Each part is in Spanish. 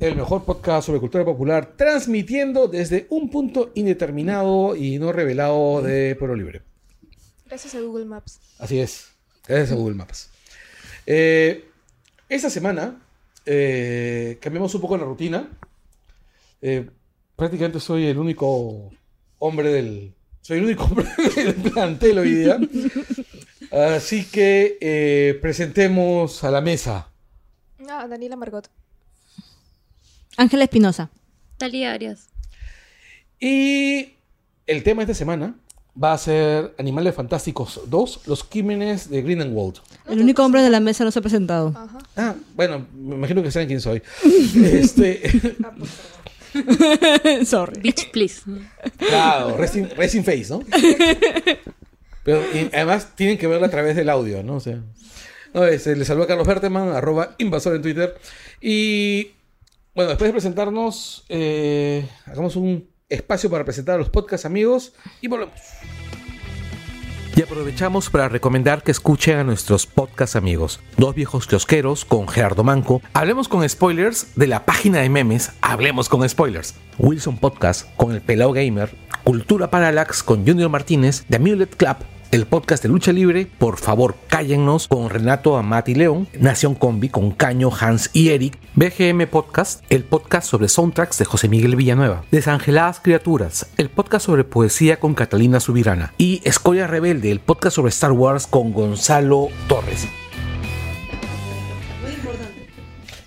el mejor podcast sobre cultura popular, transmitiendo desde un punto indeterminado y no revelado de Pueblo Libre. Gracias a Google Maps. Así es, gracias a Google Maps. Eh, esta semana eh, cambiamos un poco la rutina. Eh, prácticamente soy el único hombre del. Soy el único hombre del plantel hoy día. Así que eh, presentemos a la mesa. Ah, Daniela Margot. Ángela Espinosa. Talía Arias. Y el tema de esta semana va a ser Animales Fantásticos 2, Los Crímenes de Grindelwald. El único hombre de la mesa no se ha presentado. Ajá. Ah, bueno, me imagino que saben quién soy. este. Sorry. Bitch, please. claro, Racing, Racing Face, ¿no? Pero y además tienen que verlo a través del audio, ¿no? O sea, no, este, le saluda Carlos Berteman, arroba invasor en Twitter. Y bueno, después de presentarnos, eh, hagamos un espacio para presentar a los podcast amigos y volvemos. Y aprovechamos para recomendar que escuchen a nuestros podcast amigos, dos viejos kiosqueros con Gerardo Manco. Hablemos con spoilers de la página de memes Hablemos con spoilers. Wilson Podcast con el Pelao Gamer. Cultura Parallax con Junior Martínez. The Amulet Club. El podcast de lucha libre, por favor cállennos con Renato Amati León, Nación Combi con Caño, Hans y Eric, BGM Podcast, el podcast sobre soundtracks de José Miguel Villanueva, Desangeladas Criaturas, el podcast sobre poesía con Catalina Subirana y Escoria Rebelde, el podcast sobre Star Wars con Gonzalo Torres.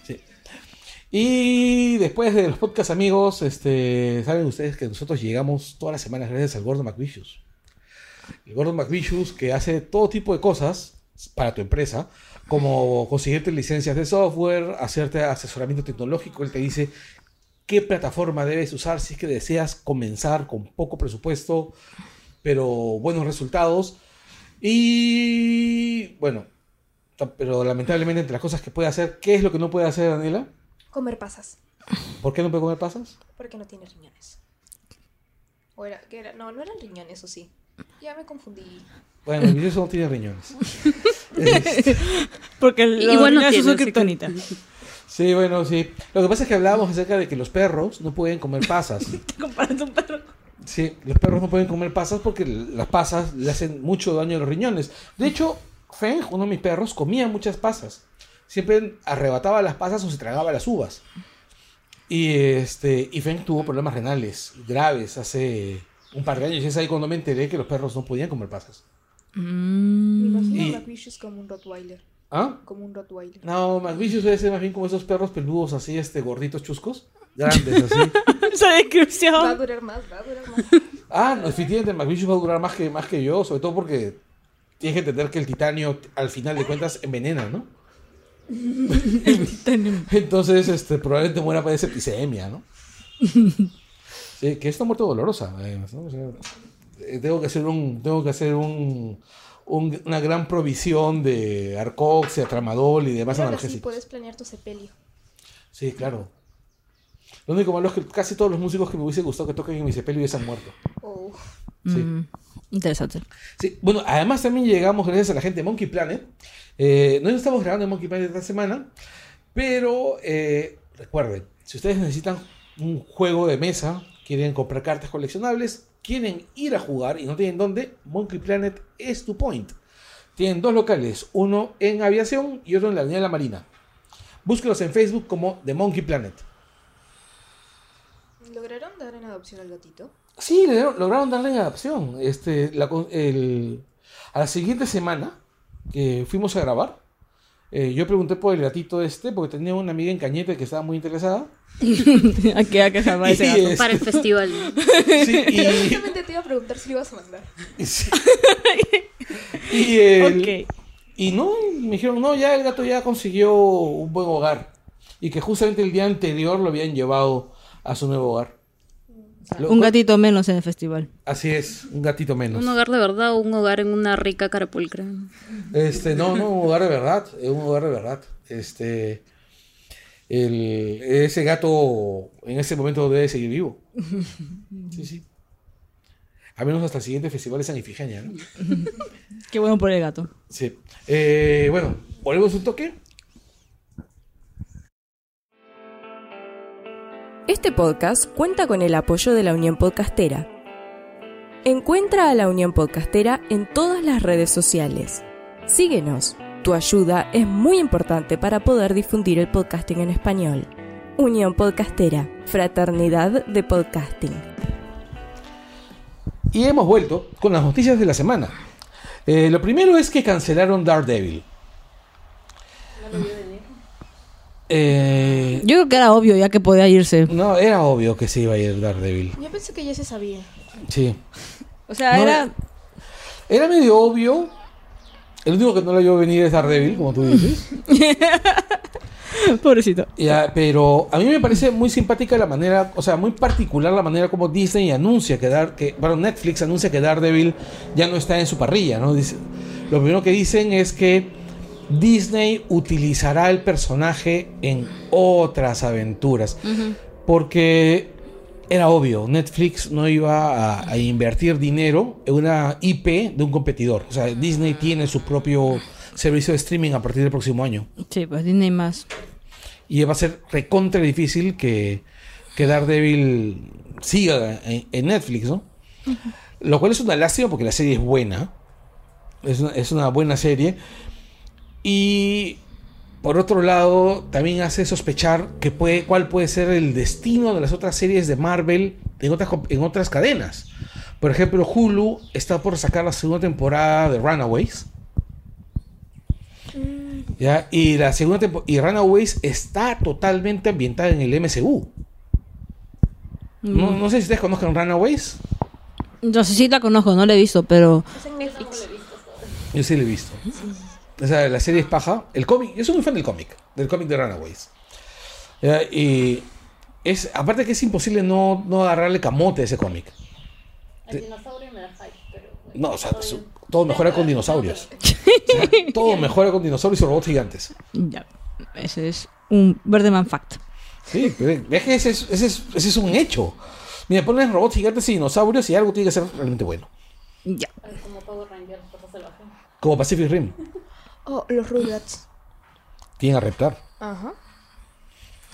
Sí. Y después de los podcast amigos, este, saben ustedes que nosotros llegamos todas las semanas gracias al Gordo McVicious. El Gordo McVicious que hace todo tipo de cosas para tu empresa, como conseguirte licencias de software, hacerte asesoramiento tecnológico. Él te dice qué plataforma debes usar si es que deseas comenzar con poco presupuesto, pero buenos resultados. Y bueno, pero lamentablemente entre las cosas que puede hacer, ¿qué es lo que no puede hacer Daniela? Comer pasas. ¿Por qué no puede comer pasas? Porque no tiene riñones. ¿O era? ¿Qué era? No, no eran riñones, o sí. Ya me confundí. Bueno, el video no tiene riñones. Este, Porque el Igual no es tiene, kriptonita. sí, bueno, sí. Lo que pasa es que hablábamos acerca de que los perros no pueden comer pasas. Comparando un perro. Sí, los perros no pueden comer pasas porque las pasas le hacen mucho daño a los riñones. De hecho, Feng, uno de mis perros, comía muchas pasas. Siempre arrebataba las pasas o se tragaba las uvas. Y este y Feng tuvo problemas renales graves hace un par de años. Y es ahí cuando me enteré que los perros no podían comer pasas. Me Mm. imagino Y- a McVicious como un Rottweiler. ¿Ah? Como un Rottweiler. No, McVicious debe ser más bien como esos perros peludos así, este, gorditos chuscos. Grandes así. Esa Va a descripción. durar más, va a durar más. Ah, no, definitivamente McVicious va a durar más que, más que yo, sobre todo porque tienes que entender que el titanio al final de cuentas envenena, ¿no? Entonces, este, probablemente muera de septicemia, ¿no? Sí, que es una muerte dolorosa, además, ¿no? O sea, eh, tengo que hacer un, tengo que hacer un, un- una gran provisión de arcoxia, tramadol y demás Pero así analgésicos. puedes planear tu sepelio. Sí, claro. Lo único malo es que casi todos los músicos que me hubiese gustado que toquen en mi sepelio ya se han muerto. Oh. Sí. Mm, Interesante. Sí, bueno, además también llegamos gracias a la gente de Monkey Planet. Eh, no estamos grabando en Monkey Planet esta semana, pero eh, recuerden, si ustedes necesitan un juego de mesa, quieren comprar cartas coleccionables, quieren ir a jugar y no tienen dónde, Monkey Planet es tu point. Tienen dos locales, uno en aviación y otro en la Avenida de la Marina. Búsquenos en Facebook como The Monkey Planet. ¿Lograron dar en adopción al gatito? Sí, le lograron darle en adopción. Este, la con- el- a la siguiente semana que fuimos a grabar, eh, yo pregunté por el gatito este, porque tenía una amiga en Cañete que estaba muy interesada. ¿A qué, a qué se llama ese Y, gato? este, Para el festival. sí, y, Justamente te iba a preguntar si lo ibas a mandar. sí. Y el-. Y no, me dijeron, no, ya el gato ya consiguió un buen hogar. Y que justamente el día anterior lo habían llevado a su nuevo hogar. Lo- Un gatito menos en el festival. Así es, un gatito menos. Un hogar de verdad o un hogar en una rica carapulcra. Este, no, no, un hogar de verdad, es un hogar de verdad. Este, el, ese gato en ese momento debe seguir vivo. Sí, sí. A menos hasta el siguiente festival de San Ifigenia, ¿no? Qué bueno por el gato. Sí. Eh, bueno, volvemos un toque. Este podcast cuenta con el apoyo de la Unión Podcastera. Encuentra a la Unión Podcastera en todas las redes sociales. Síguenos. Tu ayuda es muy importante para poder difundir el podcasting en español. Unión Podcastera, Fraternidad de Podcasting. Y hemos vuelto con las noticias de la semana. Eh, lo primero es que cancelaron Daredevil. Eh, Yo creo que era obvio ya que podía irse. no, era obvio que se iba a ir Daredevil. Yo pensé que ya se sabía. Sí. O sea, No, era. Era medio obvio. El único que no lo vio venir es Daredevil, como tú dices. Pobrecito. Ya, pero a mí me parece muy simpática la manera, o sea, muy particular la manera como Disney anuncia que Dar, que, bueno, Netflix anuncia que Daredevil ya no está en su parrilla, ¿no? Dice, lo primero que dicen es que Disney utilizará el personaje en otras aventuras, porque era obvio, Netflix no iba a, a invertir dinero en una IP de un competidor, o sea, Disney tiene su propio servicio de streaming a partir del próximo año. Sí, pues Disney más. Y va a ser recontra difícil que, que Daredevil siga en, en Netflix, ¿no? Lo cual es una lástima porque la serie es buena. Es una, es una buena serie. Y por otro lado, también hace sospechar que puede, cuál puede ser el destino de las otras series de Marvel en otras, en otras cadenas. Por ejemplo, Hulu está por sacar la segunda temporada de Runaways. ¿ya? Y la segunda temporada y Runaways está totalmente ambientada en el MCU. No, no sé si ustedes conozcan Runaways. No sé si la conozco, no la he visto, pero. Es en Netflix. Yo sí lo he visto. O sea, la serie es paja. El cómic, yo soy muy fan del cómic, del cómic de Runaways. Y es, aparte que es imposible no, no agarrarle camote a ese cómic. El dinosaurio me da hype, pero. No, o sea, su- todo mejora con dinosaurios. O sea, todo mejora con dinosaurios y robots gigantes. Ya. Ese es un Verdeman Fact. Sí, pero es que ese es, ese es- ese es un hecho. Mira, ponen robots gigantes y dinosaurios y algo tiene que ser realmente bueno. Ya. Como Power Rangers. Como Pacific Rim. Oh, los Rugrats. Tienen a Reptar. Ajá.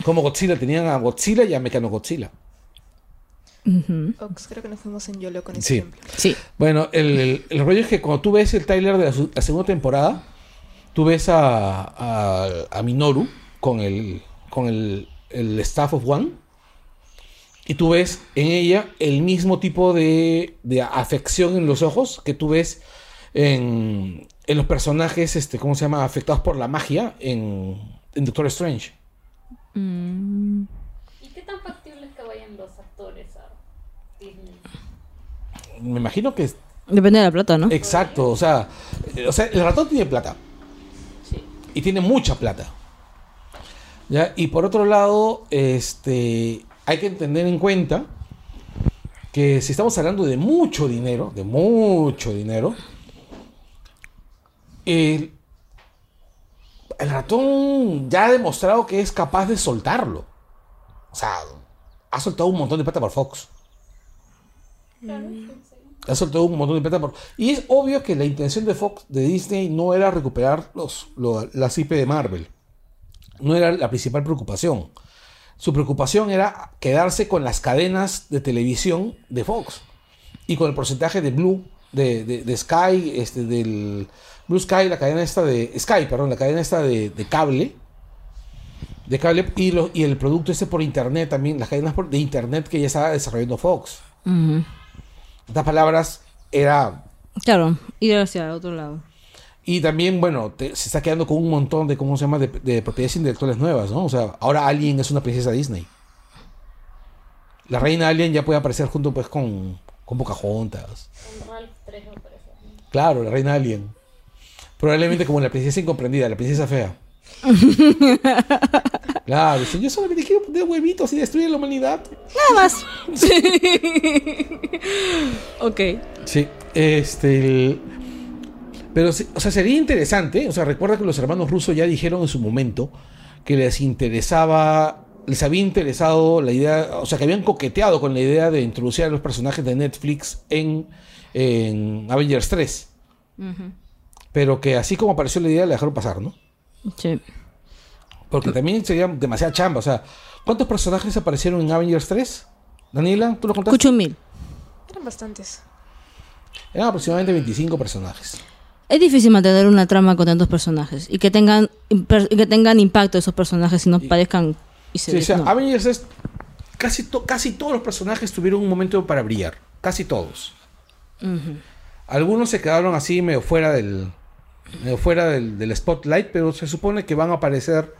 Como Godzilla tenían a Godzilla y a Mechano Godzilla. Ox, creo que nos fuimos en YOLO con ese Sí. ejemplo. Sí. Bueno, el, el- el rollo es que cuando tú ves el trailer de la segunda temporada, tú ves a, a, a Minoru con el con el, el Staff of One y tú ves en ella el mismo tipo de, de afección en los ojos que tú ves en, en los personajes, este, ¿cómo se llama? Afectados por la magia en, en Doctor Strange. ¿Y qué tan factible es que vayan los actores a Disney? Me imagino que Depende de la plata, ¿no? exacto, o sea, o sea, el ratón tiene plata. Sí. y tiene mucha plata. ¿Ya? Y por otro lado, este, hay que tener en cuenta que si estamos hablando de mucho dinero, de mucho dinero, el, ratón ya ha demostrado que es capaz de soltarlo. O sea, ha soltado un montón de plata por Fox. Ha soltado un montón de plata por... Y es obvio que la intención de Fox, de Disney, no era recuperar los, lo- las IP de Marvel. No era la principal preocupación. Su preocupación era quedarse con las cadenas de televisión de Fox. Y con el porcentaje de Blue, de, de- de Sky, este, del Blue Sky, la cadena esta de... Sky, perdón, la cadena esta de, de cable. De cable y, lo- y el producto este por internet también, las cadenas por- de internet que ya estaba desarrollando Fox. Ujú. En otras palabras, era Claro, ir hacia otro lado. Y también, bueno, te- se está quedando con un montón de, ¿cómo se llama?, de, de propiedades intelectuales nuevas, ¿no? O sea, ahora Alien es una princesa Disney. La reina Alien ya puede aparecer junto, pues, con, con Pocahontas. Con Ralph 3 me parece. Claro, la reina Alien. Probablemente como la princesa incomprendida, la princesa fea. Claro, dice, yo solamente quiero poner huevitos y destruir la humanidad. Nada más. ok. Sí, este. el- Pero, o sea, sería interesante. O sea, recuerda que los hermanos rusos ya dijeron en su momento que les interesaba. Les había interesado la idea. O sea, que habían coqueteado con la idea de introducir a los personajes de Netflix en, en Avengers 3. Pero que así como apareció la idea, la dejaron pasar, ¿no? Sí. Porque también sería demasiada chamba. O sea, ¿cuántos personajes aparecieron en Avengers 3? Daniela, ¿tú lo contaste? Escucho mil. Eran bastantes. Eran aproximadamente 25 personajes. Es difícil mantener una trama con tantos personajes y que tengan y que tengan impacto esos personajes y no parezcan y se Sí, o sea, no. Avengers es. Casi, to- casi todos los personajes tuvieron un momento para brillar. Casi todos. Algunos se quedaron así medio fuera del. Medio fuera del, del spotlight, pero se supone que van a aparecer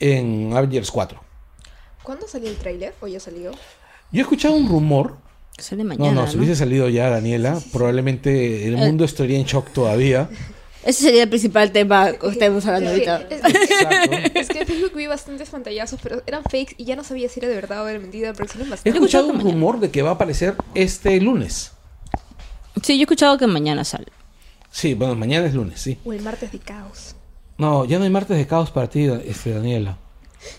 en Avengers 4. ¿Cuándo salió el tráiler? ¿O ya salió? Yo he escuchado un rumor. Sale No, mañana. no, si ¿no? hubiese salido ya, Daniela, probablemente el mundo estaría en shock todavía. Ese sería el principal tema que estemos hablando Es que- ahorita. es- Exacto. Es que en Facebook vi bastantes pantallazos, pero eran fakes y ya no sabía si era de verdad o era mentira, pero sí eran He escuchado que un mañana. rumor de que va a aparecer este lunes. Sí, yo he escuchado que mañana sale. Sí, bueno, mañana es lunes, sí. O el martes de caos. No, ya no hay martes de caos para ti, este, Daniela.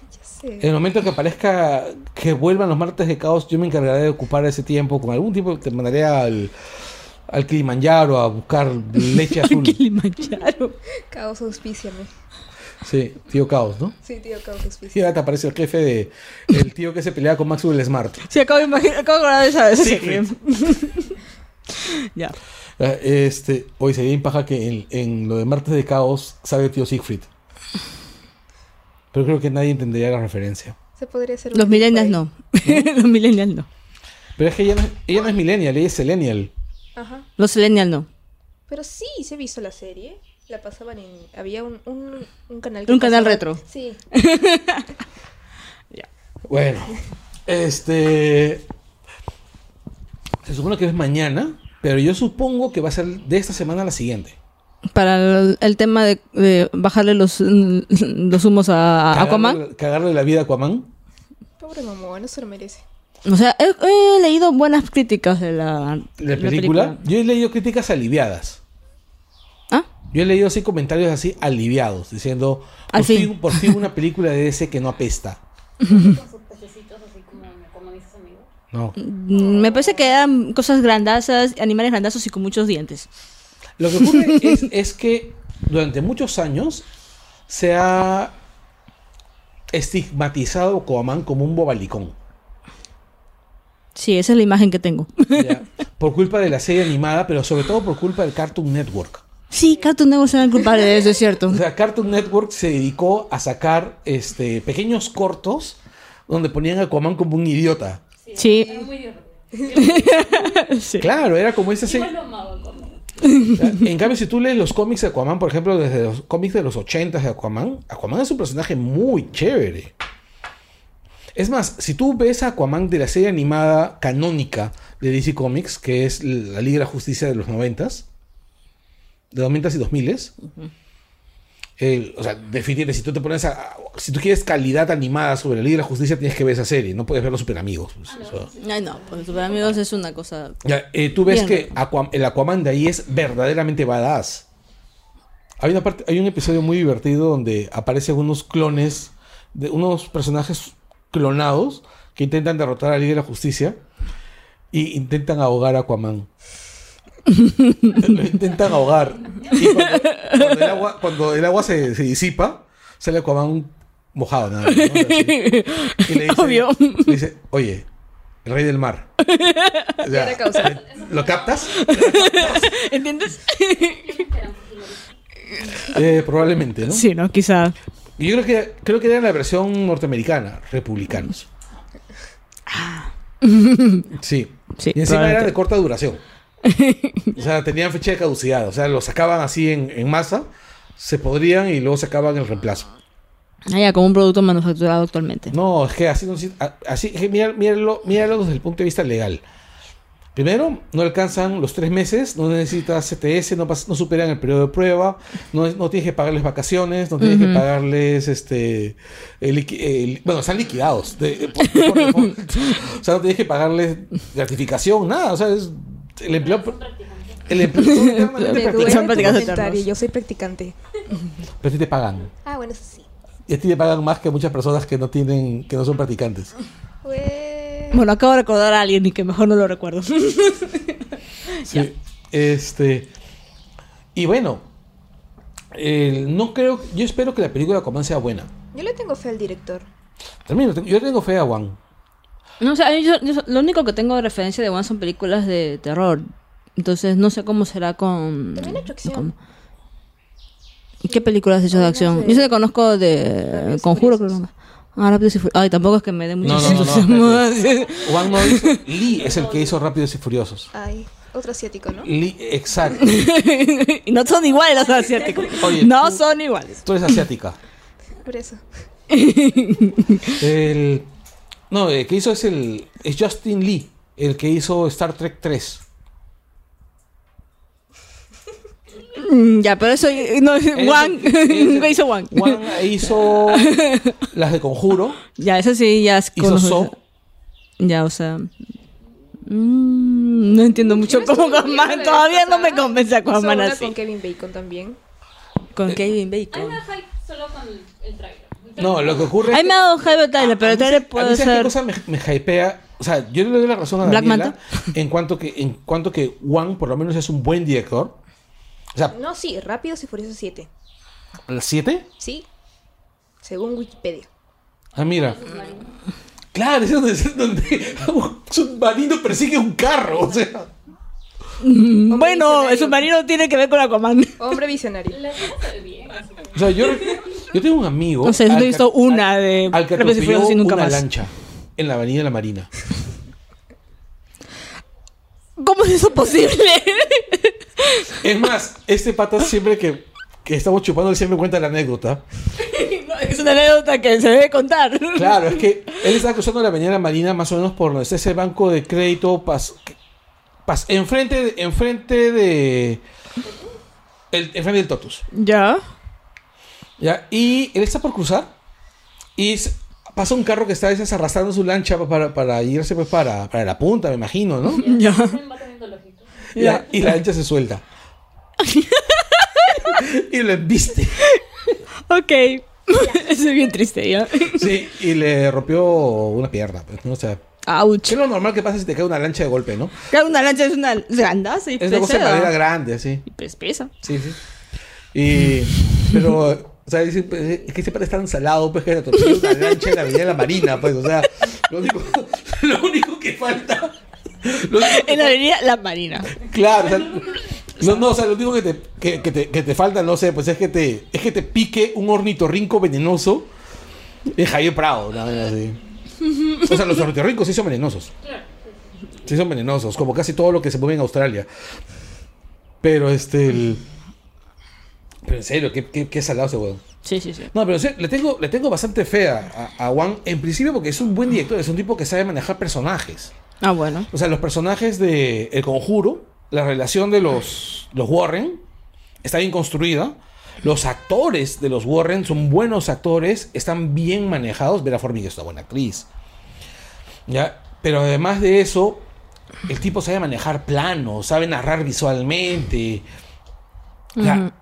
Ya sé. En el momento que aparezca, que vuelvan los martes de caos, yo me encargaré de ocupar ese tiempo. Con algún tiempo te mandaré al, al Kilimanjaro a buscar leche azul. Kilimanjaro. Caos auspíciame. Sí, tío caos, ¿no? Sí, tío, caos Y auspíciame. ahora te aparece el jefe de. El tío que se pelea con Maxwell Smart. Sí, acabo de imaginar, acabo de acordar de esa, esa Sí, ya. Ah, Este, hoy sería impaja que en, en lo de martes de caos sale el tío Siegfried. Pero creo que nadie entendería la referencia. Se podría hacer un Los millennials no. Los millennials no. Pero es que ella no, es- ella no es millennial, ella es millennial. Ajá. Los millennials no. Pero sí, se visto la serie. La pasaban en. Había un, un, un canal. Un canal retro. Sí. Bueno, este. Se supone que es mañana, pero yo supongo que va a ser de esta semana a la siguiente. Para el, el tema de, de bajarle los, los humos a, a Aquaman. Cagarle, cagarle la vida a Aquaman. Pobre mamá, no se lo merece. O sea, he, he leído buenas críticas de la, La película. Yo he leído críticas aliviadas. ¿Ah? Yo he leído así comentarios así aliviados, diciendo Al por fin. por fin una película de ese que no apesta. Con sus pececitos así como, como dices amigo. No. Mm, Me parece que eran cosas grandazas, animales grandazos y con muchos dientes. Lo que ocurre es, es que durante muchos años se ha estigmatizado a Aquaman como un bobalicón. Sí, esa es la imagen que tengo. ¿ya? Por culpa de la serie animada, pero sobre todo por culpa del Cartoon Network. Sí, Cartoon Network era el culpable de eso, es cierto. O sea, Cartoon Network se dedicó a sacar este, pequeños cortos donde ponían a Aquaman como un idiota. Sí. Era muy divertido. Sí. Claro, era como lo amaba como. En cambio, si tú lees los cómics de Aquaman, por ejemplo, desde los cómics de los 80 de Aquaman, Aquaman es un personaje muy chévere. Es más, si tú ves a Aquaman de la serie animada canónica de DC Comics, que es la Liga de la Justicia de los 90s, de 90s y 2000s, eh, o sea, definitivamente, si tú te pones a, si tú quieres calidad animada sobre la Liga de la Justicia, tienes que ver esa serie, no puedes ver los super amigos. pues, eso. Ay, no, pues Super Amigos es una cosa. Ya, eh, tú ves Bien. que el Aquaman de ahí es verdaderamente badass. Hay, una parte, hay un episodio muy divertido donde aparecen unos clones, de unos personajes clonados que intentan derrotar a la Liga de la Justicia y intentan ahogar a Aquaman. Lo intentan ahogar. Y cuando, cuando el agua, cuando el agua se, se disipa, sale Aquaman mojado. Nada, más, ¿no? Así. Y le dice, Obvio. le dice, oye, el rey del mar. O sea, causa. ¿Lo captas? ¿Entiendes? Eh, probablemente, ¿no? Sí, ¿no? Quizá. Y Yo creo que, creo que era la versión norteamericana, republicanos. Sí. Sí, y encima era de corta duración. O sea, tenían fecha de caducidad. O sea, lo sacaban así en, en masa, se podrían y luego sacaban el reemplazo. Ah, ya, como un producto manufacturado actualmente. No, es que así así es que míralo, míralo desde el punto de vista legal. Primero, no alcanzan los tres meses, no necesitas CTS, no, superan el periodo de prueba, no, no tienes que pagarles vacaciones, no tienes que pagarles, este, el liqui- el- bueno, están liquidados. de- por- por- por- o sea, no tienes que pagarles gratificación, nada, o sea, es el empleado... El son practicantes, eternos. yo soy practicante. pero a ti te pagan. Ah, bueno, eso sí. Y a ti te pagan más que muchas personas que no tienen, que no son practicantes. Pues... Bueno, acabo de recordar a alguien y que mejor no lo recuerdo. Sí. Este. Y bueno. el- no creo. Yo espero que la película Aquaman sea buena. Yo le tengo fe al director. También yo tengo fe a Juan. No, o sea, yo- yo- lo único que tengo de referencia de One son películas de terror. Entonces no sé cómo será con... También ha hecho acción. con- ¿Y qué películas has hecho de acción? Yo sé conozco de Conjuro, creo que Ah, Rápidos y Furiosos. Ay, tampoco es que me dé mucha No, no, no, no, entusiasmo. Juan no hizo. Lee es el que hizo Rápidos y Furiosos. Ay, otro asiático, ¿no? Lee, exacto. y no son iguales los asiáticos. Oye, no tú- son iguales. Tú eres asiática. Por eso. El. No, el que hizo es el. Es Justin Lee. El que hizo Star Trek 3. Mm, Ya, pero eso no es Él One. es el- el- hizo One. Juan hizo las de Conjuro. Ya, eso sí, ya es Hizo So. Ya, o sea. mm, no entiendo mucho no cómo la Todavía no me convence Aquaman una así. con Kevin Bacon también. Con Kevin Hay Bacon. hype solo con el trailer. No, lo que ocurre es Ahí que- me ha dado hype el trailer, pero trailer sa- a puede mí, ¿sabes qué ser. cosa me, me hypea? O sea, yo le doy la razón a Black Daniela Manta. en cuanto que en cuanto que Juan por lo menos es un buen director. O sea, No, sí, Rápidos y Furiosos 7. ¿el 7? Sí. Según Wikipedia. Ah, mira. Claro, es donde, es donde un submarino persigue un carro. O sea, Mm, Bueno, visionario. el submarino tiene que ver con Aquaman. Hombre visionario. La bien. o sea yo, yo tengo un amigo. No sé, al he visto una de al que atropelló nunca una más. lancha en la avenida de la Marina. ¿Cómo es eso posible? Es más, este pata siempre que, que estamos chupando, él siempre cuenta la anécdota. No, es una anécdota que se debe contar. Claro, es que él estaba cruzando la avenida de la Marina más o menos por donde está ese banco de crédito pas, pas- enfrente, enfrente de el, enfrente del Totus. Ya. ¿Ya? Y él está por cruzar y pasa un carro que está a veces arrastrando su lancha para, para irse pues para, para la punta, me imagino, ¿no? Ya. Ya, Y la lancha se suelta. y lo embiste. Ok. Eso es bien triste, ¿ya? Sí, y le rompió una pierna. Pues, ¿no? O sea, Ouch. ¿qué es lo normal que pasa si te cae una lancha de golpe, no? Claro, una lancha es una grandaza y Es una cosa de madera grande, así. Y pues pesa. Sí, sí. Y. Pero. O sea, dice, pues, es que ese pata es tan salado, pues que le atropelló una lancha en la avenida de la Marina, pues, o sea, lo único, lo único que falta. lo único que En la avenida La Marina. Claro, o sea, no, no, o sea, lo único que te, que, que te, que te falta, no sé, pues es que te, es que te pique un ornitorrinco venenoso en Javier Prado, una vaina así. O sea, los ornitorrincos sí son venenosos. Sí son venenosos, como casi todo lo que se mueve en Australia. Pero este, el... Pero en serio, qué, qué, qué salado ese huevo. Sí, sí, sí. No, pero en serio, le tengo, le tengo bastante fe a, a, a Juan, en principio porque es un buen director, es un tipo que sabe manejar personajes. Ah, bueno. O sea, los personajes de El Conjuro, la relación de los, los Warren está bien construida. Los actores de los Warren son buenos actores, están bien manejados. Vera Farmiga es una buena actriz. ¿Ya? Pero además de eso, el tipo sabe manejar planos, sabe narrar visualmente. O sea,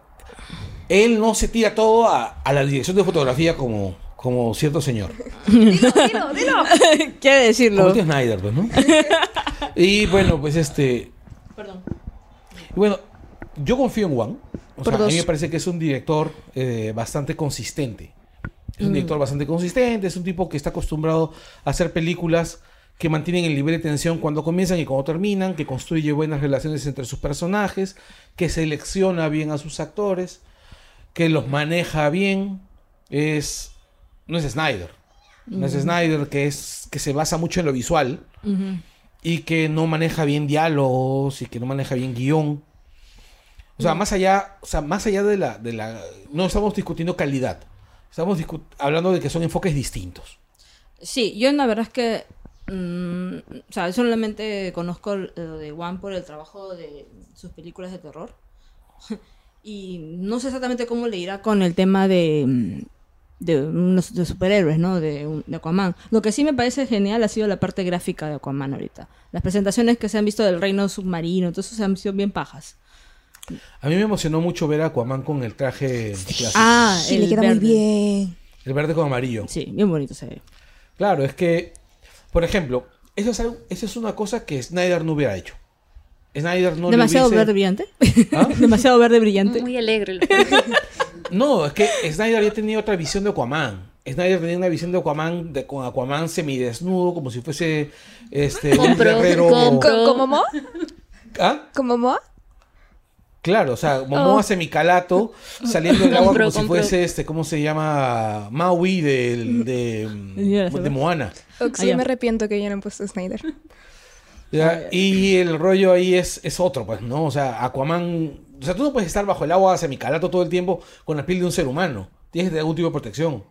Él no se tira todo a, a la dirección de fotografía como, como cierto señor. Dilo, dilo, dilo. Quiere Como decirlo. tío Snyder, pues, ¿no? y bueno, pues este. Perdón. Y Bueno, yo confío en Juan. O Por sea, a mí me parece que es un director eh, bastante consistente. Es un director bastante consistente, es un tipo que está acostumbrado a hacer películas que mantienen el nivel de tensión cuando comienzan y cuando terminan, que construye buenas relaciones entre sus personajes, que selecciona bien a sus actores, que los maneja bien. Es. No es Snyder. No es Snyder, que es. que se basa mucho en lo visual y que no maneja bien diálogos y que no maneja bien guion. O sea, más allá, o sea, más allá de la, de la, no estamos discutiendo calidad, estamos discu- hablando de que son enfoques distintos. Sí, yo la verdad es que Mm, o sea, solamente conozco lo de One por el trabajo de sus películas de terror. Y no sé exactamente cómo le irá con el tema de, mm, de unos de superhéroes, ¿no? De, un- de Aquaman. Lo que sí me parece genial ha sido la parte gráfica de Aquaman ahorita. Las presentaciones que se han visto del reino submarino, todo eso se han sido bien pajas. A mí me emocionó mucho ver a Aquaman con el traje clásico. Ah, Sí, el le queda verde. muy bien. El verde con amarillo. Sí, bien bonito se ve. Claro, es que, por ejemplo, eso es, algo- eso es una cosa que Snyder no hubiera hecho. Snyder no le Demasiado hubiese- verde brillante. ¿Ah? Demasiado verde brillante. Muy alegre. No, es que Snyder ya tenía otra visión de Aquaman. Snyder tenía una visión de Aquaman de, con Aquaman semidesnudo, como si fuese este un guerrero. compro. ¿Co- ¿Como Moa? ¿Ah? ¿Como Moa? Claro, o sea, Momoa Oh. semicalato saliendo del agua Compro, como si fuese este, ¿cómo se llama? Maui del- de, Ya, de, Moana. Ox, Ah, ya. yo me arrepiento que hayan puesto Snyder. ¿Ya? Y el rollo ahí es, es otro, pues, ¿no? O sea, Aquaman. O sea, tú no puedes estar bajo el agua semicalato todo el tiempo con la piel de un ser humano. Tienes que tener algún tipo de protección.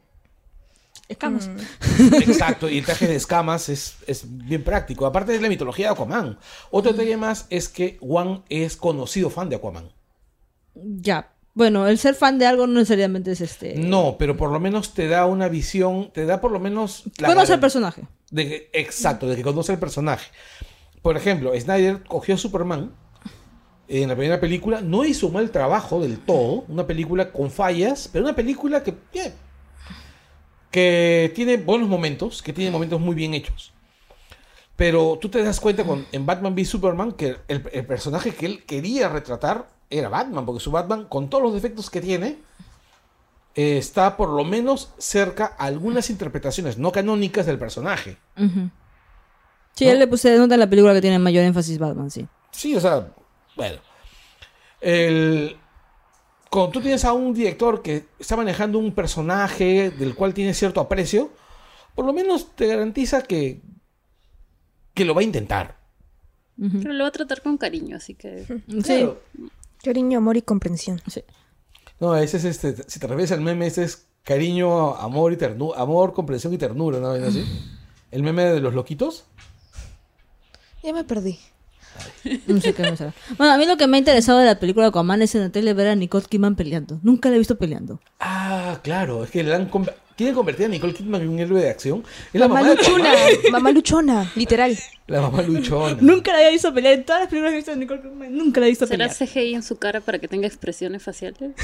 Escamas. Exacto, y el traje de escamas es, es bien práctico. Aparte de la mitología de Aquaman. Otro detalle más es que Juan es conocido fan de Aquaman. Ya. Bueno, el ser fan de algo no necesariamente es este. No, pero por lo menos te da una visión, te da por lo menos... la Conoce al garan- personaje. de que- exacto, de que conoce el personaje. Por ejemplo, Snyder cogió a Superman en la primera película, no hizo mal trabajo del todo, una película con fallas, pero una película que, bien, que tiene buenos momentos, que tiene momentos muy bien hechos. Pero tú te das cuenta con, en Batman v Superman que el, el personaje que él quería retratar era Batman, porque su Batman, con todos los defectos que tiene, eh, está por lo menos cerca a algunas interpretaciones no canónicas del personaje. Ujú. Sí, ¿No? él le puse nota en la película que tiene mayor énfasis Batman, sí. Sí, o sea, bueno. El, cuando tú tienes a un director que está manejando un personaje del cual tiene cierto aprecio, por lo menos te garantiza que, que lo va a intentar. Pero lo va a tratar con cariño, así que. Sí. Claro. Cariño, amor y comprensión. sí. No, ese es este, si te refieres al meme, ese es cariño, amor y ternura, amor, comprensión y ternura, ¿no? ¿No así? El meme de los loquitos. Ya me perdí. No sé qué me será. Bueno, a mí lo que me ha interesado de la película de Aquaman es en la tele ver a Nicole Kidman peleando. Nunca la he visto peleando. Ah, claro, es que le han conver- quieren convertir a Nicole Kidman en un héroe de acción. Es la Mamá mamá de luchona. Aquaman. Mamá luchona, literal. La mamá luchona. Nunca la había visto pelear. En todas las películas que he visto de Nicole Kidman, nunca la he visto ¿Será pelear. CGI en su cara para que tenga expresiones faciales?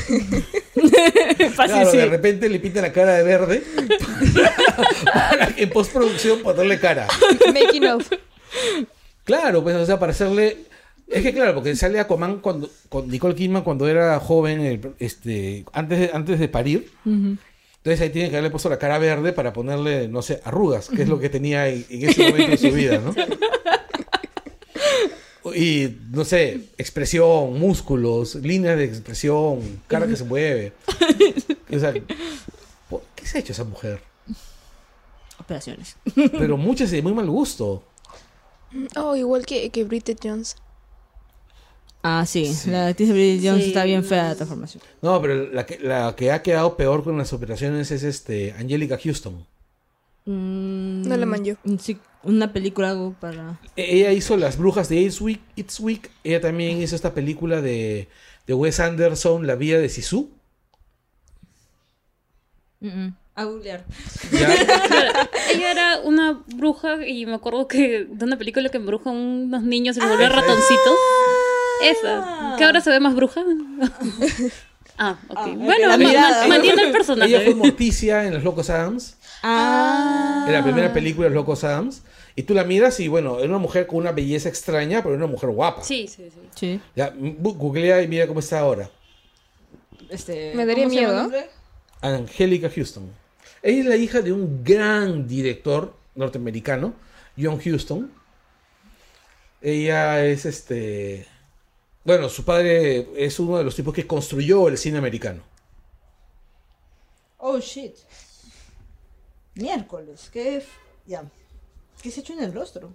Fácil, Claro, sí. de repente le pinta la cara de verde para que en postproducción ponerle cara. Making of. Claro, pues, o sea, para hacerle. Es que claro, porque sale Aquaman cuando, con Nicole Kidman cuando era joven, el- este, antes, de, antes de parir. Entonces ahí tiene que haberle puesto la cara verde para ponerle, no sé, arrugas, que es lo que tenía en, en ese momento de su vida, ¿no? Y, no sé, expresión, músculos, líneas de expresión, cara que se mueve. O sea, ¿por ¿qué se ha hecho esa mujer? Operaciones. Pero muchas y de muy mal gusto. Oh, igual que, que Bridget Jones. Ah, sí. La actriz de Bridget Jones Sí. está bien fea la transformación. No, pero la que, la que ha quedado peor con las operaciones es este Angelica Houston. Mm, No la manjo. Sí, una película algo para... E- Ella hizo Las Brujas de It's Week. It's Week. Ella también hizo esta película de, de Wes Anderson, La Vía de Sisu. Mm, mm. A googlear. Claro, ella era una bruja y me acuerdo que de una película que embruja a unos niños y se vuelve ratoncitos. Esa. ¿Que ahora se ve más bruja? ah, ok. bueno, ma- ma- mantiene el ella fue personaje. Morticia en Los Locos Adams. Ah. En la primera película de Los Locos Adams. Y tú la miras y bueno, es una mujer con una belleza extraña, pero es una mujer guapa. Sí, sí, sí. Sí. Ya, googlea y mira cómo está ahora. Este, Me daría ¿cómo se llama miedo. Angélica Houston. Ella es la hija de un gran director norteamericano, John Huston. Ella es este. Bueno, su padre es uno de los tipos que construyó el cine americano. Oh, shit. Miércoles. ¿Qué? Ya. ¿Qué se ha hecho en el rostro?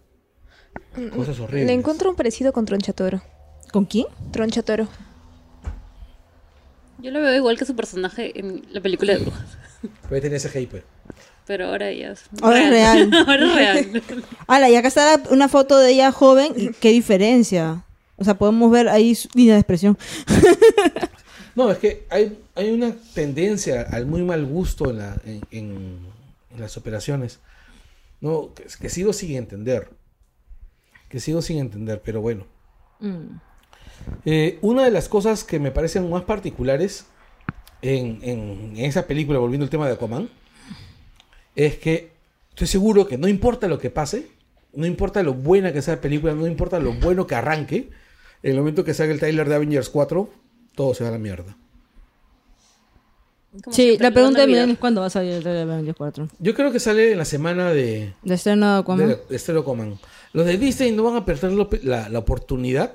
Cosas horribles. Le encuentro un parecido con Tronchatoro. ¿Con quién? Tronchatoro. Yo lo veo igual que su personaje en la película de brujas. Puede tener ese hype. pero ahora ya es Ahora es real. ahora es real. Ala, y acá está la- una foto de ella joven. y ¿Qué diferencia? O sea, podemos ver ahí su línea de expresión. No, es que hay, hay una tendencia al muy mal gusto en, la- en- en- en las operaciones. No, que, que sigo sin entender. Que sigo sin entender, pero bueno. Mm. Eh, una de las cosas que me parecen más particulares en, en- en esa película, volviendo al tema de Aquaman, es que estoy seguro que no importa lo que pase, no importa lo buena que sea la película, no importa lo bueno que arranque, en el momento que salga el trailer de Avengers 4, todo se va a la mierda. Como Sí, la pregunta de. Millán es cuándo va a salir el trailer de Avengers 4. Yo creo que sale en la semana de, De estreno de Aquaman. de, de. Los de Disney no van a perder la, la oportunidad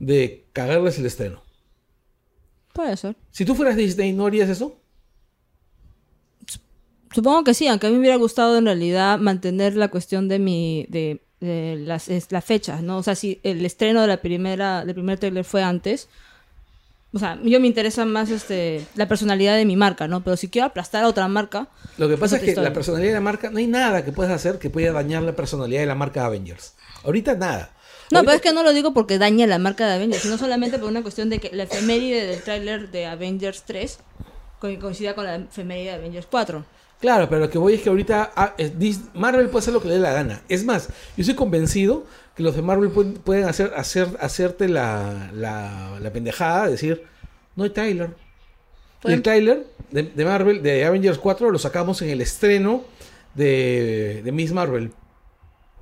de cagarles el estreno. Puede ser. Si tú fueras Disney, ¿no harías eso? Supongo que sí, aunque a mí me hubiera gustado en realidad mantener la cuestión de mi de, de las, es- las fechas, ¿no? O sea, si el estreno de la primera del primer trailer fue antes, o sea, yo me interesa más este la personalidad de mi marca, ¿no? Pero si quiero aplastar a otra marca, Lo que pasa es que historia. la personalidad de la marca, no hay nada que puedas hacer que pueda dañar la personalidad de la marca Avengers. Ahorita nada. No, pero es que no lo digo porque daña la marca de Avengers, sino solamente por una cuestión de que la efeméride del tráiler de Avengers 3 co- coincida con la efeméride de Avengers 4. Claro, pero lo que voy es que ahorita ah, Marvel puede hacer lo que le dé la gana. Es más, yo estoy convencido que los de Marvel pueden, pueden hacer, hacer, hacerte la, la, la pendejada de decir, no hay Tyler. Y el Pueden- Tyler de, de Marvel, de Avengers 4, lo sacamos en el estreno de, de Miss Marvel.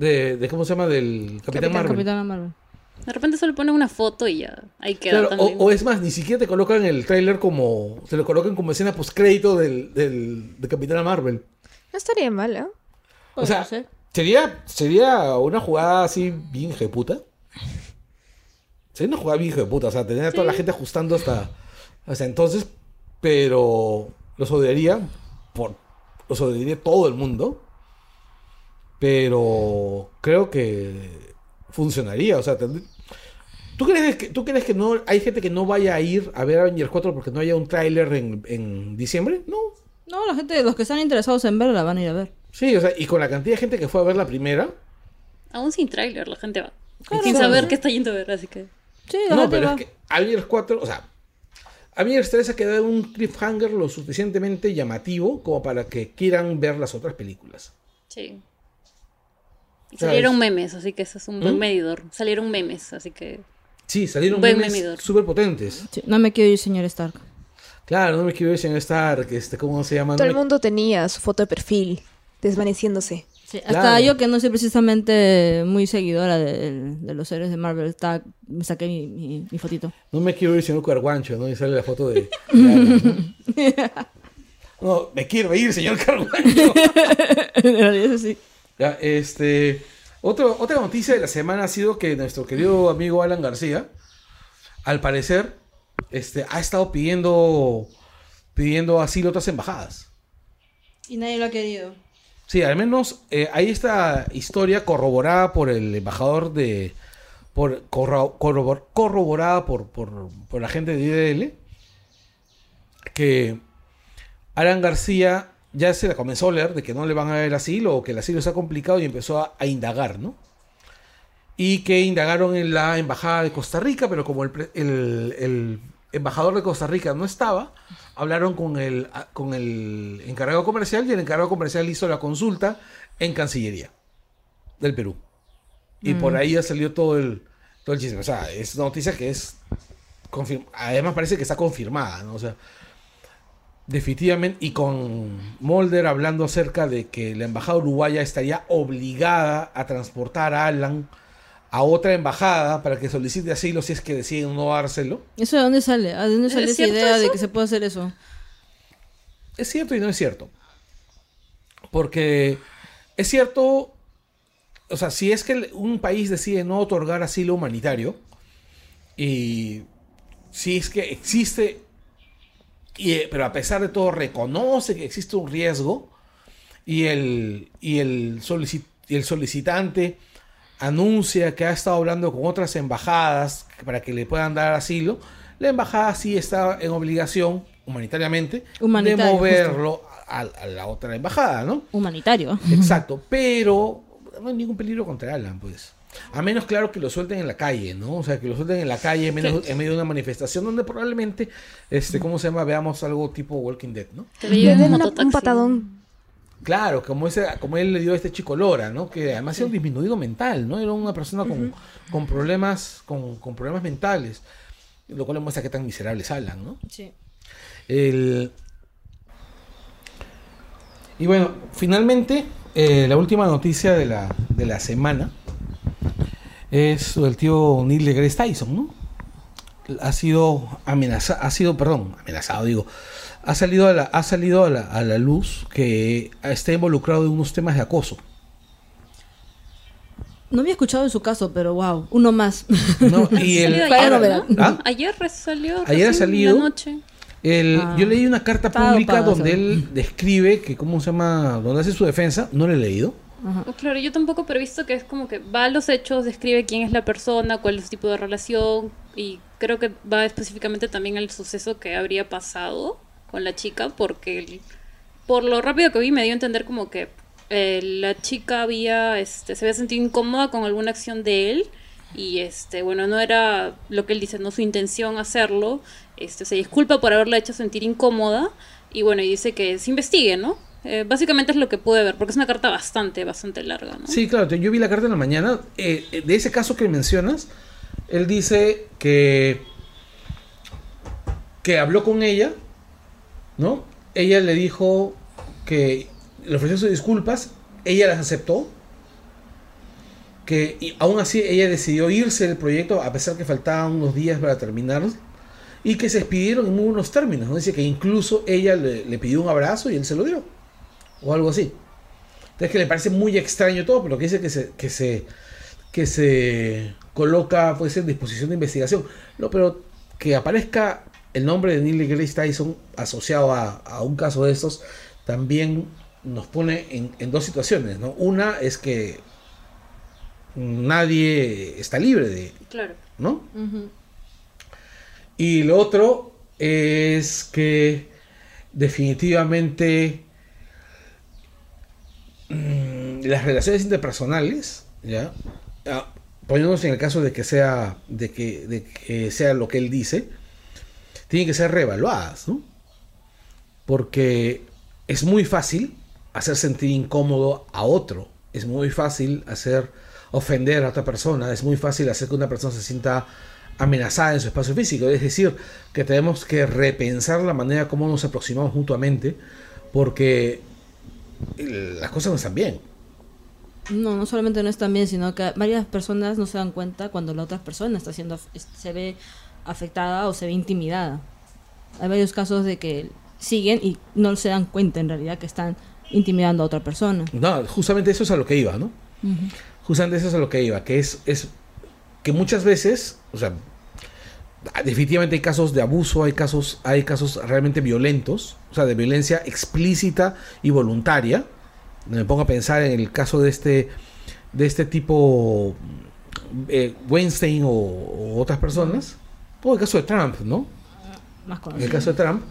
De, de, ¿cómo se llama? Del Capitán, Capitán, Marvel. Capitana Marvel. De repente solo ponen una foto y ya. Ahí queda Claro, o, es más, ni siquiera te colocan el tráiler como. Se lo colocan como escena postcrédito del, del, de Capitana Marvel. No estaría mal, ¿eh? O sea, ser. sería, sería una jugada así bien puta. Sería una jugada bien puta. O sea, tener a toda la gente ajustando hasta, hasta entonces. Pero los odiaría. Por, los odiaría todo el mundo. Pero creo que funcionaría. O sea, ¿tú crees que, ¿tú crees que no hay gente que no vaya a ir a ver Avengers 4 porque no haya un tráiler en, en diciembre? No. No, la gente, los que están interesados en verla van a ir a ver. Sí, o sea, y con la cantidad de gente que fue a ver la primera. Aún sin tráiler la gente va. Claro, sin claro. saber qué está yendo a ver, así que... Sí, la No, gente pero va. es que Avengers 4, o sea, Avengers 3 ha quedado en un cliffhanger lo suficientemente llamativo como para que quieran ver las otras películas. Sí. Y salieron es- memes, así que eso es un buen ¿Mm? medidor. Salieron memes, así que... Sí, salieron Buen memes súper potentes. Sí, no me quiero ir, señor Stark. Claro, no me quiero decir en Stark, este, ¿cómo se llama? Todo No el me- mundo tenía su foto de perfil desvaneciéndose. Sí, hasta Claro. yo que no soy precisamente muy seguidora de, de los héroes de Marvel, está, me saqué mi, mi, mi fotito. No me quiero ir señor Carguancho, ¿no? Y sale la foto de... ¿no? No, me quiero ir, señor Carguancho. En realidad, eso sí. Ya, este, otro, otra noticia de la semana ha sido que nuestro querido amigo Alan García, al parecer, este, ha estado pidiendo, pidiendo asilo a otras embajadas. Y nadie lo ha querido. Sí, al menos eh, hay esta historia corroborada por el embajador de. Por, corro- corrobor- corroborada por, por, por la gente de IDL. Que Alan García ya se la comenzó a leer de que no le van a dar el asilo o que el asilo está complicado y empezó a, a indagar, ¿no? Y que indagaron en la embajada de Costa Rica, pero como el, el- el embajador de Costa Rica no estaba, hablaron con el, con el encargado comercial y el encargado comercial hizo la consulta en Cancillería del Perú. Y por ahí ya salió todo el, todo el chisme. O sea, es noticia que es. Además, parece que está confirmada, ¿no? O sea, definitivamente. Y con Mulder hablando acerca de que la embajada uruguaya estaría obligada a transportar a Alan a otra embajada para que solicite asilo si es que deciden no dárselo. ¿Eso de dónde sale? ¿A dónde sale ¿Es esa idea de que se puede hacer eso? Es cierto y no es cierto. Porque es cierto, o sea, si es que un país decide no otorgar asilo humanitario, y si es que existe, y, eh, pero a pesar de todo reconoce que existe un riesgo, y el, y el, solici- y el solicitante anuncia que ha estado hablando con otras embajadas para que le puedan dar asilo, la embajada sí está en obligación, humanitariamente, Humanitario, de moverlo a, a la otra embajada, ¿no? Humanitario. Exacto, pero no hay ningún peligro contra Alan, pues. A menos, claro, que lo suelten en la calle, ¿no? O sea, que lo suelten en la calle en medio, en medio de una manifestación donde probablemente, este, ¿cómo se llama? Veamos algo tipo Walking Dead, ¿no? Que le den un patadón. Claro, como, ese, como él le dio a este chico Lora, ¿no? Que además era un disminuido mental, ¿no? Era una persona con, con problemas, con, con problemas mentales, lo cual le muestra qué tan miserables Alan, ¿no? Sí. El... Y bueno, finalmente, eh, la última noticia de la, de la semana es el tío Neil deGrasse Tyson, ¿no? Ha sido amenazado, ha sido, perdón, amenazado, digo, ha salido a la, ha salido a la, a la luz que está involucrado en unos temas de acoso. No había escuchado de su caso, pero wow, uno más. ¿no? Y el, ayer, novedad. ¿no? ¿Ah? Ayer salió. Ayer ha salido. La noche. el- Ah. yo leí una carta pública donde él describe que, ¿cómo se llama? Donde hace su defensa, no lo he leído. Claro, yo tampoco, pero he visto que es como que va a los hechos, describe quién es la persona, cuál es su tipo de relación y creo que va específicamente también al suceso que habría pasado con la chica porque por lo rápido que vi me dio a entender como que eh, la chica había este se había sentido incómoda con alguna acción de él y este bueno no era lo que él dice no su intención hacerlo este se disculpa por haberla hecho sentir incómoda y bueno y dice que se investigue no Eh, básicamente es lo que pude ver porque es una carta bastante bastante larga no Sí, claro, yo vi la carta en la mañana. eh, eh, de ese caso que mencionas, él dice que, que habló con ella, ¿no? Ella le dijo que le ofreció sus disculpas, ella las aceptó, que y aún así ella decidió irse del proyecto a pesar que faltaban unos días para terminar y que se despidieron en muy buenos términos. ¿no? Dice que incluso ella le, le pidió un abrazo y él se lo dio, o algo así. Entonces que le parece muy extraño todo, pero que dice que se, que se, que se coloca pues en disposición de investigación. No, pero que aparezca el nombre de Neil deGrasse Tyson asociado a, a un caso de estos también nos pone en, en dos situaciones, ¿no? Una es que nadie está libre de, claro ¿no? Y lo otro es que definitivamente mm, las relaciones interpersonales, ¿ya? Ah, poniéndonos en el caso de que sea de que, de que sea lo que él dice, tienen que ser reevaluadas, ¿no? Porque es muy fácil hacer sentir incómodo a otro, es muy fácil hacer ofender a otra persona, es muy fácil hacer que una persona se sienta amenazada en su espacio físico, es decir, que tenemos que repensar la manera como nos aproximamos mutuamente, porque las cosas no están bien. No, no solamente no están bien, sino que varias personas no se dan cuenta cuando la otra persona está siendo se ve afectada o se ve intimidada. Hay varios casos de que siguen y no se dan cuenta en realidad que están intimidando a otra persona. No, justamente eso es a lo que iba, ¿no? Justamente eso es a lo que iba, que es, es que muchas veces, o sea, definitivamente hay casos de abuso, hay casos, hay casos realmente violentos, o sea, de violencia explícita y voluntaria. Me pongo a pensar en el caso de este, de este tipo, eh, Weinstein o, o otras personas, o el caso de Trump, ¿no? Más en el conocido. caso de Trump.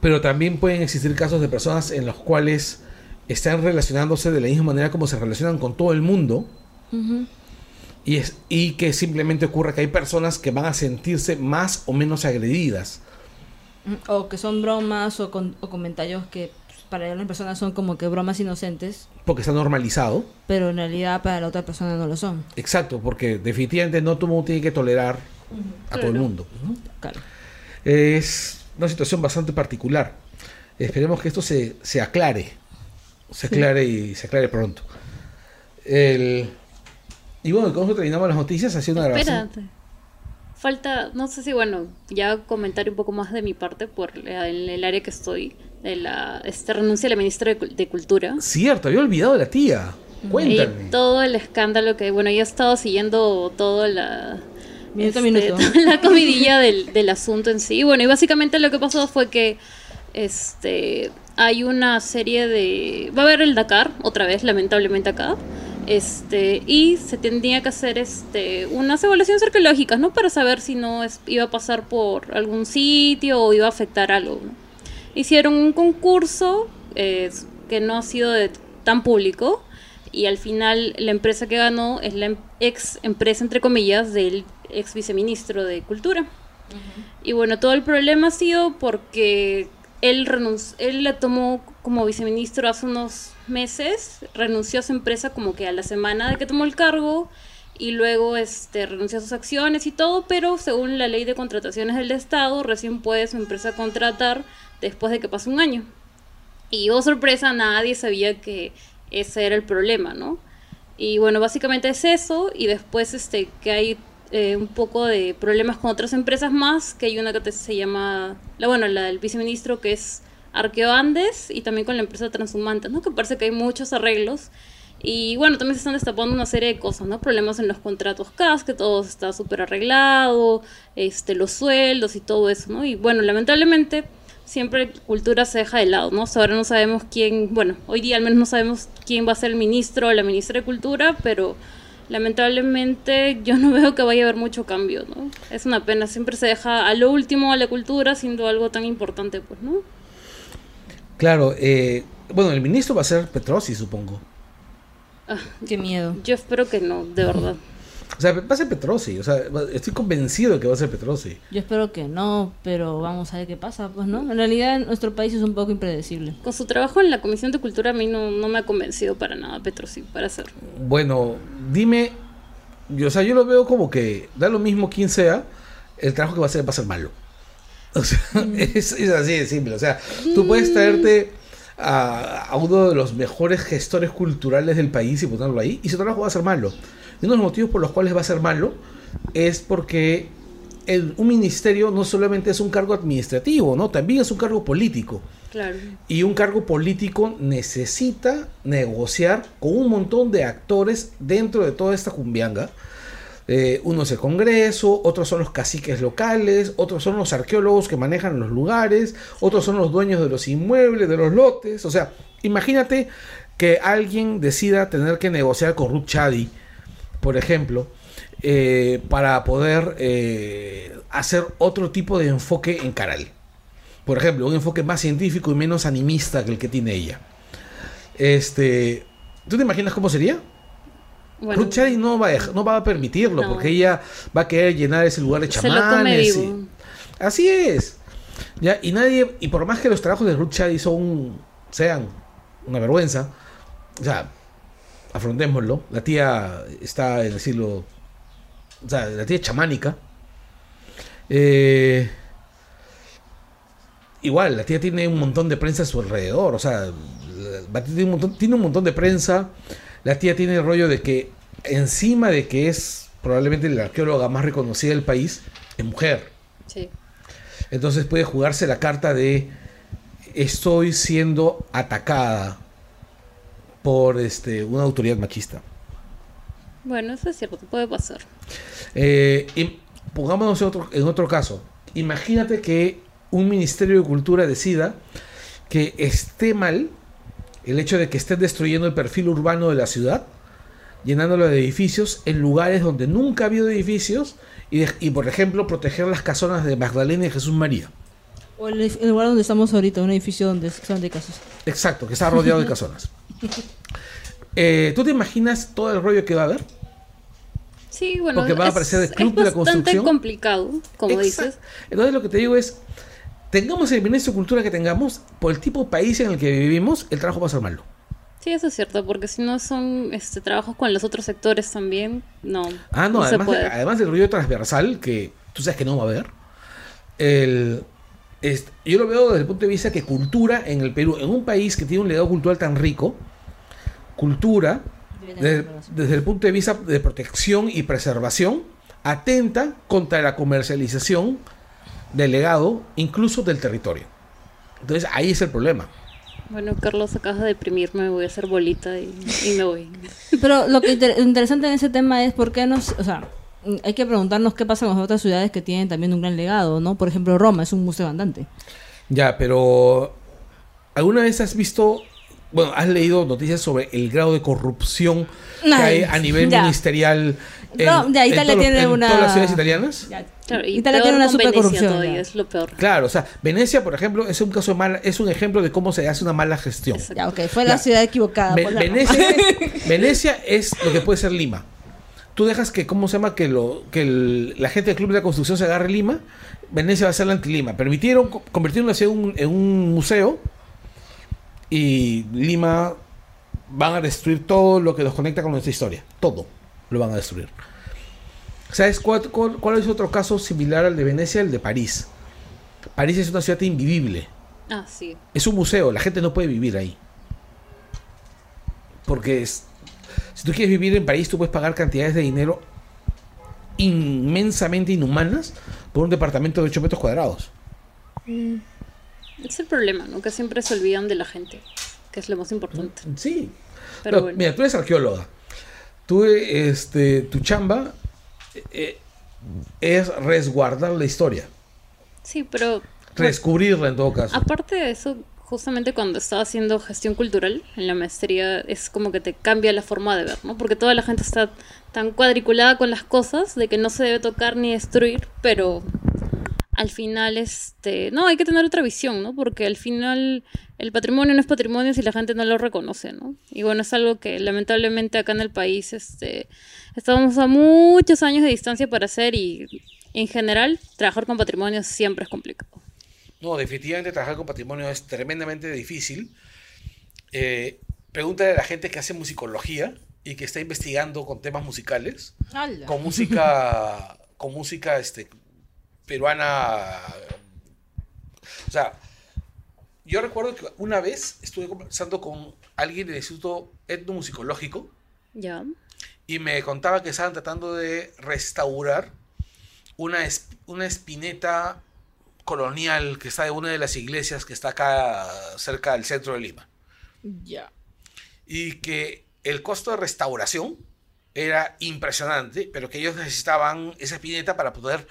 Pero también pueden existir casos de personas en los cuales están relacionándose de la misma manera como se relacionan con todo el mundo. Y, es, y que simplemente ocurre que hay personas que van a sentirse más o menos agredidas. O que son bromas o, con- o comentarios que pues, para las personas son como que bromas inocentes, Porque está normalizado. pero en realidad para la otra persona no lo son. Exacto, porque definitivamente no todo el mundo tiene que tolerar a todo el mundo. ¿no? Claro. Es una situación bastante particular. Esperemos que esto se, se aclare. Se aclare y se aclare pronto. El... Y bueno, con eso terminamos las noticias. Ha sido una grabación. Espérate. Falta, no sé si, bueno, ya comentar un poco más de mi parte por la- en el área que estoy, de la este, renuncia de la ministra de, Cul- de Cultura. Cierto, había olvidado de la tía. Cuéntame. Y todo el escándalo que, bueno, yo he estado siguiendo toda la... Minuto a este, minuto. toda la comidilla del, del asunto en sí. Bueno, y básicamente lo que pasó fue que este hay una serie de... Va a haber el Dakar, otra vez, lamentablemente acá. Este, y se tendría que hacer este, unas evaluaciones arqueológicas, ¿no? Para saber si no es- iba a pasar por algún sitio o iba a afectar algo, ¿no? hicieron un concurso eh, que no ha sido de- tan público y al final la empresa que ganó es la em- ex empresa, entre comillas, del ex viceministro de Cultura. Y bueno, todo el problema ha sido porque él, renunci- él la tomó como viceministro hace unos meses, renunció a su empresa como que a la semana de que tomó el cargo y luego este, renunció a sus acciones y todo, pero según la ley de contrataciones del Estado, recién puede su empresa contratar después de que pase un año. Y oh sorpresa, nadie sabía que ese era el problema, ¿no? Y bueno, básicamente es eso. Y después este que hay eh, un poco de problemas con otras empresas más, que hay una que se llama, la bueno, la del viceministro que es Arqueo Andes y también con la empresa Transhumante, ¿no? Que parece que hay muchos arreglos. Y bueno, también se están destapando una serie de cosas, ¿no? Problemas en los contratos CAS, que todo está súper arreglado, este, los sueldos y todo eso, ¿no? Y bueno, lamentablemente siempre cultura se deja de lado, ¿no? O sea, ahora no sabemos quién, bueno, hoy día al menos no sabemos quién va a ser el ministro o la ministra de Cultura, pero lamentablemente yo no veo que vaya a haber mucho cambio, ¿no? Es una pena, siempre se deja a lo último a la cultura siendo algo tan importante, pues, ¿no? Claro, eh, bueno, el ministro va a ser Petrosi, supongo. Qué miedo. Yo espero que no, de verdad. O sea, va a ser Petrosi. O sea, estoy convencido de que va a ser Petrosi. Yo espero que no, pero vamos a ver qué pasa, pues, ¿no? En realidad nuestro país es un poco impredecible. Con su trabajo en la Comisión de Cultura a mí no, no me ha convencido para nada Petrosi, para hacer. Bueno, dime. Yo, o sea, yo lo veo como que da lo mismo quien sea, el trabajo que va a hacer va a ser malo. O sea, es, es así de simple. O sea, tú puedes traerte a, a uno de los mejores gestores culturales del país y ponerlo ahí, y su trabajo va a ser malo. Y uno de los motivos por los cuales va a ser malo es porque el- un ministerio no solamente es un cargo administrativo, ¿no? También es un cargo político. Claro. Y un cargo político necesita negociar con un montón de actores dentro de toda esta cumbianga. Eh, uno es el Congreso, otros son los caciques locales, otros son los arqueólogos que manejan los lugares, otros son los dueños de los inmuebles, de los lotes. O sea, imagínate que alguien decida tener que negociar con Ruth Chadi, por ejemplo, eh, para poder eh, hacer otro tipo de enfoque en Caral. Por ejemplo, un enfoque más científico y menos animista que el que tiene ella. Este, ¿Tú te imaginas cómo sería? Bueno, Ruth no va, a dej- no va a permitirlo No. porque ella va a querer llenar ese lugar de se lo come chamanes. y-. Así es. Ya, y nadie, y por más que los trabajos de Ruth son, sean una vergüenza, o sea, afrontémoslo. La tía está en el siglo, o sea, la tía es chamánica. Eh, igual, la tía tiene un montón de prensa a su alrededor, o sea, la tía tiene un montón, tiene un montón de prensa. La tía tiene el rollo de que encima de que es probablemente la arqueóloga más reconocida del país, es mujer. Sí. Entonces puede jugarse la carta de estoy siendo atacada por este una autoridad machista. Bueno, eso es cierto, puede pasar. Eh, y pongámonos en otro, en otro caso. Imagínate que un Ministerio de Cultura decida que esté mal el hecho de que estén destruyendo el perfil urbano de la ciudad, llenándolo de edificios en lugares donde nunca ha habido edificios y, de- y, por ejemplo, proteger las casonas de Magdalena y Jesús María. O el, el lugar donde estamos ahorita, un edificio donde son de casas. Exacto, que está rodeado de casonas. Eh, ¿Tú te imaginas todo el rollo que va a haber? Sí, bueno, Porque va a es- aparecer el club de la construcción. complicado, como Exacto. dices. Entonces lo que te digo es, tengamos el ministro de Cultura que tengamos, por el tipo de país en el que vivimos, el trabajo va a ser malo. Sí, eso es cierto, porque si no son este trabajos con los otros sectores también, no. Ah, no, se además, puede. además del rollo transversal, que tú sabes que no va a haber, el, es- yo lo veo desde el punto de vista que cultura en el Perú, en un país que tiene un legado cultural tan rico, cultura, desde, desde el punto de vista de protección y preservación, atenta contra la comercialización del legado, incluso del territorio. Entonces ahí es el problema. Bueno, Carlos, acabas de deprimirme, me voy a hacer bolita y, y me voy. Pero lo que inter- interesante en ese tema es por qué nos, o sea, hay que preguntarnos qué pasa con las otras ciudades que tienen también un gran legado, ¿no? Por ejemplo, Roma es un museo andante. Ya, pero ¿alguna vez has visto bueno, has leído noticias sobre el grado de corrupción que Ay, hay a nivel ya. ministerial en, No, ya, en Italia todo- tiene en una- todas las ciudades italianas? Ya. Claro, y Italia tiene una supercorrupción. todavía, es lo peor. Claro, o sea, Venecia, por ejemplo, es un caso de mala, es un ejemplo de cómo se hace una mala gestión. Ya, ok, fue la ciudad equivocada. Ve- por la Venecia, Venecia es lo que puede ser Lima. Tú dejas que, ¿cómo se llama? Que, lo, que el- la gente del Club de la Construcción se agarre Lima. Venecia va a ser la anti-Lima. Permitieron, co- convirtieron en un, en un museo. Y Lima van a destruir todo lo que nos conecta con nuestra historia. Todo lo van a destruir. ¿Sabes cuál, cuál- cuál es otro caso similar al de Venecia? El de París. París es una ciudad invivible. Ah, sí. Es un museo, la gente no puede vivir ahí. Porque es- si tú quieres vivir en París, tú puedes pagar cantidades de dinero inmensamente inhumanas por un departamento de 8 metros cuadrados. Es el problema, ¿no? Que siempre se olvidan de la gente, que es lo más importante. Sí. Pero No, bueno. Mira, tú eres arqueóloga. Tú, este, tu chamba eh, es resguardar la historia. Sí, pero Descubrirla en todo caso. aparte de eso, justamente cuando estaba haciendo gestión cultural en la maestría, es como que te cambia la forma de ver, ¿no? Porque toda la gente está tan cuadriculada con las cosas de que no se debe tocar ni destruir, pero al final, este, no, hay que tener otra visión, ¿no? Porque al final el patrimonio no es patrimonio si la gente no lo reconoce, ¿no? Y bueno, es algo que lamentablemente acá en el país, este, estamos a muchos años de distancia para hacer y en general trabajar con patrimonio siempre es complicado. No, definitivamente trabajar con patrimonio es tremendamente difícil. Eh, pregúntale a la gente que hace musicología y que está investigando con temas musicales, con música, con música este, peruana. O sea, yo recuerdo que una vez estuve conversando con alguien del Instituto Etnomusicológico Ya. y me contaba que estaban tratando de restaurar una, una espineta colonial que está de una de las iglesias que está acá cerca del centro de Lima. Ya. Y que el costo de restauración era impresionante, pero que ellos necesitaban esa espineta para poder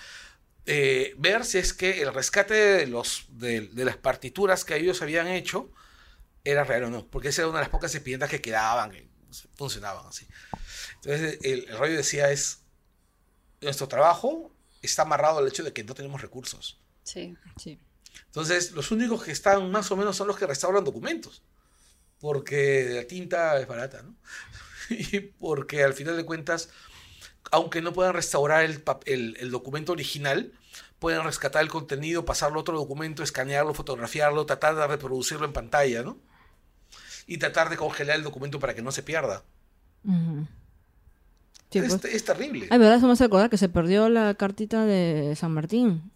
eh, ver si es que el rescate de, los, de, de las partituras que ellos habían hecho era real o no, porque esa era una de las pocas espinetas que quedaban, que funcionaban así. Entonces el, el rollo decía es, nuestro trabajo está amarrado al hecho de que no tenemos recursos. Sí. Sí. Entonces, los únicos que están más o menos son los que restauran documentos. Porque la tinta es barata, ¿no? Y porque al final de cuentas, aunque no puedan restaurar el, el- el documento original, pueden rescatar el contenido, pasarlo a otro documento, escanearlo, fotografiarlo, tratar de reproducirlo en pantalla, ¿no? Y tratar de congelar el documento para que no se pierda. Ujú. Sí, es, pues. es terrible. Ay, verdad, eso me hace acordar que se perdió la cartita de San Martín.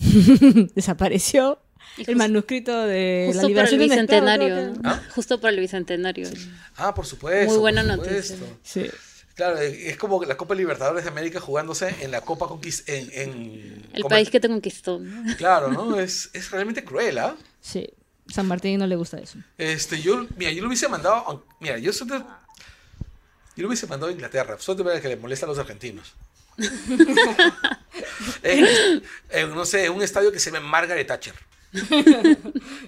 Desapareció el manuscrito de la Justo para el liberación de un esclavo, bicentenario. ¿Ah? Justo para el bicentenario. Ah, por supuesto. Muy buena por noticia. Sí. Claro, es como la Copa Libertadores de América jugándose en la Copa Conquist en, en El país que te conquistó. ¿no? Claro, ¿no? Es, es realmente cruel, ¿ah? Sí. San Martín no le gusta eso. Este, yo, mira, yo lo hubiese mandado, mira, yo soy de- yo lo hubiese mandado a Inglaterra, solo para que le molesta a los argentinos. En, en, no sé, en un estadio que se llama Margaret Thatcher.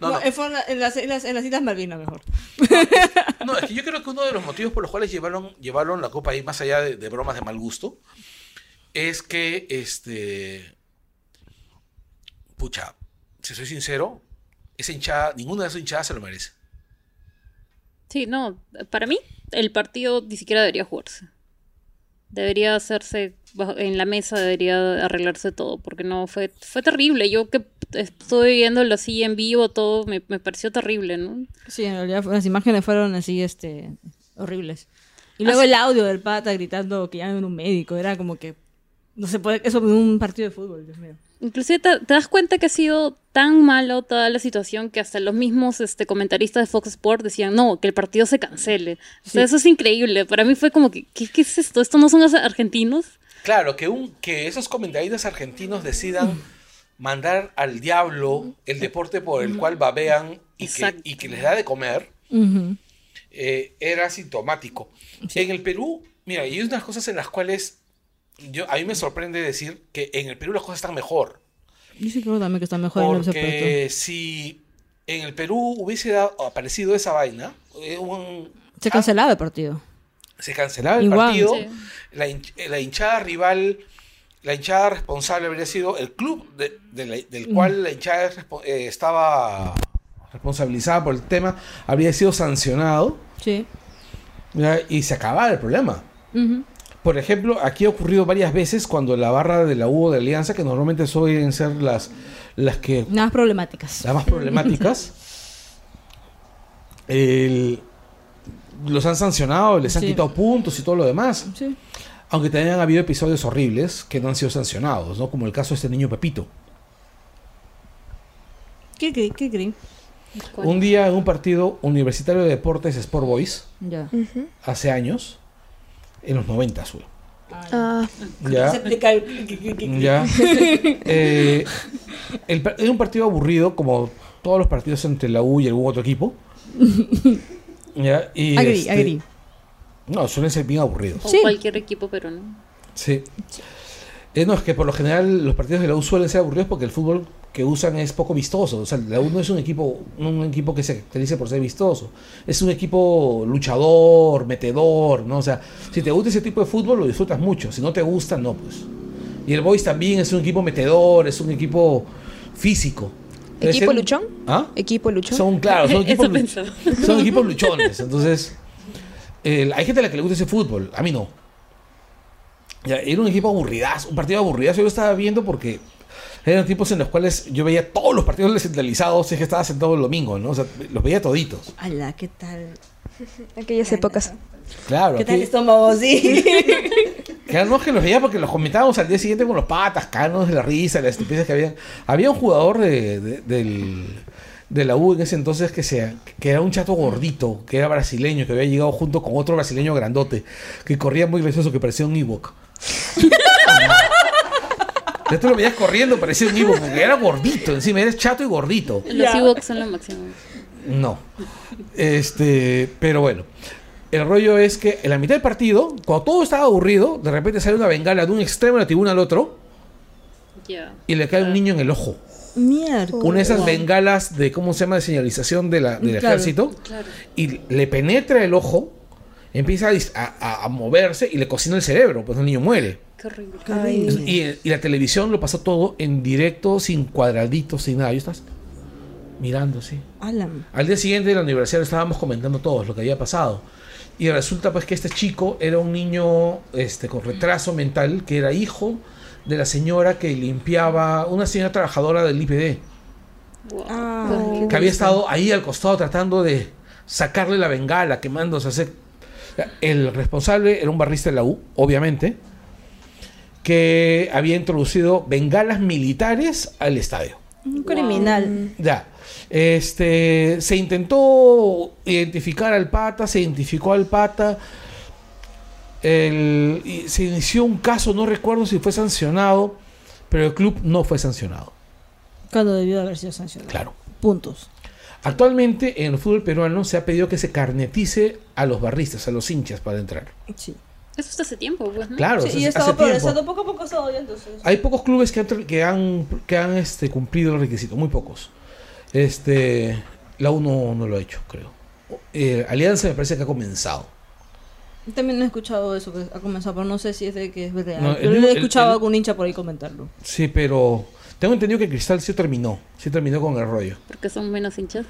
No, no, fue en, la- en las, en las- en las Islas Malvinas mejor. no, es que yo creo que uno de los motivos por los cuales llevaron, llevaron la copa ahí, más allá de, de bromas de mal gusto, es que, este, pucha, si soy sincero, esa hinchada, ninguna de esas hinchadas se lo merece. Sí, no. Para mí, el partido ni siquiera debería jugarse. Debería hacerse en la mesa, debería arreglarse todo, porque no, fue, fue terrible. Yo que estoy viéndolo así en vivo, todo me, me pareció terrible, ¿no? Sí, en realidad las imágenes fueron así, este, horribles. Y luego el audio del pata gritando que llamen un médico, era como que no se puede, eso en un partido de fútbol, Dios mío. Inclusive te, te das cuenta que ha sido tan malo toda la situación que hasta los mismos este, comentaristas de Fox Sports decían, no, que el partido se cancele. O sea, Sí. eso es increíble. Para mí fue como que, ¿qué, qué es esto? ¿Esto no son los argentinos? Claro, que, un, que esos comentaristas argentinos decidan mandar al diablo el deporte por el cual babean y que, y que les da de comer, eh, era sintomático. En el Perú, mira, hay unas cosas en las cuales yo, a mí me sorprende decir que en el Perú las cosas están mejor. Yo sí creo también que está mejor en. Porque si en el Perú hubiese dado- aparecido esa vaina, eh, un- Se cancelaba el partido. Se cancelaba el Igual. partido, Sí. la, hinch- la hinchada rival, la hinchada responsable habría sido el club de- de la- del cual la hinchada eh, estaba responsabilizada por el tema, habría sido sancionado Sí. y se acababa el problema. Por ejemplo, aquí ha ocurrido varias veces cuando la barra de la U de Alianza, que normalmente suelen ser las, las que Nada más problemáticas. las más problemáticas, el- los han sancionado, les han Sí. quitado puntos y todo lo demás. Sí. Aunque también han habido episodios horribles que no han sido sancionados, ¿no? Como el caso de este niño Pepito. ¿Qué creí? ¿Qué. Un día en un partido universitario de deportes Sport Boys, Ya. Ujú. hace años, en los 90, güey. Ah, Ya. Ya. Eh, el pa- era un partido aburrido, como todos los partidos entre la U y algún otro equipo. Ya, y Agri, este, agri. No, suelen ser bien aburridos. O Sí. cualquier equipo peruano. Sí. Eh, no, es que por lo general los partidos de la U suelen ser aburridos porque el fútbol que usan es poco vistoso. O sea, la U no es un equipo, un equipo que se caracterice por ser vistoso. Es un equipo luchador, metedor, ¿no? O sea, si te gusta ese tipo de fútbol lo disfrutas mucho. Si no te gusta, no, pues. Y el Boys también es un equipo metedor, es un equipo físico. ¿Equipo luchón? ¿Ah? equipo luchón. Son, claro, son equipos, son equipos luchones. Entonces, el- hay gente a la que le gusta ese fútbol. A mí no. Ya, era un equipo aburridazo, un partido aburridazo. Yo lo estaba viendo porque eran tiempos en los cuales yo veía todos los partidos descentralizados. Es que estaba sentado el domingo, ¿no? O sea, los veía toditos. Ala, ¿qué tal? Aquellas épocas. Claro. ¿Qué tal aquí- estómago? Sí. Claro, no es que los veía porque los comentábamos al día siguiente con los patas, canos de la risa, las estupideces que había. Había un jugador de, de- del, de la U en ese entonces que, se, que era un chato gordito, que era brasileño, que había llegado junto con otro brasileño grandote, que corría muy gracioso, que parecía un Ewok. Ya tú lo veías corriendo, parecía un Ewok, porque era gordito encima, era chato y gordito. Los. Ewoks son lo máximo. No. Este, pero bueno. El rollo es que en la mitad del partido, cuando todo estaba aburrido, de repente sale una bengala de un extremo de la tribuna al otro Ya. y le cae un niño en el ojo. Mierda. Una de esas bengalas de, ¿cómo se llama?, de señalización de la, del Claro. ejército. Claro. Y le penetra el ojo, empieza a, a- a- moverse y le cocina el cerebro, pues el niño muere. Qué horrible. Ay. Y, y la televisión lo pasó todo en directo, sin cuadraditos, sin nada. Yo estás mirando, sí. Ala. Al día siguiente en la universidad estábamos comentando todos lo que había pasado. Y resulta pues que este chico era un niño este, con retraso mental, que era hijo de la señora que limpiaba, una señora trabajadora del IPD, Wow. Ah, que había estado ahí al costado tratando de sacarle la bengala, quemándose. hacer- El responsable era un barrista de la U, obviamente, que había introducido bengalas militares al estadio. Un criminal. Ya. Este, se intentó identificar al pata, se identificó al pata. El- y se inició un caso, no recuerdo si fue sancionado, pero el club no fue sancionado. Cuando debió de haber sido sancionado. Claro. Puntos. Actualmente en el fútbol peruano se ha pedido que se carnetice a los barristas, a los hinchas para entrar. Sí. Eso está hace tiempo, pues, ¿no? Claro, Sí, y he estado hace tiempo. progresando poco a poco, ha entonces. Hay pocos clubes que han, que han, que han este, cumplido el requisito, muy pocos. Este, la U no, no lo ha hecho, creo. Eh, Alianza me parece que ha comenzado. También he escuchado eso que ha comenzado, pero no sé si es de que es real. No, Yo mismo- he el- escuchado a algún hincha por ahí comentarlo. Sí, pero tengo entendido que Cristal sí terminó, sí terminó con el rollo. Porque son menos hinchas.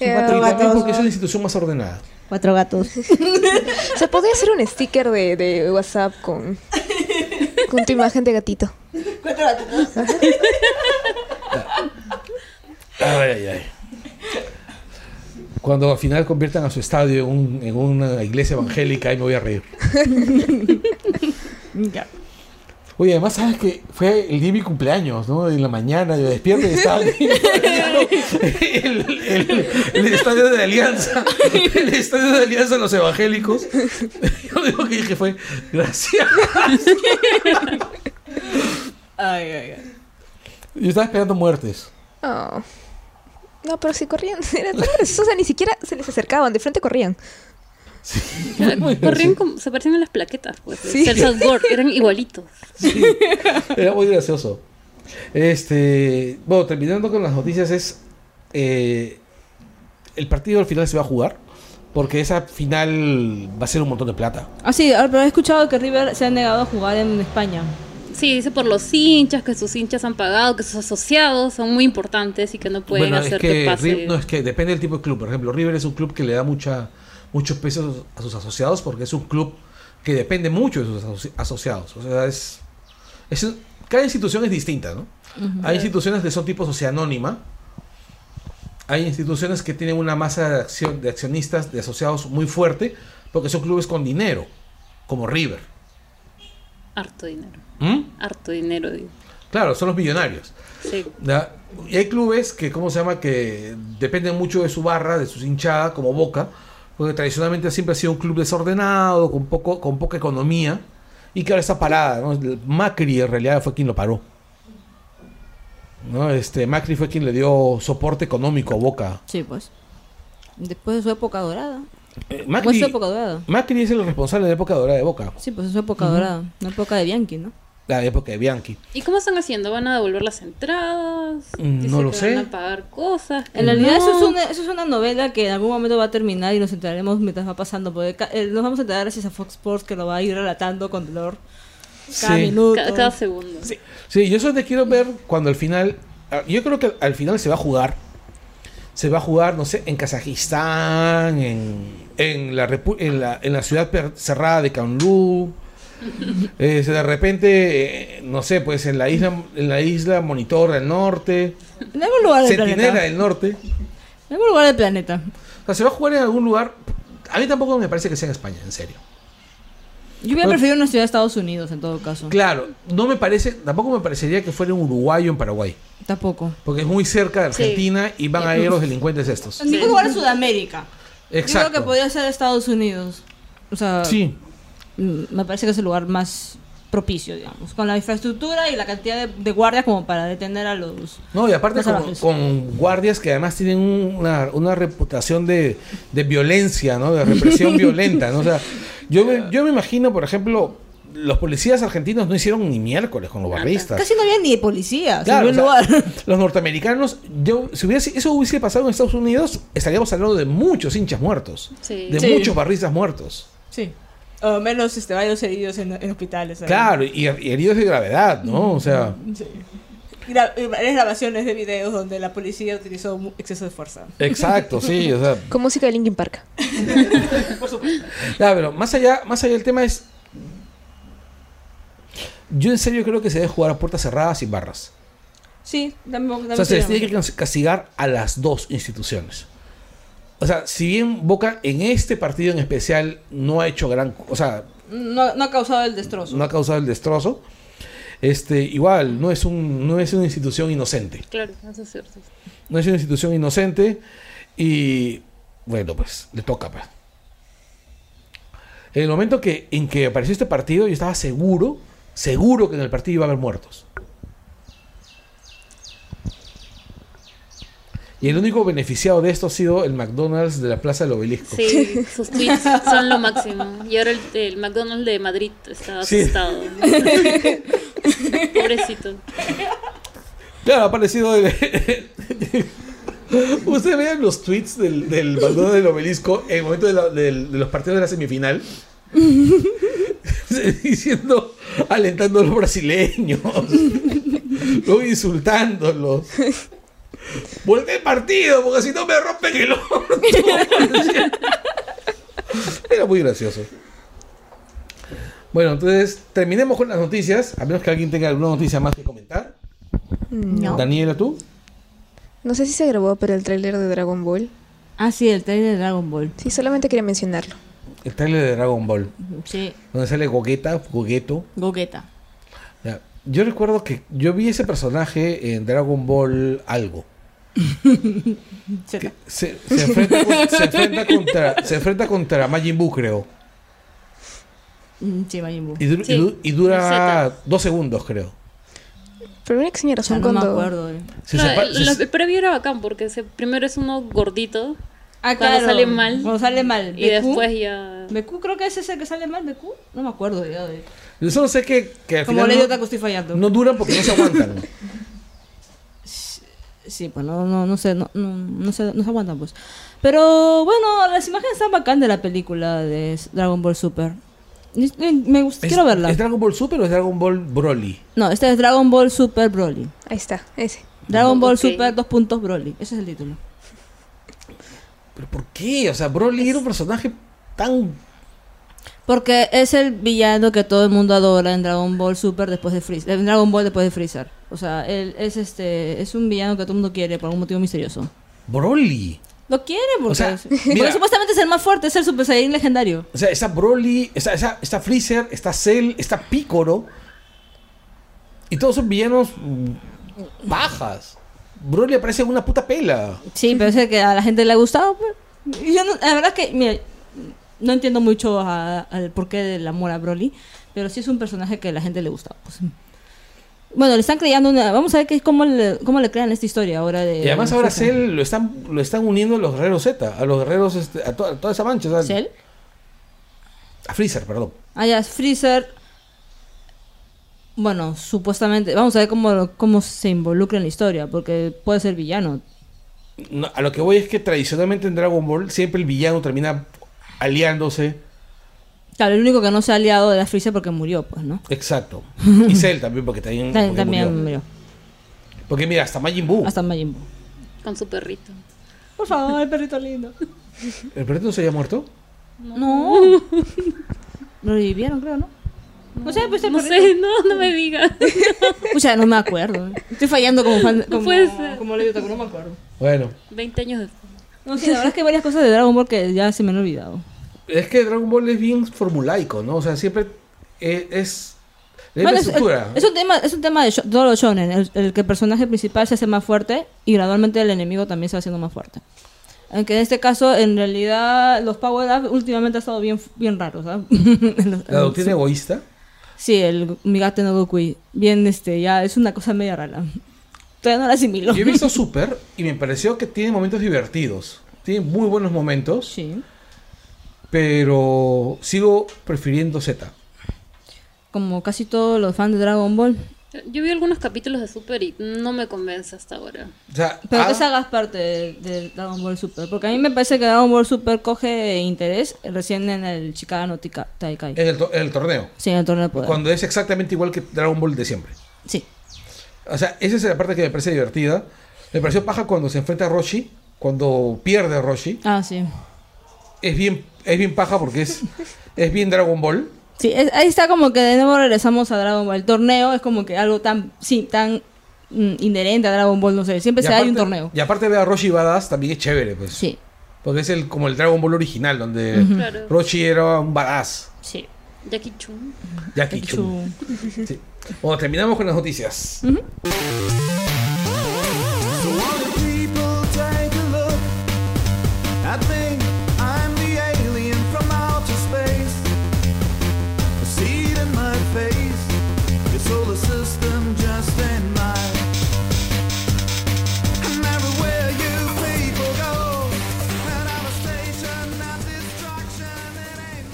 Eh, cuatro gatos. porque es una institución más ordenada. Cuatro gatos. Se podría hacer un sticker de, de WhatsApp con, con tu imagen de gatito. Cuatro gatos. Ay, ay, ay. Cuando al final conviertan a su estadio en, un- en una iglesia evangélica, ahí me voy a reír. Ya. Oye, además, ¿sabes que Fue el día de mi cumpleaños, ¿no? En la mañana, yo despierto y estaba aquí el, el- el estadio de Alianza. El estadio de Alianza de los evangélicos. Yo lo único que dije fue, gracias. Ay, ay, ay. Yo estaba esperando muertes. Oh. No, pero si corrían, era tan gracioso, o sea, ni siquiera se les acercaban, de frente corrían. Corrían como, se parecían a las plaquetas, pues. Sí. Eran igualitos. Sí, era muy gracioso. Este, bueno, terminando con las noticias es eh, el partido al final se va a jugar. Porque esa final va a ser un montón de plata. Ah, sí, ah, pero he escuchado que River se ha negado a jugar en España. Sí, dice por los hinchas, que sus hinchas han pagado, que sus asociados son muy importantes y que no pueden bueno, es hacer que, que pase. No, es que depende del tipo de club. Por ejemplo, River es un club que le da mucha, muchos pesos a sus asociados porque es un club que depende mucho de sus asoci- asociados. O sea, es, es cada institución es distinta, ¿no? Hay instituciones que son tipo sociedad anónima. Hay instituciones que tienen una masa de, acción, de accionistas, de asociados muy fuerte, porque son clubes con dinero, como River. Harto dinero. ¿Mm? Harto dinero, digo. Claro, son los millonarios. Sí. ¿ya? Y hay clubes que, ¿cómo se llama? Que dependen mucho de su barra, de sus hinchadas, como Boca, porque tradicionalmente siempre ha sido un club desordenado, con, poco, con poca economía, y que ahora está parada. ¿no? El Macri en realidad fue quien lo paró. ¿no? Este, Macri fue quien le dio soporte económico a Boca. Sí, pues. Después de su época dorada. Eh, Macri, su época dorada. Macri es el responsable de la época dorada de Boca, Sí, pues es su época dorada. Una época de Bianchi, ¿no? la época de Bianchi. ¿Y cómo están haciendo? ¿Van a devolver las entradas? Mm, no lo sé. Van a pagar cosas. En realidad eso, es una, eso es una novela que en algún momento va a terminar y nos enteraremos mientras va pasando. Porque eh, nos vamos a enterar gracias a Fox Sports que lo va a ir relatando con dolor cada Sí. minuto. Cada, cada segundo. Sí, yo eso te quiero ver cuando al final. ah, Yo creo que al final se va a jugar. Se va a jugar, no sé, en Kazajistán, en, en, la, en, la, en la ciudad cerrada de Kamlú. Eh, de repente, eh, no sé, pues en la isla en la isla Monitor del Norte, En algún lugar del Centinela planeta. del Norte. En algún lugar del planeta. O sea, se va a jugar en algún lugar. A mí tampoco me parece que sea en España, en serio. Yo hubiera preferido una ciudad de Estados Unidos en todo caso. Claro, no me parece, tampoco me parecería que fuera en Uruguay o en Paraguay. Tampoco. Porque es muy cerca de Sí. Argentina y van a ir los delincuentes estos. En ningún lugar de Sudamérica. Yo Exacto. creo que podría ser Estados Unidos. O sea, Sí, mm, me parece que es el lugar más propicio, digamos. Con la infraestructura y la cantidad de, de guardias como para detener a los... no, y aparte con, guardias que además tienen una, una reputación de, de violencia, ¿no? De represión violenta, ¿no? O sea, yo me, yo me imagino, por ejemplo, los policías argentinos no hicieron ni miércoles con los barristas. Casi no había ni policías Claro, en o un sea, lugar. los norteamericanos, yo, si hubiese, eso hubiese pasado en Estados Unidos, estaríamos hablando de muchos hinchas muertos, Sí. de Sí. muchos barristas muertos. Sí. O menos este, varios heridos en, en hospitales. ¿sabes? Claro, y, y heridos de gravedad, ¿no? O sea, Sí. Gra- y varias grabaciones de videos donde la policía utilizó exceso de fuerza. exacto, sí, o sea, Con música de Linkin Park. Claro, pero más allá, más allá del tema es. Yo en serio creo que se debe jugar a puertas cerradas sin barras. Sí, también, también O sea, se les tiene que cas- castigar a las dos instituciones. O sea, si bien Boca en este partido en especial no ha hecho gran. O sea, no, no ha causado el destrozo. no ha causado el destrozo. Este, igual, no es, un, no es una institución inocente. Claro, eso es cierto. No es una institución inocente. Y bueno, pues, le toca, pues. En el momento que, en que apareció este partido, yo estaba seguro, seguro que en el partido iba a haber muertos. Y el único beneficiado de esto ha sido el McDonald's de la Plaza del Obelisco. Sí, sus tweets son lo máximo. Y ahora el, el McDonald's de Madrid está Sí. asustado. Pobrecito. Claro, ha aparecido. el- Ustedes vean los tweets del, del McDonald's del Obelisco en el momento de, la- de los partidos de la semifinal. Diciendo, alentando a los brasileños. Luego insultándolos. Voltea el partido, porque si no me rompen el orto. Era muy gracioso. Bueno, entonces terminemos con las noticias. A menos que alguien tenga alguna noticia más que comentar. No. Daniela, tú. No sé si se grabó, pero el tráiler de Dragon Ball. Ah, sí, el trailer de Dragon Ball. Sí, solamente quería mencionarlo. El trailer de Dragon Ball. Sí, Donde sale Gogeta, Gogeto. Gogeta. Ya. Yo recuerdo que yo vi ese personaje en Dragon Ball algo. Que se, se enfrenta, con- se enfrenta contra, se enfrenta contra Majin Buu, creo. Mm, Sí, Majin Buu. Y, dur- Sí, y du- y dura dos segundos, creo. Por una extraña razón, no me cuando. acuerdo. eh. Se Claro, el, se- el previo era bacán porque se- primero es uno gordito Ah, Cuando claro. sale mal. Cuando sale mal. y después ya... BQ creo que ese es el que sale mal, BQ. No me acuerdo ya de... yo solo sé que, que al Como final Lady no, Otaku estoy fallando. no duran porque no se aguantan. Sí, pues no, no, no sé, no, no, no, se, no se aguantan, pues. Pero bueno, las imágenes están bacán de la película de Dragon Ball Super. Me gusta, ¿Es- quiero verla. ¿Es Dragon Ball Super o es Dragon Ball Broly? No, este es Dragon Ball Super Broly. Ahí está, ese. Dragon Ball. Super dos puntos Broly. Ese es el título. ¿Pero por qué? O sea, Broly era un personaje tan... Porque es el villano que todo el mundo adora en Dragon Ball Super después de Freezer. En Dragon Ball después de Freezer. O sea, él es este es un villano que todo el mundo quiere por algún motivo misterioso. Broly. Lo quiere porque, O sea, porque mira. supuestamente es el más fuerte, es el Super Saiyan legendario. O sea, está Broly, está, está, está Freezer, está Cell, está Piccolo. Y todos son villanos bajas. Broly aparece una puta pela. Sí, pero es que a la gente le ha gustado. pues. Y Yo no- la verdad es que, mira, no entiendo mucho al porqué del amor a Broly, pero sí es un personaje que a la gente le gusta. pues. Bueno, le están creando una... Vamos a ver qué, cómo, le, cómo le crean esta historia ahora de... Y además ahora. Cell lo están, lo están uniendo a los guerreros Z, a los guerreros, este, a, to- a toda esa mancha. o sea, ¿Cell? A Freezer, perdón. Ah, ya, Freezer... Bueno, supuestamente... Vamos a ver cómo, cómo se involucra en la historia, porque puede ser villano. No, a lo que voy es que tradicionalmente en Dragon Ball siempre el villano termina aliándose. Claro, el único que no se ha aliado era Freezer porque murió, pues, ¿no? Exacto. Y Cell también, porque también, También, porque también murió. murió. Porque mira, hasta Majin Buu. Hasta Majin Buu. Con su perrito. Por favor, el perrito lindo. ¿El perrito no se había muerto? No. Lo revivieron, creo, ¿no? No sé, pues el No perrito. sé, no, no me digas. Pucha, no me acuerdo. Estoy fallando como fan. Como, puede ser. Como le no me acuerdo. Bueno. 20 años después. No, sí, la verdad es que hay varias cosas de Dragon Ball que ya se me han olvidado. Es que Dragon Ball es bien formulaico, ¿no? O sea, siempre eh, es... Es Bueno, es, un tema, es un tema de todos los shonen, el, el que el personaje principal se hace más fuerte y gradualmente el enemigo también se va haciendo más fuerte. Aunque en este caso, en realidad, los power up últimamente han estado bien, bien raros, ¿sabes? La doctrina egoísta. Sí, el Migate no Gokui. Bien, este, ya es una cosa media rara. Todavía no la asimilo. Yo he visto Super y me pareció que tiene momentos divertidos. Tiene muy buenos momentos, Sí. Pero sigo prefiriendo Z. Como casi todos los fans de Dragon Ball. Yo vi algunos capítulos de Super y no me convence hasta ahora. O sea, Pero ah, que se hagas parte de, de Dragon Ball Super. Porque a mí me parece que Dragon Ball Super coge interés recién en el Chikara no Tika- Taikai. en el, to- en el torneo. Sí, en el torneo de poder. Cuando es exactamente igual que Dragon Ball de siempre. Sí. O sea, esa es la parte que me parece divertida. Me pareció paja cuando se enfrenta a Roshi, cuando pierde a Roshi. Ah, sí. Es bien, es bien paja porque es, es bien Dragon Ball. Sí, es- ahí está como que de nuevo regresamos a Dragon Ball. El torneo es como que algo tan, sí, tan mm, inherente a Dragon Ball, no sé. Siempre Y se hay un aparte- torneo. Y aparte ver a Roshi Badass también es chévere, pues. Sí, Porque es el, como el Dragon Ball original, donde Claro. Roshi era un badass. sí. Jackie Chun. Jackie Chu. Chun. Sí. Bueno, terminamos con las noticias. All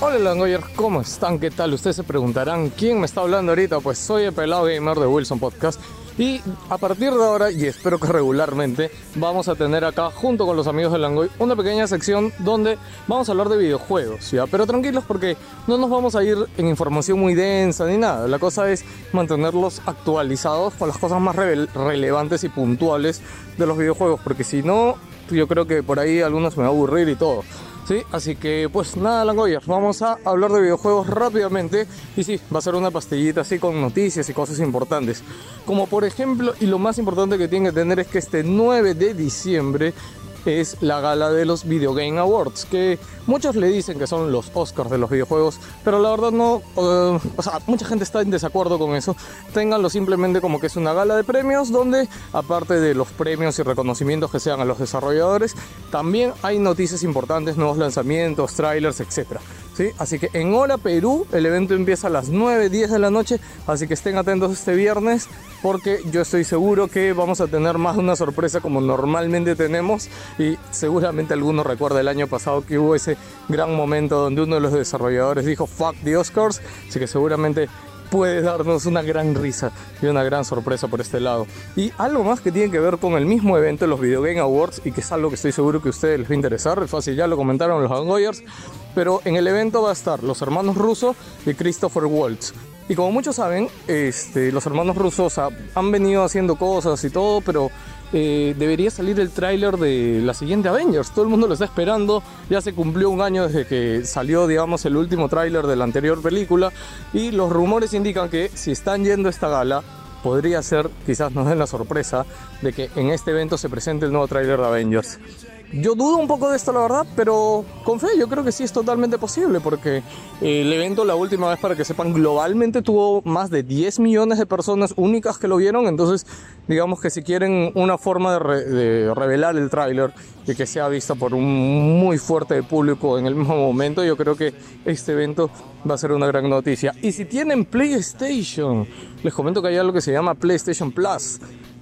Hola Langoyers, ¿cómo están? ¿Qué tal? Ustedes se preguntarán quién me está hablando ahorita. Pues soy el pelado gamer de Wilson Podcast. Y a partir de ahora, y espero que regularmente, vamos a tener acá, junto con los amigos de Langoy, una pequeña sección donde vamos a hablar de videojuegos, ¿ya? Pero tranquilos porque no nos vamos a ir en información muy densa ni nada. La cosa es mantenerlos actualizados con las cosas más relevantes y puntuales de los videojuegos, porque si no, yo creo que por ahí algunos me va a aburrir y todo. Sí, así que pues nada, Langoyers, vamos a hablar de videojuegos rápidamente y sí, va a ser una pastillita así con noticias y cosas importantes. Como por ejemplo, y lo más importante que tienen que tener es que este 9 de diciembre es la gala de los Video Game Awards, que muchos le dicen que son los Oscars de los videojuegos, pero la verdad no, o sea, mucha gente está en desacuerdo con eso. Ténganlo simplemente como que es una gala de premios donde, aparte de los premios y reconocimientos que sean a los desarrolladores, también hay noticias importantes, nuevos lanzamientos, trailers, etc. ¿Sí? Así que en hora Perú el evento empieza a las 9, 10 de la noche, así que estén atentos este viernes porque yo estoy seguro que vamos a tener más de una sorpresa como normalmente tenemos y seguramente alguno recuerda el año pasado que hubo ese gran momento donde uno de los desarrolladores dijo fuck the Oscars, así que seguramente puede darnos una gran risa y una gran sorpresa por este lado. Y algo más que tiene que ver con el mismo evento, los Video Game Awards, y que es algo que estoy seguro que a ustedes les va a interesar, es fácil, ya lo comentaron los Angoyers, pero en el evento va a estar los hermanos rusos y Christopher Waltz. Y como muchos saben, este, los hermanos rusos ha- han venido haciendo cosas y todo, pero eh, debería salir el tráiler de la siguiente Avengers. Todo el mundo lo está esperando. Ya se cumplió un año desde que salió, digamos, el último tráiler de la anterior película. Y los rumores indican que si están yendo a esta gala, podría ser, quizás nos den la sorpresa, de que en este evento se presente el nuevo tráiler de Avengers. Yo dudo un poco de esto, la verdad, pero con fe yo creo que sí es totalmente posible, porque eh, el evento, la última vez, para que sepan, globalmente tuvo más de 10 millones de personas únicas que lo vieron, entonces digamos que si quieren una forma de, de revelar el tráiler y que sea vista por un muy fuerte público en el mismo momento, yo creo que este evento va a ser una gran noticia. Y si tienen PlayStation, les comento que hay algo que se llama PlayStation Plus.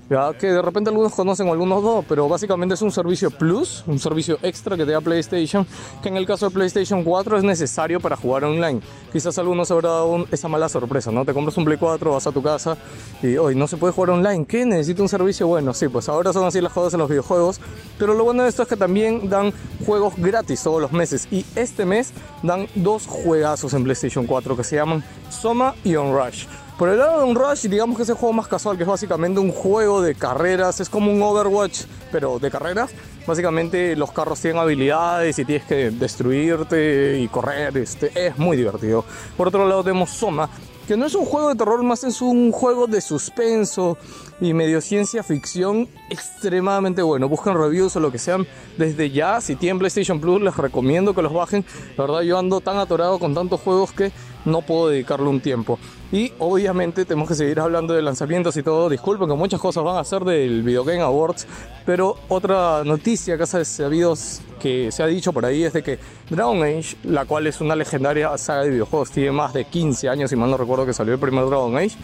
Ya que de repente algunos conocen o algunos no, pero básicamente es un servicio plus, un servicio extra que te da PlayStation, que en el caso de PlayStation 4 es necesario para jugar online. Quizás algunos habrá dado un- esa mala sorpresa, ¿no? Te compras un Play 4, vas a tu casa y hoy no se puede jugar online. ¿Qué? ¿Necesito un servicio? Bueno, sí, pues ahora son así las cosas en los videojuegos, pero lo bueno de esto es que también dan juegos gratis todos los meses y este mes dan dos juegazos en PlayStation 4 que se llaman Soma y Onrush. Por el lado de un Rush, digamos que es el juego más casual, que es básicamente un juego de carreras, es como un Overwatch, pero de carreras. Básicamente los carros tienen habilidades y tienes que destruirte y correr, este, es muy divertido. Por otro lado tenemos Soma, que no es un juego de terror, más es un juego de suspenso y medio ciencia ficción extremadamente bueno. Buscan reviews o lo que sean desde ya. Si tienen PlayStation Plus, les recomiendo que los bajen. La verdad, yo ando tan atorado con tantos juegos que no puedo dedicarle un tiempo. Y obviamente tenemos que seguir hablando de lanzamientos y todo. Disculpen que muchas cosas van a ser del Video Game Awards. Pero otra noticia que ha sabido, que se ha dicho por ahí es de que Dragon Age, la cual es una legendaria saga de videojuegos, tiene más de 15 años, si mal no recuerdo que salió el primer Dragon Age.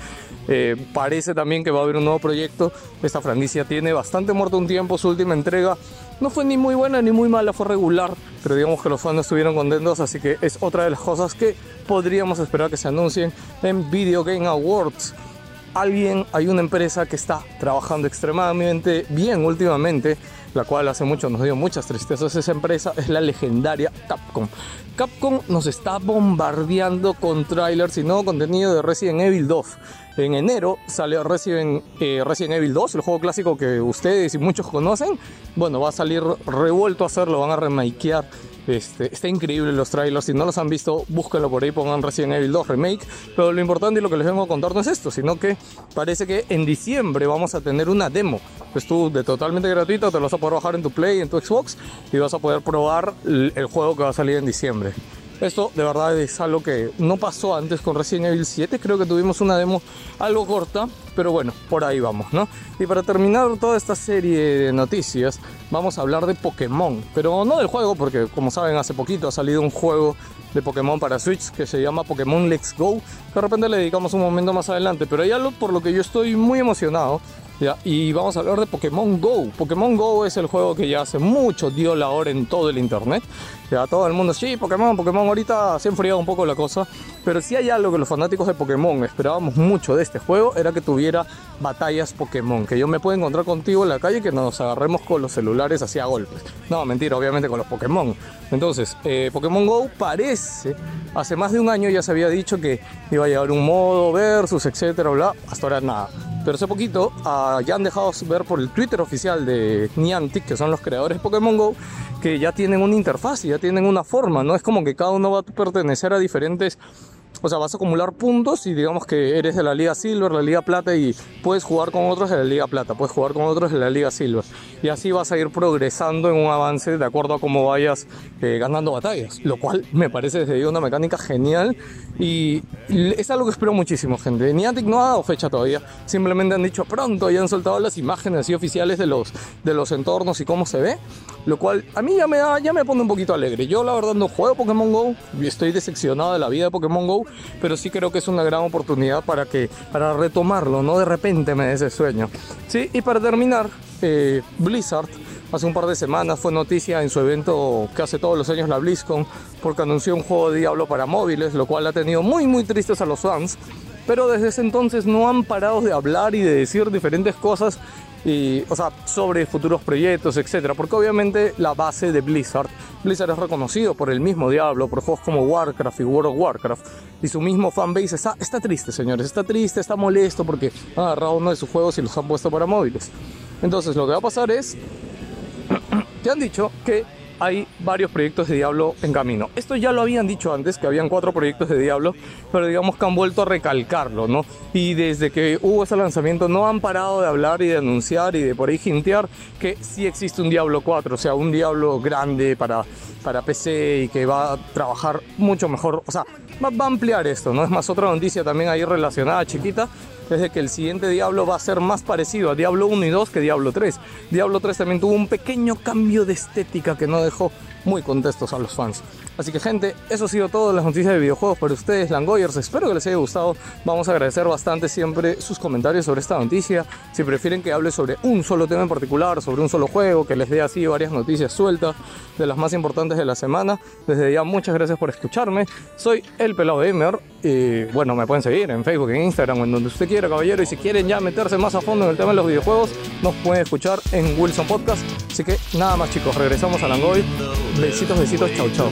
Eh, parece también que va a haber un nuevo proyecto. Esta franquicia tiene bastante muerto un tiempo. Su última entrega no fue ni muy buena ni muy mala, fue regular. Pero digamos que los fans estuvieron contentos, así que es otra de las cosas que podríamos esperar que se anuncien en Video Game Awards. Alguien, hay una empresa que está trabajando extremadamente bien últimamente, la cual hace mucho nos dio muchas tristezas. Esa empresa es la legendaria Capcom. Capcom nos está bombardeando con trailers y nuevo contenido de Resident Evil 2. En enero sale Resident, eh, Resident Evil 2, el juego clásico que ustedes y muchos conocen. Bueno, va a salir revuelto a hacerlo, van a remakear. Este, está increíble los trailers, si no los han visto, búsquenlo por ahí, pongan Resident Evil 2 Remake. Pero lo importante y lo que les vengo a contar no es esto, sino que parece que en diciembre vamos a tener una demo. Pues tú de totalmente gratuito te lo vas a poder bajar en tu Play, en tu Xbox y vas a poder probar el juego que va a salir en diciembre. Esto de verdad es algo que no pasó antes con Resident Evil 7. Creo que tuvimos una demo algo corta, pero bueno, por ahí vamos, ¿no? Y para terminar toda esta serie de noticias, vamos a hablar de Pokémon. Pero no del juego, porque como saben, hace poquito ha salido un juego de Pokémon para Switch que se llama Pokémon Let's Go. De repente le dedicamos un momento más adelante, pero hay algo por lo que yo estoy muy emocionado. ¿ya? Y vamos a hablar de Pokémon Go. Pokémon Go es el juego que ya hace mucho dio la hora en todo el internet. Ya todo el mundo, sí, Pokémon, Pokémon, ahorita se ha enfriado un poco la cosa. Pero si hay algo que los fanáticos de Pokémon esperábamos mucho de este juego, era que tuviera batallas Pokémon. Que yo me pueda encontrar contigo en la calle y que nos agarremos con los celulares hacia golpes. No, mentira, obviamente con los Pokémon. Entonces, eh, Pokémon Go parece, hace más de un año ya se había dicho que iba a llevar un modo versus, etcétera, bla. Hasta ahora nada. Pero hace poquito ah, ya han dejado ver por el Twitter oficial de Niantic, que son los creadores de Pokémon Go, que ya tienen una interfaz y ya tienen una forma. No es como que cada uno va a pertenecer a diferentes o sea, vas a acumular puntos y digamos que eres de la Liga Silver, la Liga Plata y puedes jugar con otros de la Liga Plata, puedes jugar con otros de la Liga Silver. Y así vas a ir progresando en un avance de acuerdo a cómo vayas eh, ganando batallas. Lo cual me parece desde una mecánica genial y es algo que espero muchísimo, gente. Niantic no ha dado fecha todavía, simplemente han dicho pronto y han soltado las imágenes así oficiales de los, de los entornos y cómo se ve. Lo cual a mí ya me, da- ya me pone un poquito alegre. Yo la verdad no juego Pokémon Go estoy decepcionado de la vida de Pokémon Go, pero sí creo que es una gran oportunidad para que para retomarlo, no de repente me dé ese sueño. Sí, y para terminar, eh, Blizzard hace un par de semanas fue noticia en su evento que hace todos los años la BlizzCon porque anunció un juego de Diablo para móviles, lo cual ha tenido muy muy tristes a los fans. pero desde ese entonces no han parado de hablar y de decir diferentes cosas y, o sea, sobre futuros proyectos, etcétera, porque obviamente la base de Blizzard, Blizzard es reconocido por el mismo Diablo, por juegos como Warcraft y World of Warcraft, y su mismo fanbase está, está triste, señores, está triste, está molesto porque han agarrado uno de sus juegos y los han puesto para móviles. Entonces, lo que va a pasar es que han dicho que hay varios proyectos de Diablo en camino. Esto ya lo habían dicho antes, que habían cuatro proyectos de Diablo, pero digamos que han vuelto a recalcarlo, ¿no? Y desde que hubo ese lanzamiento no han parado de hablar y de anunciar y de por ahí jintear que sí existe un Diablo 4, o sea, un Diablo grande para, para PC y que va a trabajar mucho mejor, o sea, va, va a ampliar esto, ¿no? Es más, otra noticia también ahí relacionada, chiquita, es de que el siguiente Diablo va a ser más parecido a Diablo 1 y 2 que Diablo 3. Diablo 3 también tuvo un pequeño cambio de estética que no dejó muy contentos a los fans. Así que gente, eso ha sido todo las noticias de videojuegos para ustedes, Langoyers. Espero que les haya gustado. Vamos a agradecer bastante siempre sus comentarios sobre esta noticia. Si prefieren que hable sobre un solo tema en particular, sobre un solo juego, que les dé así varias noticias sueltas de las más importantes de la semana. Desde ya muchas gracias por escucharme. Soy El Pelado Gamer y bueno, me pueden seguir en Facebook, en Instagram, en donde usted quiera, caballero. Y si quieren ya meterse más a fondo en el tema de los videojuegos, nos pueden escuchar en Wilson Podcast. Así que nada más chicos, regresamos a Langoy. Besitos, besitos, chau chau.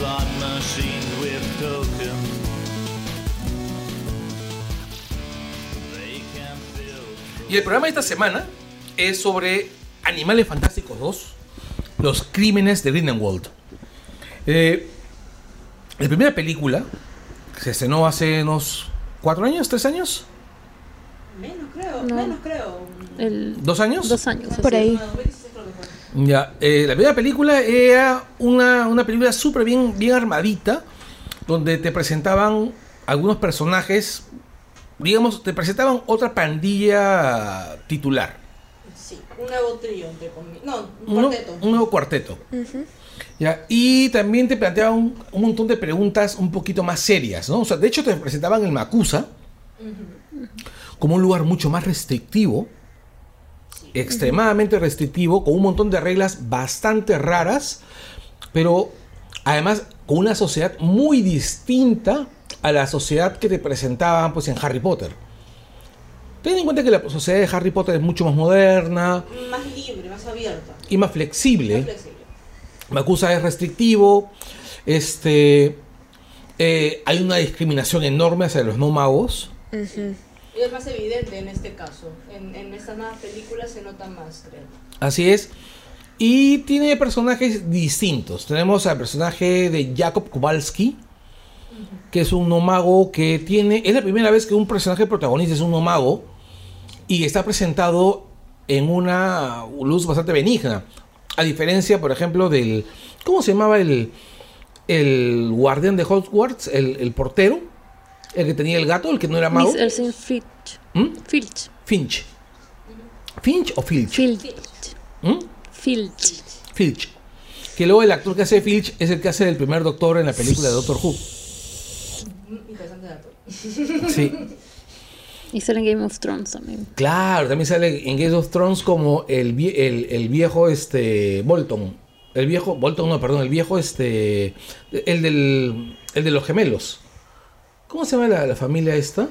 Slot with tokens. Y el programa de esta semana es sobre Animales Fantásticos 2, los crímenes de Grindelwald. Eh, la primera película que se estrenó hace unos cuatro años, tres años, Menos creo, No. menos creo. El, dos años. dos años. Por ahí. Ya, eh, la primera película era una, una película súper bien, bien armadita, donde te presentaban algunos personajes, digamos, te presentaban otra pandilla titular. Sí, un nuevo trío, entre comillas. No, un cuarteto. un nuevo cuarteto. Ya, y también te planteaban un, un montón de preguntas un poquito más serias, ¿no? O sea, de hecho te presentaban el Macusa como un lugar mucho más restrictivo, extremadamente restrictivo, con un montón de reglas bastante raras, pero además con una sociedad muy distinta a la sociedad que te presentaban pues en Harry Potter. Ten en cuenta que la sociedad de Harry Potter es mucho más moderna Más libre, más abierta. y más flexible. Más flexible. Macusa es restrictivo. Este. eh, hay una discriminación enorme hacia los no magos. Y es más evidente en este caso. En, en estas nuevas películas se nota más, creo. Así es. Y tiene personajes distintos. Tenemos al personaje de Jacob Kowalski, que es un no mago que tiene. Es la primera vez que un personaje protagonista es un no mago y está presentado en una luz bastante benigna. A diferencia, por ejemplo, del. ¿Cómo se llamaba el, el guardián de Hogwarts? El, el portero. El que tenía el gato, el que no era mago. Miss- el señor Filch. ¿Mm? Filch. Finch. ¿Finch o Filch? Filch. ¿Mm? Filch. Filch. Que luego el actor que hace Filch es el que hace el primer doctor en la película de Doctor Who. Interesante dato. Sí. Y sale en Game of Thrones también. Claro, también sale en Game of Thrones como el, vie- el, el viejo este Bolton. El viejo, Bolton no, perdón, el viejo este. El del. El de los gemelos. ¿Cómo se llama la, la familia esta?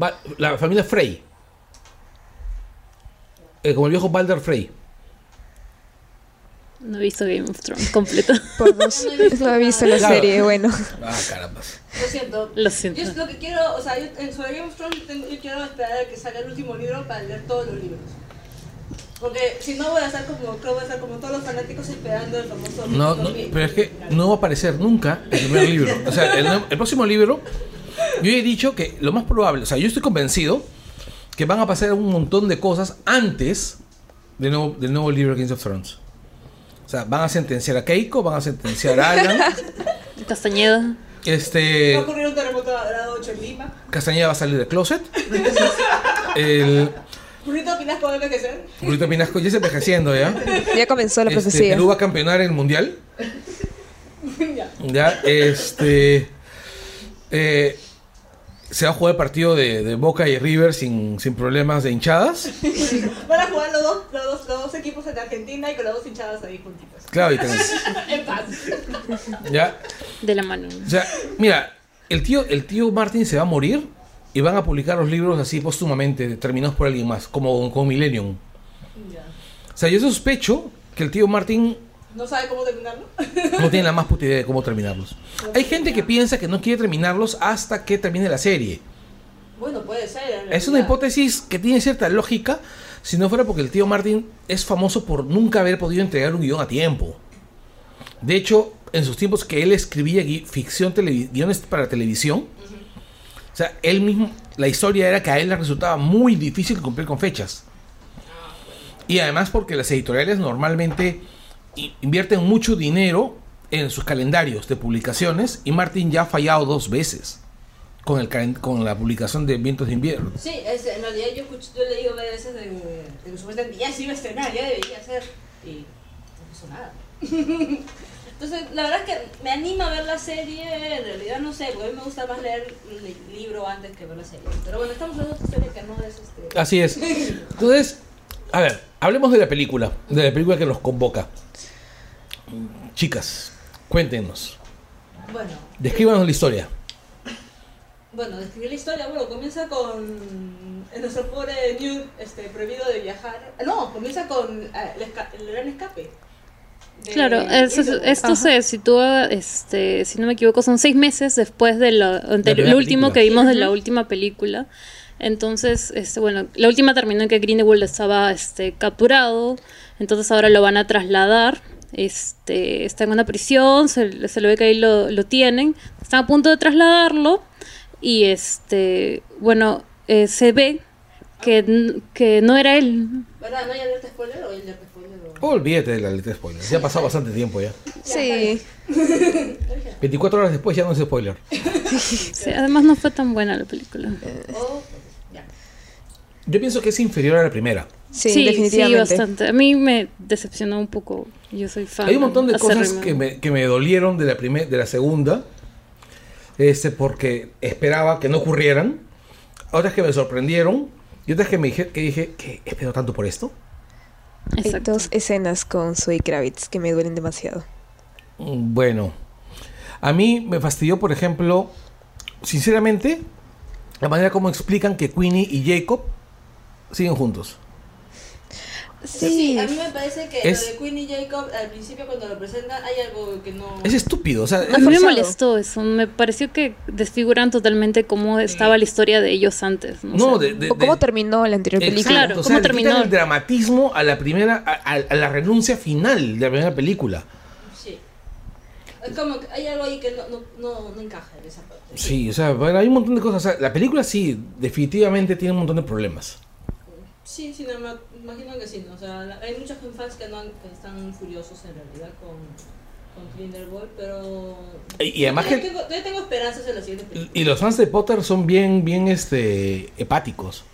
Va- la familia Frey. Eh, como el viejo Balder Frey. No he visto Game of Thrones completo. Por dos. No he visto la Claro. serie, bueno. Ah, caramba. Lo siento. Lo siento. Yo es lo que quiero, o sea, yo en sobre Game of Thrones yo quiero esperar a que salga el último libro para leer todos los libros. Porque si no voy a estar como, creo voy a estar como todos los fanáticos esperando el famoso No, no, pero es que no va a aparecer nunca el primer libro. O sea, el, el próximo libro, yo he dicho que lo más probable, o sea, yo estoy convencido que van a pasar un montón de cosas antes del nuevo, del nuevo libro de Kings of Thrones. O sea, van a sentenciar a Keiko, van a sentenciar a Alan. Castañeda. Va a Este. ocurrir un terremoto de grado 8 en Lima. Castañeda va a salir del closet. El. Pinasco va a envejecer. Pinasco ya está envejeciendo ya. Ya comenzó la Este, profecía. Perú va a campeonar en el mundial. ya. Ya, este. eh, se va a jugar el partido de, de Boca y River sin, sin problemas de hinchadas. Van a jugar los dos, los, dos, los dos equipos en Argentina y con las dos hinchadas ahí juntitos. Claro, y tenés- en paz. ya. De la mano. O sea, mira, el tío, el tío Martin se va a morir y van a publicar los libros así póstumamente, terminados por alguien más, como con Millennium. O sea, yo sospecho que el tío Martin ¿No sabe cómo terminarlo? no tiene la más puta idea de cómo terminarlos. Hay gente que piensa que no quiere terminarlos hasta que termine la serie. Bueno, puede ser. Es una hipótesis que tiene cierta lógica, si no fuera porque el tío Martin es famoso por nunca haber podido entregar un guion a tiempo. De hecho, en sus tiempos que él escribía gui- ficción, guiones para televisión, o sea, él mismo, la historia era que a él le resultaba muy difícil cumplir con fechas. Y además porque las editoriales normalmente invierten mucho dinero en sus calendarios de publicaciones y Martin ya ha fallado dos veces con, el, con la publicación de Vientos de Invierno. Sí, es, en realidad yo, escuché, yo le digo varias veces de, de que supuestamente ya se iba a estrenar, ya debería ser. Y no pasó nada. Entonces, la verdad es que me anima a ver la serie, en realidad no sé, porque a mí me gusta más leer el libro antes que ver la serie. Pero bueno, estamos hablando de otra serie que no es este... Así es. Entonces, a ver, hablemos de la película, de la película que nos convoca. Chicas, cuéntenos, Bueno, descríbanos la historia. bueno, describir la historia, bueno, comienza con nuestro pobre Newt este, prohibido de viajar. No, comienza con ah, el, esca- el gran escape. De Claro, es- esto se sitúa, este, si no me equivoco, son seis meses después de lo, primera lo último película. que vimos de la última película. Entonces, este, bueno, la última terminó en que Grindelwald estaba este, capturado, entonces ahora lo van a trasladar. Este, está en una prisión, se, se le ve que ahí lo, lo tienen, están a punto de trasladarlo y este, bueno, eh, se ve que, que no era él, ¿Verdad? ¿No hay alerta spoiler o hay alerta spoiler? O... Olvídate de la letra de spoilers, ya ha pasado bastante tiempo ya. Sí. 24 horas después ya no es spoiler. Sí, además no fue tan buena la película. o- ya. Yo pienso que es inferior a la primera. Sí, definitivamente. Sí, bastante. A mí me decepcionó un poco. Yo soy fan. Hay un montón de cosas que me, que me dolieron de la, primer, de la segunda, este, porque esperaba que no ocurrieran, otras que me sorprendieron y otras que me dije que dije que espero tanto por esto. Hay Exacto. dos escenas con Zoe Kravitz que me duelen demasiado. Mm, Bueno, a mí me fastidió, por ejemplo, sinceramente, la manera como explican que Queenie y Jacob siguen juntos. Sí, a mí me parece que Es- lo de Queen y Jacob al principio cuando lo presentan hay algo que no... Es estúpido, o sea, A mí me molestó eso. Me pareció que desfiguran totalmente cómo estaba la historia de ellos antes. No, no, sé. de, de- ¿O cómo de- terminó la anterior Exacto, película? Claro, o sea, ¿cómo terminó? el dramatismo a la primera, a, a- a la renuncia final de la primera película. Sí. Es como que hay algo ahí que no, no, no, no encaja en esa parte. Sí, o sea, hay un montón de cosas. O sea, la película sí, definitivamente tiene un montón de problemas. Sí, sí, no, imagino que sí. ¿no? O sea, hay muchos fans que, no han- que están furiosos en realidad con, con Grindelwald, pero... Y- y además yo que- tengo, yo tengo esperanzas en la siguiente Y, película. y los fans de Potter son bien, bien, este, hepáticos.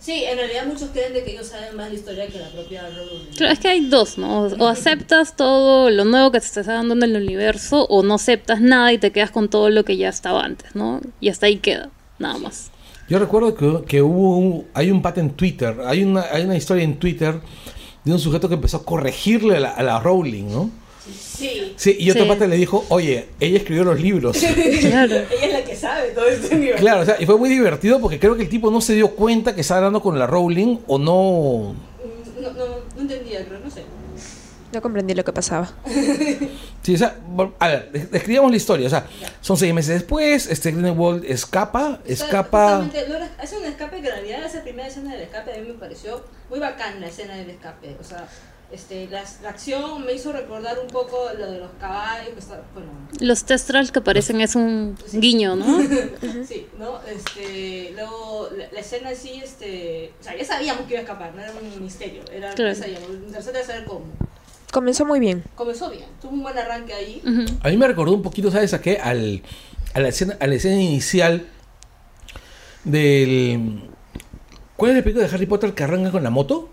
Sí, en realidad muchos creen de que ellos saben más la historia que la propia Rowling. Claro, es que hay dos, ¿no? O aceptas todo lo nuevo que te está dando en el universo, o no aceptas nada y te quedas con todo lo que ya estaba antes, ¿no? Y hasta ahí queda, nada más. Yo recuerdo que, que hubo un, hay un pat en Twitter, hay una, hay una historia en Twitter de un sujeto que empezó a corregirle a la, a la Rowling, ¿no? Sí, Sí, y otro Sí. pata le dijo, oye, ella escribió los libros. Claro. ella es la que sabe todo este universo. claro, o sea, y fue muy divertido porque creo que el tipo no se dio cuenta que estaba hablando con la Rowling o no... No, no, no entendía, creo, no sé. No comprendí lo que pasaba. Sí, o sea, a ver, des- describamos la historia. O sea, son seis meses después, este Grindelwald escapa, O sea, escapa... hace un escape que en realidad esa primera escena del escape a mí me pareció muy bacán la escena del escape. O sea, este, la, la acción me hizo recordar un poco lo de los caballos. Que está, bueno, Los testrals que aparecen es un guiño, ¿no? sí, ¿no? Este, luego la, la escena en sí, este, o sea, ya sabíamos que iba a escapar, no era un misterio. Era, Claro. ya sabíamos, interesante saber cómo. Comenzó muy bien. Comenzó bien, tuvo un buen arranque ahí. A mí me recordó un poquito, ¿sabes a qué? Al, a, la escena, a la escena inicial del... ¿Cuál es el película de Harry Potter que arranca con la moto?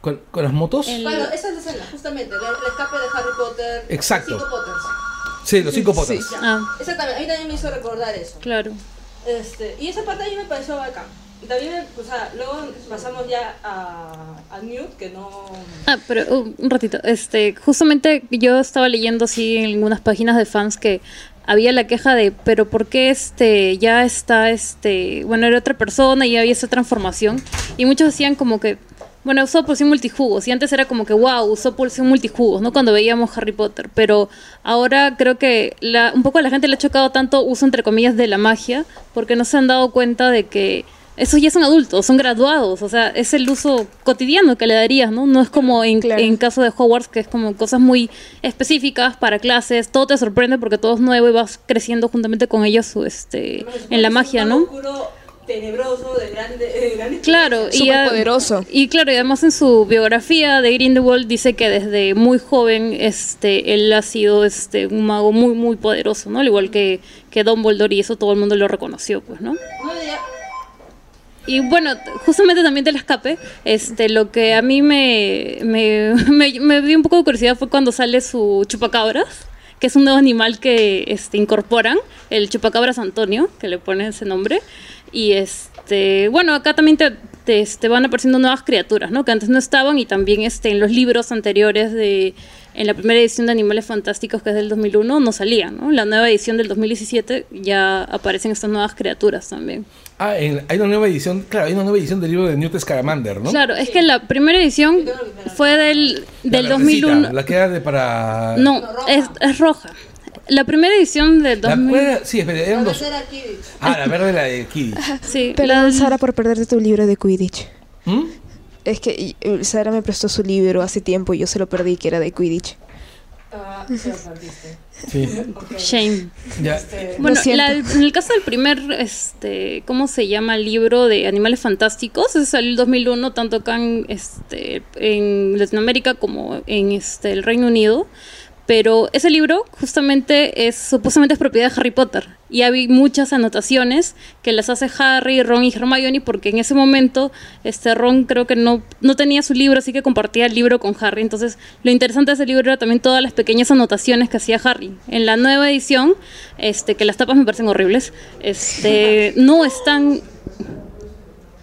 ¿Con, con las motos? El- Bueno, esa es la escena, justamente, el, el escape de Harry Potter. Exacto. Cinco Potters. Sí, los cinco Potters. Ya. Ah. Exactamente, a mí también me hizo recordar eso. Claro. Este, y esa parte ahí me pareció bacán. También, o sea, luego pasamos ya a, a Newt, que no... Ah, pero uh, un ratito. Este, justamente yo estaba leyendo así en algunas páginas de fans que había la queja de, pero ¿por qué este ya está este, bueno, era otra persona y había esa transformación? Y muchos decían como que bueno, usó porción multijugos y antes era como que wow, usó porción multijugos, ¿no? Cuando veíamos Harry Potter, pero ahora creo que la, un poco a la gente le ha chocado tanto uso entre comillas de la magia porque no se han dado cuenta de que esos ya son adultos, son graduados, o sea, es el uso cotidiano que le darías, ¿no? No es como en, Claro. en caso de Hogwarts, que es como cosas muy específicas para clases, todo te sorprende porque todo es nuevo y vas creciendo juntamente con ellos su, este, en la magia, ¿no? oscuro, tenebroso, de grande... De grande Claro, y, Súper a- poderoso. y claro, y además en su biografía de Grindelwald dice que desde muy joven este él ha sido este un mago muy muy poderoso, ¿no? Al igual que que Dumbledore y eso todo el mundo lo reconoció, pues, ¿no? No, ya- Y bueno, justamente también te la escape, este, lo que a mí me, me, me, me dio un poco de curiosidad fue cuando sale su chupacabras, que es un nuevo animal que este, incorporan, el chupacabras Antonio, que le ponen ese nombre. Y este, bueno, acá también te, te, este, van apareciendo nuevas criaturas, ¿no? Que antes no estaban y también este, en los libros anteriores de, en la primera edición de Animales Fantásticos, que es del 2001, no salían, ¿no? En la nueva edición del 2017 ya aparecen estas nuevas criaturas también. Ah, en- hay una nueva edición, claro, hay una nueva edición del libro de Newt Scamander, ¿no? Claro, es que la primera edición fue del, La del verdecita, 2001. La que era de para... No, es, es roja. La primera edición del La, 2000. ¿cuál era? Sí, eran dos. Tercera Quidditch. Ah, la verde la de Kidditch. Sí, la Perdón, Sara, por perderte tu libro de Quidditch. ¿Mm? Es que eh, Sara me prestó su libro hace tiempo y yo se lo perdí, que era de Quidditch. Ah, se lo perdiste. Sí. Shame. Ya. Bueno, siento. la- en el caso del primer, este, ¿cómo se llama? Libro de Animales Fantásticos, ese salió en el 2001, tanto acá en, este, en Latinoamérica como en este, el Reino Unido. Pero ese libro justamente es, supuestamente es propiedad de Harry Potter. Y hay muchas anotaciones que las hace Harry, Ron y Hermione porque en ese momento este Ron creo que no, no tenía su libro, así que compartía el libro con Harry. Entonces lo interesante de ese libro era también todas las pequeñas anotaciones que hacía Harry. En la nueva edición, este, que las tapas me parecen horribles, este, no están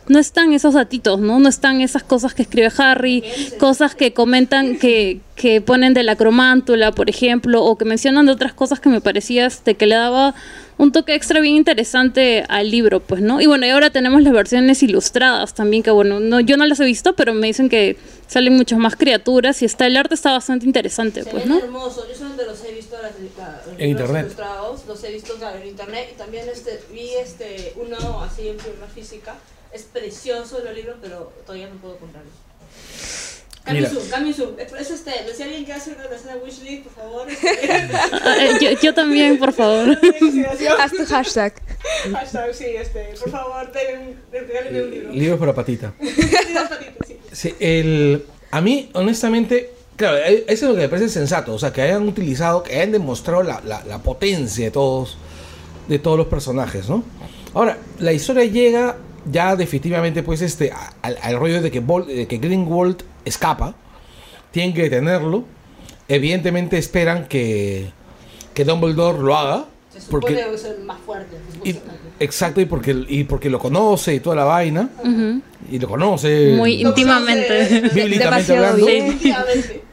no están esos datitos, ¿no? No están esas cosas que escribe Harry, cosas que comentan, que, que ponen de la cromántula, por ejemplo, o que mencionan de otras cosas que me parecía este, que le daba un toque extra bien interesante al libro, pues, ¿no? Y bueno, y ahora tenemos las versiones ilustradas también, que bueno, no, yo no las he visto, pero me dicen que salen muchas más criaturas y está, el arte está bastante interesante, Se pues, ¿no? hermosos. Yo solamente los he visto las, la- los En internet. ilustrados, los he visto claro, en internet y también este, vi este, uno así en forma física. Es precioso el libro, pero todavía no puedo comprarlo. Mira. Coming soon, coming soon. Es este, si alguien quiere hacer una tercera wishlist, por favor. eh, yo, yo también, por favor. Haz tu hashtag. Hashtag, sí, este, por favor, regálenme un libro. Libros para patita. Patitas. Sí, el, a mí, honestamente, claro, eh, eso es lo que me parece sensato. O sea, que hayan utilizado, que hayan demostrado la, la- la potencia de todos, de todos los personajes, ¿no? Ahora, la historia llega ya definitivamente, pues, este, al, al rollo de que, de que Greenwald escapa. Tienen que detenerlo. Evidentemente esperan que, que Dumbledore lo haga. Se supone Porque, que es el más fuerte. y- exacto, y porque, y porque lo conoce y toda la vaina. Y lo conoce. Muy Lo íntimamente. bíblicamente hablando. Definitivamente.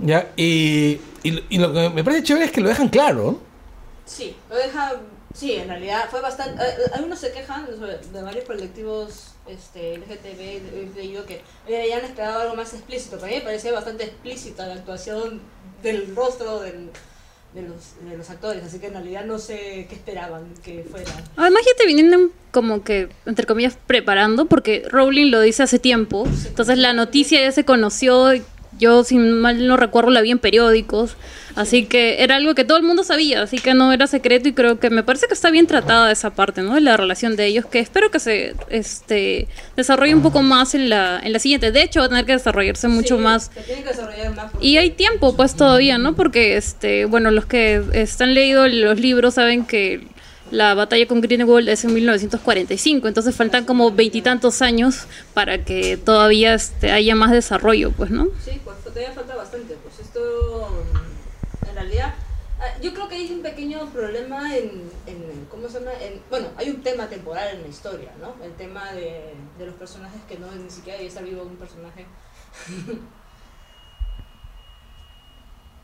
Ya, y, y, y lo que me parece chévere es que lo dejan claro. Sí, lo deja. Sí, en realidad fue bastante. eh, eh, Algunos se quejan de varios colectivos este, LGTB. Leído que eh, ya han esperado algo más explícito. Pero a mí me parecía bastante explícita la actuación del rostro del, de, los, de los actores. Así que en realidad no sé qué esperaban que fuera. Además ya te vienen como que, entre comillas, preparando, porque Rowling lo dice hace tiempo, entonces la noticia ya se conoció, yo si mal no recuerdo la vi en periódicos, así que era algo que todo el mundo sabía, así que no era secreto y creo que me parece que está bien tratada esa parte, ¿no? De la relación de ellos, que espero que se este, desarrolle un poco más en la, en la siguiente, de hecho va a tener que desarrollarse mucho Sí, más Se tiene que desarrollar más. y hay tiempo, pues todavía, ¿no? Porque, este, bueno, los que están leído los libros saben que la batalla con Greenwald es en 1945, entonces faltan como veintitantos años para que todavía este, haya más desarrollo, pues, ¿no? Sí, pues todavía falta bastante. Pues esto, en realidad, Ah, Yo creo que hay un pequeño problema en, en ¿cómo se llama? En- bueno, hay un tema temporal en la historia, ¿no? El tema de, de los personajes que no ni siquiera había vivo un personaje.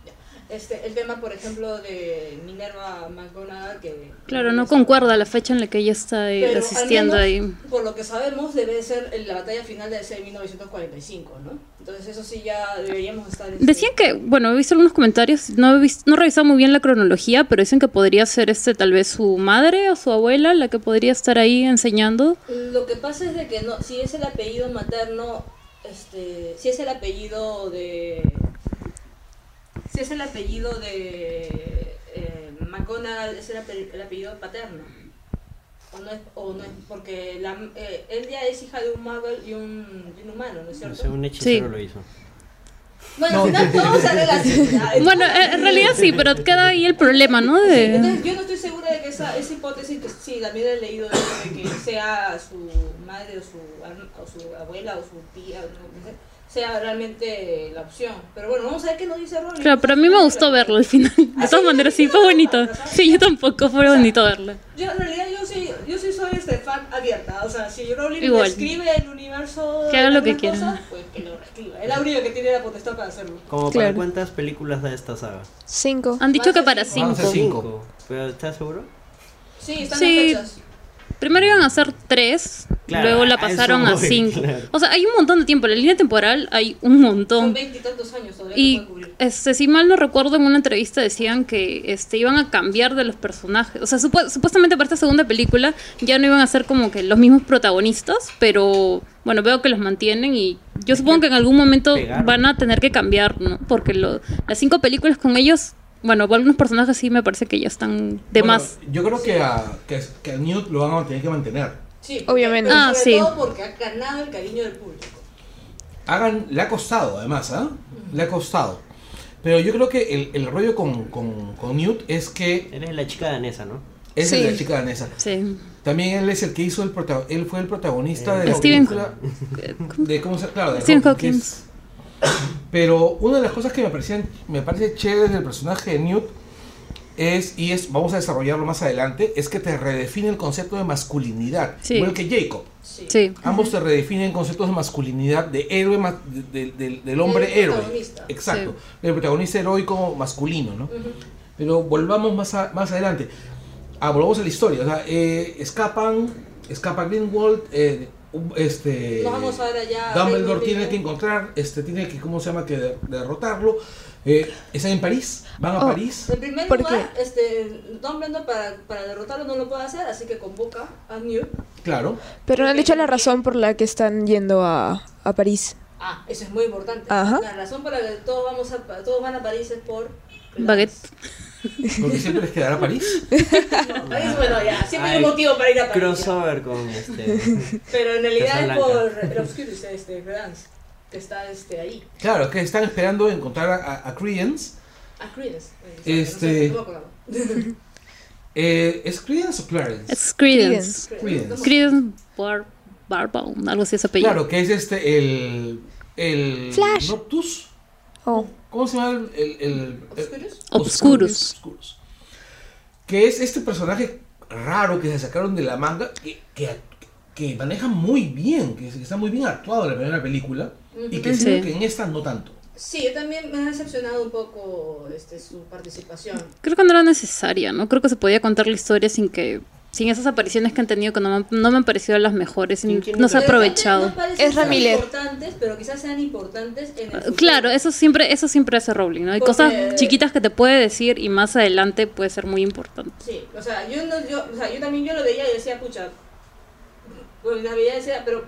Ya. Este, el tema, por ejemplo, de Minerva McGonagall que Claro, no concuerda la fecha en la que ella está eh, asistiendo ahí. Por lo que sabemos, debe ser la batalla final debe ser en 1945, ¿no? Entonces eso sí ya deberíamos estar. este, Decían que, bueno, he visto algunos comentarios, no he, vis- no he revisado muy bien la cronología, pero dicen que podría ser este tal vez su madre o su abuela la que podría estar ahí enseñando. Lo que pasa es de que no, si es el apellido materno, este, si es el apellido de, si es el apellido de eh, McGonagall, es el, ape- el apellido paterno. O no es, o no es porque la, eh, él ya es hija de un muggle y un, y un humano, ¿no es No cierto? sé, un hechicero Sí. lo hizo. Bueno, al final a relacionar. Bueno, en realidad sí, pero queda ahí el problema, ¿no? Sí, De... entonces yo no estoy segura de que esa, esa hipótesis, que sí, también he leído de, de que sea su madre o su, o su abuela o su tía, no sé, sea realmente la opción. Pero bueno, vamos a ver qué nos dice Rowling. Claro, pero a mí me gustó verlo al final. De todas maneras, sí, fue bonito. Sí, yo tampoco, fue bonito verlo. Yo en realidad yo sí, yo sí soy este fan abierta, o sea, si Rowling escribe el universo Que haga de lo que quiera. pues que lo reescriba. Es la única que tiene la potestad para hacerlo. Como Claro. para cuántas películas da esta saga? Cinco. Han dicho que para cinco. cinco. ¿Pero estás seguro? Sí, están Sí. las fechas. Primero iban a ser tres, Claro, luego la pasaron a voy, cinco. claro. O sea, hay un montón de tiempo. En la línea temporal hay un Son montón. veintitantos años todavía Y cubrir. este, si mal no recuerdo, en una entrevista decían que este, iban a cambiar de los personajes. O sea, supu- supuestamente para esta segunda película ya no iban a ser como que los mismos protagonistas, pero bueno, veo que los mantienen y yo supongo que en algún momento pegaron. van a tener que cambiar, ¿no? Porque lo- las cinco películas con ellos, bueno, algunos personajes sí me parece que ya están de Bueno, más. Yo creo que a, que, que a Newt lo van a tener que mantener. Sí, Obviamente. pero Ah, sobre sí. todo porque ha ganado el cariño del público. Hagan, le ha costado además, ¿ah? Le ha costado. Pero yo creo que el, el rollo con, con, con Newt es que Eres la chica danesa, ¿no? es Sí. la chica danesa. Sí. También él es el que hizo el prota él fue el protagonista de la Steven- película de cómo se claro, de Stephen es- Pero una de las cosas que me parecían me parece chévere del personaje de Newt es y es vamos a desarrollarlo más adelante, es que te redefine el concepto de masculinidad, Sí. igual que Jacob. Sí. Sí. Ambos te redefinen conceptos de masculinidad, de héroe, ma- de- de- del- hombre héroe. protagonista. Exacto. El protagonista heroico masculino, ¿no? Pero volvamos más, a- más adelante. Ah, volvamos a la historia. O sea, eh, escapan, escapa Greenwald, eh, este... Nos vamos a ver allá. Dumbledore tiene que encontrar, este, tiene que, ¿cómo se llama? Que de- derrotarlo. Eh, están en París, van a Oh. París. En primer ¿Por lugar, este, Dumbledore para, para derrotarlo no lo puede hacer, así que convoca a Newt. Claro. Pero no han dicho la razón por la que están yendo a, a París. Ah, eso es muy importante. Ajá. La razón por la que todos, vamos a, todos van a París es por... Baguette. Porque siempre les quedará París. No, París, bueno, ya, siempre hay Ay, un motivo para ir a París. ya. Crossover con este. Pero en realidad es por el Obscurus, este, Redance, que está este, ahí. Claro, que están esperando encontrar a, a, a Credence. A Credence. eh, Este- No, sé. Eh, ¿Es Credence o Clarence? Es Credence. Credence. Credence Bar Barbaum, algo así ese apellido. Claro, que es este, el... El... Flash. Noctus. Oh, ¿Cómo se llama el... el, el- el- ¿Obscurus? Obscurus. Obscurus. Que es este personaje raro que se sacaron de la manga, que, que, que maneja muy bien, que está muy bien actuado en la primera película, y que Sí. siento que en esta no tanto. Sí, yo también me ha decepcionado un poco este, su participación. Creo que no era necesaria, ¿no? Creo que se podía contar la historia sin que sin esas apariciones que han tenido que no me, no me han parecido las mejores y ¿Quién- quién no se ha aprovechado. No parecen Ezra ser Miller. importantes, pero quizás sean importantes en el. Claro, eso siempre eso siempre hace Rowling, ¿no? Hay Porque- cosas chiquitas que te puede decir y más adelante puede ser muy importante. Sí, o sea, yo, no, yo, o sea, yo también yo lo veía y decía, pucha, pues la veía y decía, pero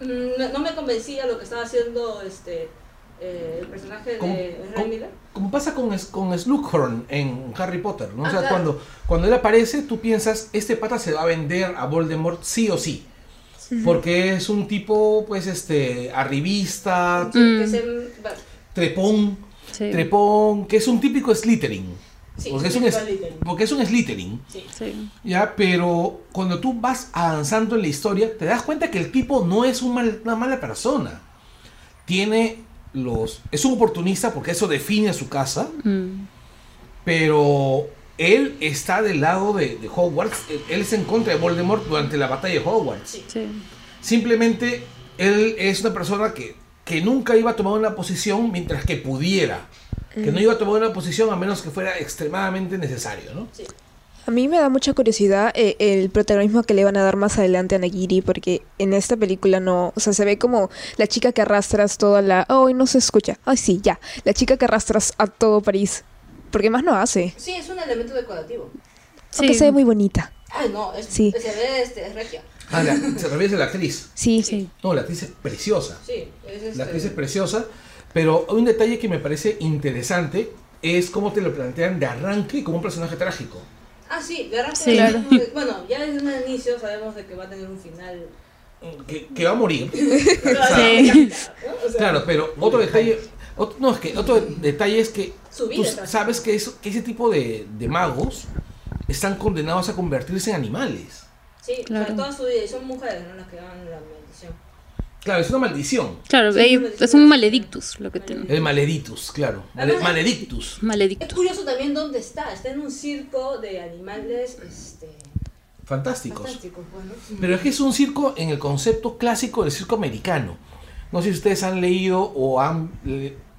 mm, no, no me convencía lo que estaba haciendo este eh, el personaje ¿Cómo- de Miller. Como pasa con, con Slughorn en Harry Potter, ¿no? O sea, cuando, cuando él aparece, tú piensas, este pata se va a vender a Voldemort sí o sí. Porque es un tipo, pues, este, arribista, Sí, Mm. bueno, trepón, Sí. trepón, que es un típico Slytherin. sí, porque, es un, es- porque es un Slytherin. Sí. Sí. Ya, pero cuando tú vas avanzando en la historia, te das cuenta que el tipo no es un mal- una mala persona. Tiene los. Es un oportunista porque eso define a su casa. Mm. pero él está del lado de, de Hogwarts. Él, él es en contra de Voldemort durante la batalla de Hogwarts. Sí. Simplemente él es una persona que, que nunca iba a tomar una posición mientras que pudiera. Que no iba a tomar una posición a menos que fuera extremadamente necesario, ¿no? A mí me da mucha curiosidad eh, el protagonismo que le van a dar más adelante a Nagiri, porque en esta película no, o sea, se ve como la chica que arrastras toda la... ¡Ay, no se escucha! ¡Ay, sí, ya! La chica que arrastras a todo París. Porque más no hace. Sí, es un elemento decorativo. Aunque se ve muy bonita. Ah, no, es, Sí. se ve este, es regia. Ah, la- se refiere a la actriz. Sí. Sí. No, la actriz es preciosa. Sí, es este... La actriz es preciosa, pero un detalle que me parece interesante es cómo te lo plantean de arranque como un personaje trágico. Ah, sí, de. Sí. Claro. Bueno, ya desde un inicio sabemos de que va a tener un final. Que, que va a morir. Sí. ¿no? O sea, Claro, pero otro detalle, otro- no, es que otro detalle es que Su tú vida sabes que, eso, que ese tipo de, de magos están condenados a convertirse en animales. Sí, o sea, Claro. toda su vida. Y son mujeres, ¿no? Las que dan la maldición. Claro, es una maldición. Claro, Sí, ellos- sí, es un maledictus lo que tiene. El maleditus, claro. Male- Además- maledictus. Es Maledictus. curioso también dónde está. Está en un circo de animales este, Fantásticos. fantásticos, pues, ¿no? Pero es que es un circo en el concepto clásico del circo americano. No sé si ustedes han leído o han,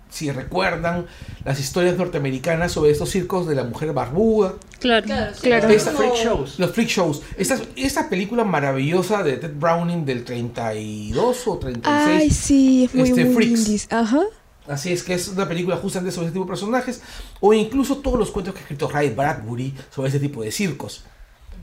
si recuerdan las historias norteamericanas sobre estos circos de la mujer barbuda, Claro. Claro, Esta Freak shows. los freak shows. Esta, esta película maravillosa de Ted Browning del 32 o 36. Ay, sí, es muy, Este, muy Freaks. indies. Ajá. Así es que es una película justamente sobre ese tipo de personajes. O incluso todos los cuentos que ha escrito Ray Bradbury sobre ese tipo de circos.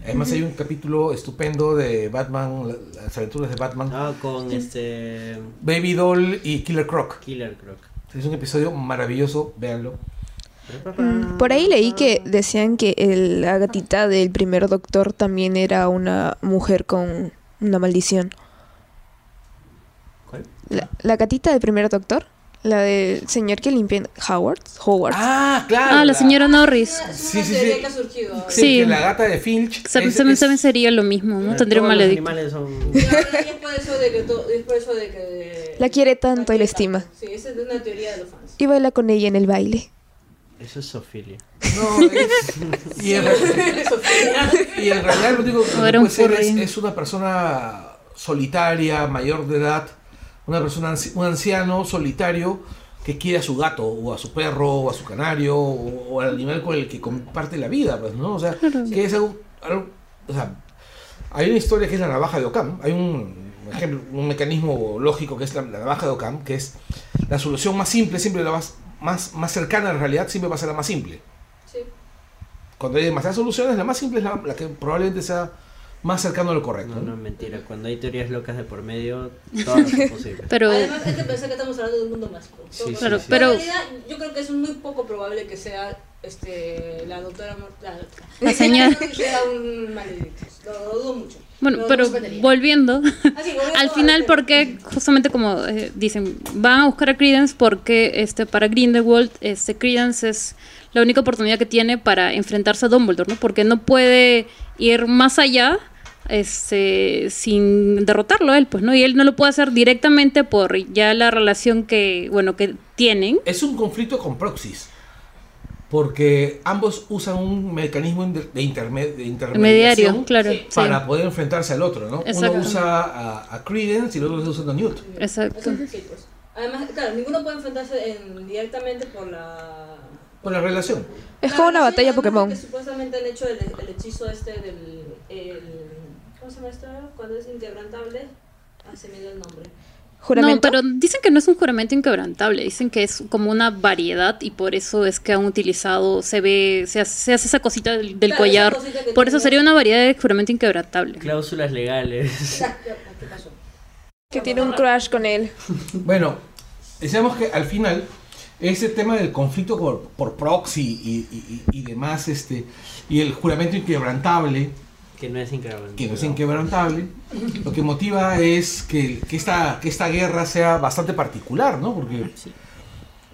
Además hay un capítulo estupendo de Batman, la- las aventuras de Batman, Ah, con este. Baby Doll y Killer Croc. Killer Croc. Es un episodio maravilloso, véanlo. Mm, Por ahí leí que decían que el- la gatita del primer doctor también era una mujer con una maldición. ¿Cuál? La, la gatita del primer doctor, la del señor que limpia Howard. Howard. Ah, claro. Ah, la señora Norris. Es Sí, una sí, sí. que ha surgido. Sí, Sí. que la gata de Finch. Se- es- se- es- También sería lo mismo, ¿no? Tendría un los animales son. Y es por eso de que, es por eso de que La quiere tanto y la estima. Sí, esa es una teoría de los fans. Y baila con ella en el baile. Eso es Sofilia. No, es- y, en, y en realidad lo único que es, es una persona solitaria, mayor de edad, una persona, un anciano solitario que quiere a su gato, o a su perro, o a su canario, o, o al animal con el que comparte la vida, pues, ¿no? O sea, que es algo, algo- o sea, hay una historia que es la navaja de Ockham, hay un ejemplo, un mecanismo lógico que es la, la navaja de Ockham, que es la solución más simple, siempre la más, más, más cercana a la realidad, siempre va a ser la más simple Sí. cuando hay demasiadas soluciones, la más simple es la, la que probablemente sea más cercano a lo correcto. No, ¿no? mentira. Cuando hay teorías locas de por medio, todo es posible. Pero Además, hay que pensar que estamos hablando de un mundo mágico. Sí, sí, Claro, sí. pero- En realidad, yo creo que es muy poco probable que sea este, la doctora Mor- la, La señora- sea un maledictus. Lo, lo dudo mucho. bueno, Lo pero volviendo Ah, sí, volviendo al final, tema. porque justamente como eh, dicen, van a buscar a Credence porque este para Grindelwald, este Credence es la única oportunidad que tiene para enfrentarse a Dumbledore, ¿no? Porque no puede ir más allá este sin derrotarlo a él, pues, ¿no? Y él no lo puede hacer directamente por ya la relación que, bueno, que tienen. Es un conflicto con proxies. Porque ambos usan un mecanismo de, de interme- de intermediación Intermediario, claro. sí. para poder enfrentarse al otro, ¿no? Exacto. Uno usa a, a Credence y el otro está usando a Newt. Exacto. Sí, pues. Además, claro, ninguno puede enfrentarse en- directamente por la... Por la relación. Es como una batalla Pokémon. Que supuestamente han hecho el, el hechizo este del... El, ¿Cómo se llama esto? Cuando es inquebrantable. Ah, se me dio el nombre. Juramento. No, pero dicen que no es un juramento inquebrantable, dicen que es como una variedad y por eso es que han utilizado, se ve, se hace, se hace esa cosita del, del Claro, collar, cosita por eso sería una variedad de juramento inquebrantable. Cláusulas legales. ¿Qué pasó? Que tiene un crush con él. Bueno, decíamos que al final ese tema del conflicto por, por proxy y, y- y- demás, este, y el juramento inquebrantable, Que no es inquebrantable. que no es inquebrantable, lo que motiva es que, que esta, que esta guerra sea bastante particular, ¿no? Porque porque pues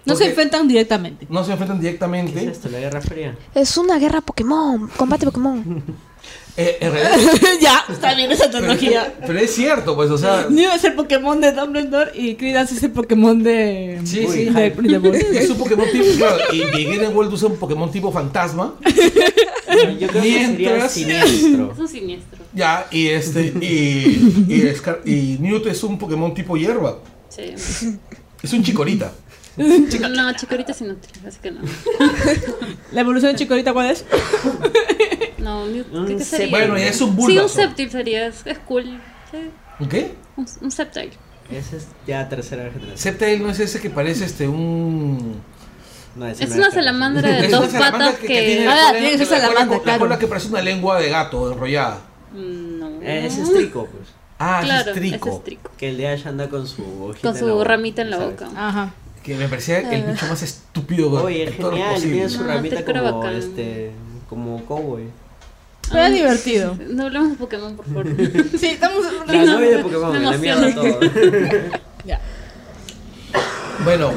No se enfrentan directamente. no se enfrentan ¿Qué es directamente. esto? ¿La Guerra Fría? Es una guerra Pokémon. Combate Pokémon. Eh, en realidad, ya. Está bien esa tecnología. pero es cierto, pues, o sea, Neo es el Pokémon de Dumbledore y Credence es el Pokémon de... Sí, sí. de Grindelwald. es un Pokémon tipo, claro, y, y Grindelwald usa un Pokémon tipo fantasma, Yo creo que sería Mientras- siniestro. Es un siniestro. ya, y este, y, y, Scar- y Newt es un Pokémon tipo hierba, Sí. es un chicorita. No, chicorita sin nutri, así que no. ¿La evolución de Chikorita cuál es? No, ¿qué, Un qué sería? Bueno, es un Sí, un Bulbasaur. Sceptile sería, es, es cool. Sí, ¿Qué? un, un Sceptile. Ese es ya tercera generación. Sceptile no es ese que parece este un... No, ese Es no una salamandra de Es dos salamandra patas que, que... que tiene Ah, la cola- tiene que ser la cola- salamandra, la claro. cola que parece una lengua de gato enrollada. Mm, No. Eh, Ese es Trico, pues. Ah, ese Claro, es trico. ese es trico. Que el de Ash anda con su hojita Con en su boca, ramita en la ¿sabes? boca. Ajá. Que me parecía el bicho más estúpido Oye, es todo lo genial, posible. tiene su No, ramita Trico como bacán. este, como cowboy. Pero es divertido. No hablemos de Pokémon, por favor. Sí, estamos... La no, novia de Pokémon, me la mierda todo. Ya. Bueno,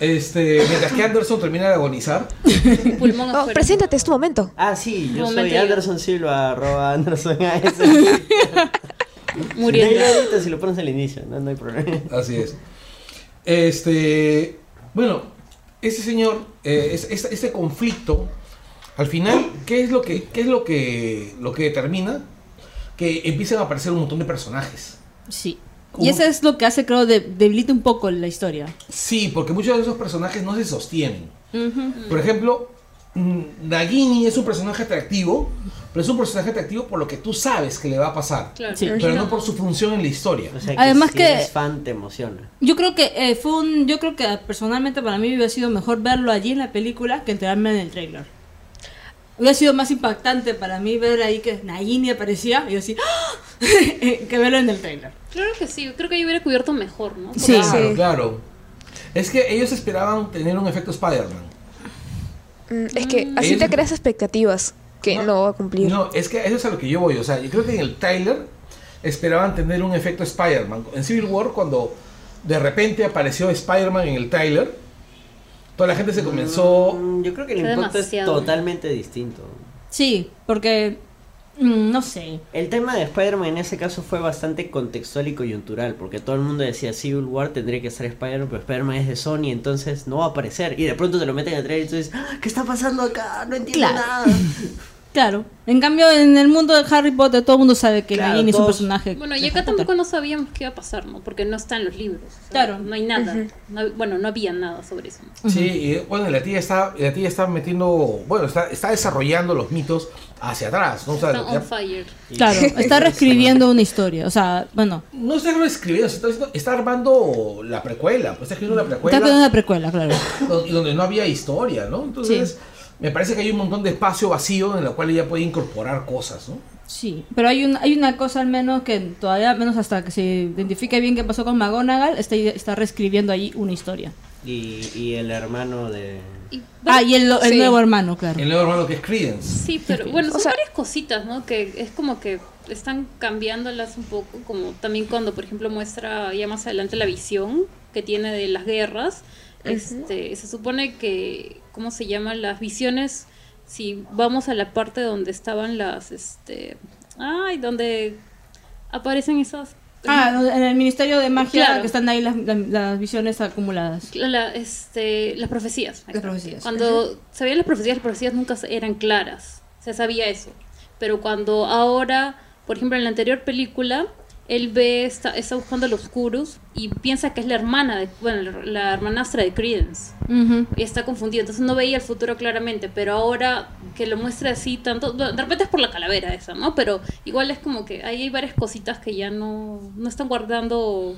este, mientras que Anderson termina de agonizar, Pulmón Oh, preséntate, es tu momento. Ah, sí, yo soy momento, Anderson Silva, arroba Anderson AS. Muriendo. Ahorita si lo pones al inicio, no, no hay problema. así es. Este, bueno, este señor, eh, es- es- este conflicto, al final, ¿qué es lo que, qué es lo que, lo que determina? Que empiezan a aparecer un montón de personajes. Sí. ¿Cómo? Y eso es lo que hace, creo, de, debilita un poco la historia. Sí, porque muchos de esos personajes no se sostienen. Por ejemplo, mm, Nagini es un personaje atractivo, pero es un personaje atractivo por lo que tú sabes que le va a pasar. Claro. Sí. Pero no por su función en la historia. O sea, que Además si que- eres fan te emociona. Yo creo que eh, fue un, yo creo que personalmente para mí hubiera sido mejor verlo allí en la película que enterarme en el trailer. Hubiera sido más impactante para mí ver ahí que Nagini aparecía y yo así ¡ah! que verlo en el trailer. Claro que sí, creo que yo hubiera cubierto mejor, ¿no? Sí. Claro, Sí. claro. Es que ellos esperaban tener un efecto Spider-Man. Mm, es que así Ellos- te creas expectativas que no, va a cumplir. No, es que eso es a lo que yo voy. O sea, yo creo que en el trailer esperaban tener un efecto Spider-Man. En Civil War, cuando de repente apareció Spider-Man en el trailer, toda la gente se comenzó... Mm, Yo creo que el impacto es totalmente distinto. Sí, porque mm, no sé. El tema de Spider-Man en ese caso fue bastante contextual y coyuntural, porque todo el mundo decía Civil War tendría que ser Spider-Man, pero Spider-Man es de Sony, entonces no va a aparecer. Y de pronto te lo meten en el trailer y tú dices, "Ah, ¿qué está pasando acá? No entiendo Claro. nada. Claro. En cambio, en el mundo de Harry Potter todo el mundo sabe que Claro, Nagini es un personaje. Bueno, y acá tampoco no sabíamos qué iba a pasar, ¿no? Porque no está en los libros. o sea, Claro. No hay nada. No bueno, no había nada sobre eso. Sí, y bueno, la tía está, la tía está metiendo, bueno, está, está desarrollando los mitos hacia atrás, ¿no? O sea, Está ya- on fire. Claro, está reescribiendo una historia. O sea, bueno, no está escribiendo, está, haciendo- está armando la precuela, pues está escribiendo la está precuela creando una precuela, claro. donde, donde no había historia, ¿no? Entonces, me parece que hay un montón de espacio vacío en el cual ella puede incorporar cosas, ¿no? Sí, pero hay, un, hay una cosa al menos que todavía, al menos hasta que se identifique bien qué pasó con McGonagall, está, está reescribiendo allí una historia. Y, y el hermano de... Y, Ah, y el, el Sí. nuevo hermano, claro. El nuevo hermano que es Credence. Sí, pero bueno, son sea- varias cositas, ¿no? Que es como que están cambiándolas un poco, como también cuando, por ejemplo, muestra ya más adelante la visión que tiene de las guerras. Este, se supone que, ¿cómo se llaman? Las visiones, si vamos a la parte donde estaban las, este, ay, donde aparecen esas... Ah, en el Ministerio de Magia Claro. que están ahí las, la- las visiones acumuladas. La- la- este, las profecías. Las profecías. Cuando se veían las profecías, las profecías nunca eran claras. Se sabía eso. Pero cuando ahora, por ejemplo, en la anterior película, él ve, está, está buscando a los Kurus y piensa que es la hermana, de, bueno, la, hermanastra de Credence. Y está confundido. Entonces no veía el futuro claramente. Pero ahora que lo muestra así tanto. De repente es por la calavera esa, ¿no? Pero igual es como que ahí hay varias cositas que ya no, no están guardando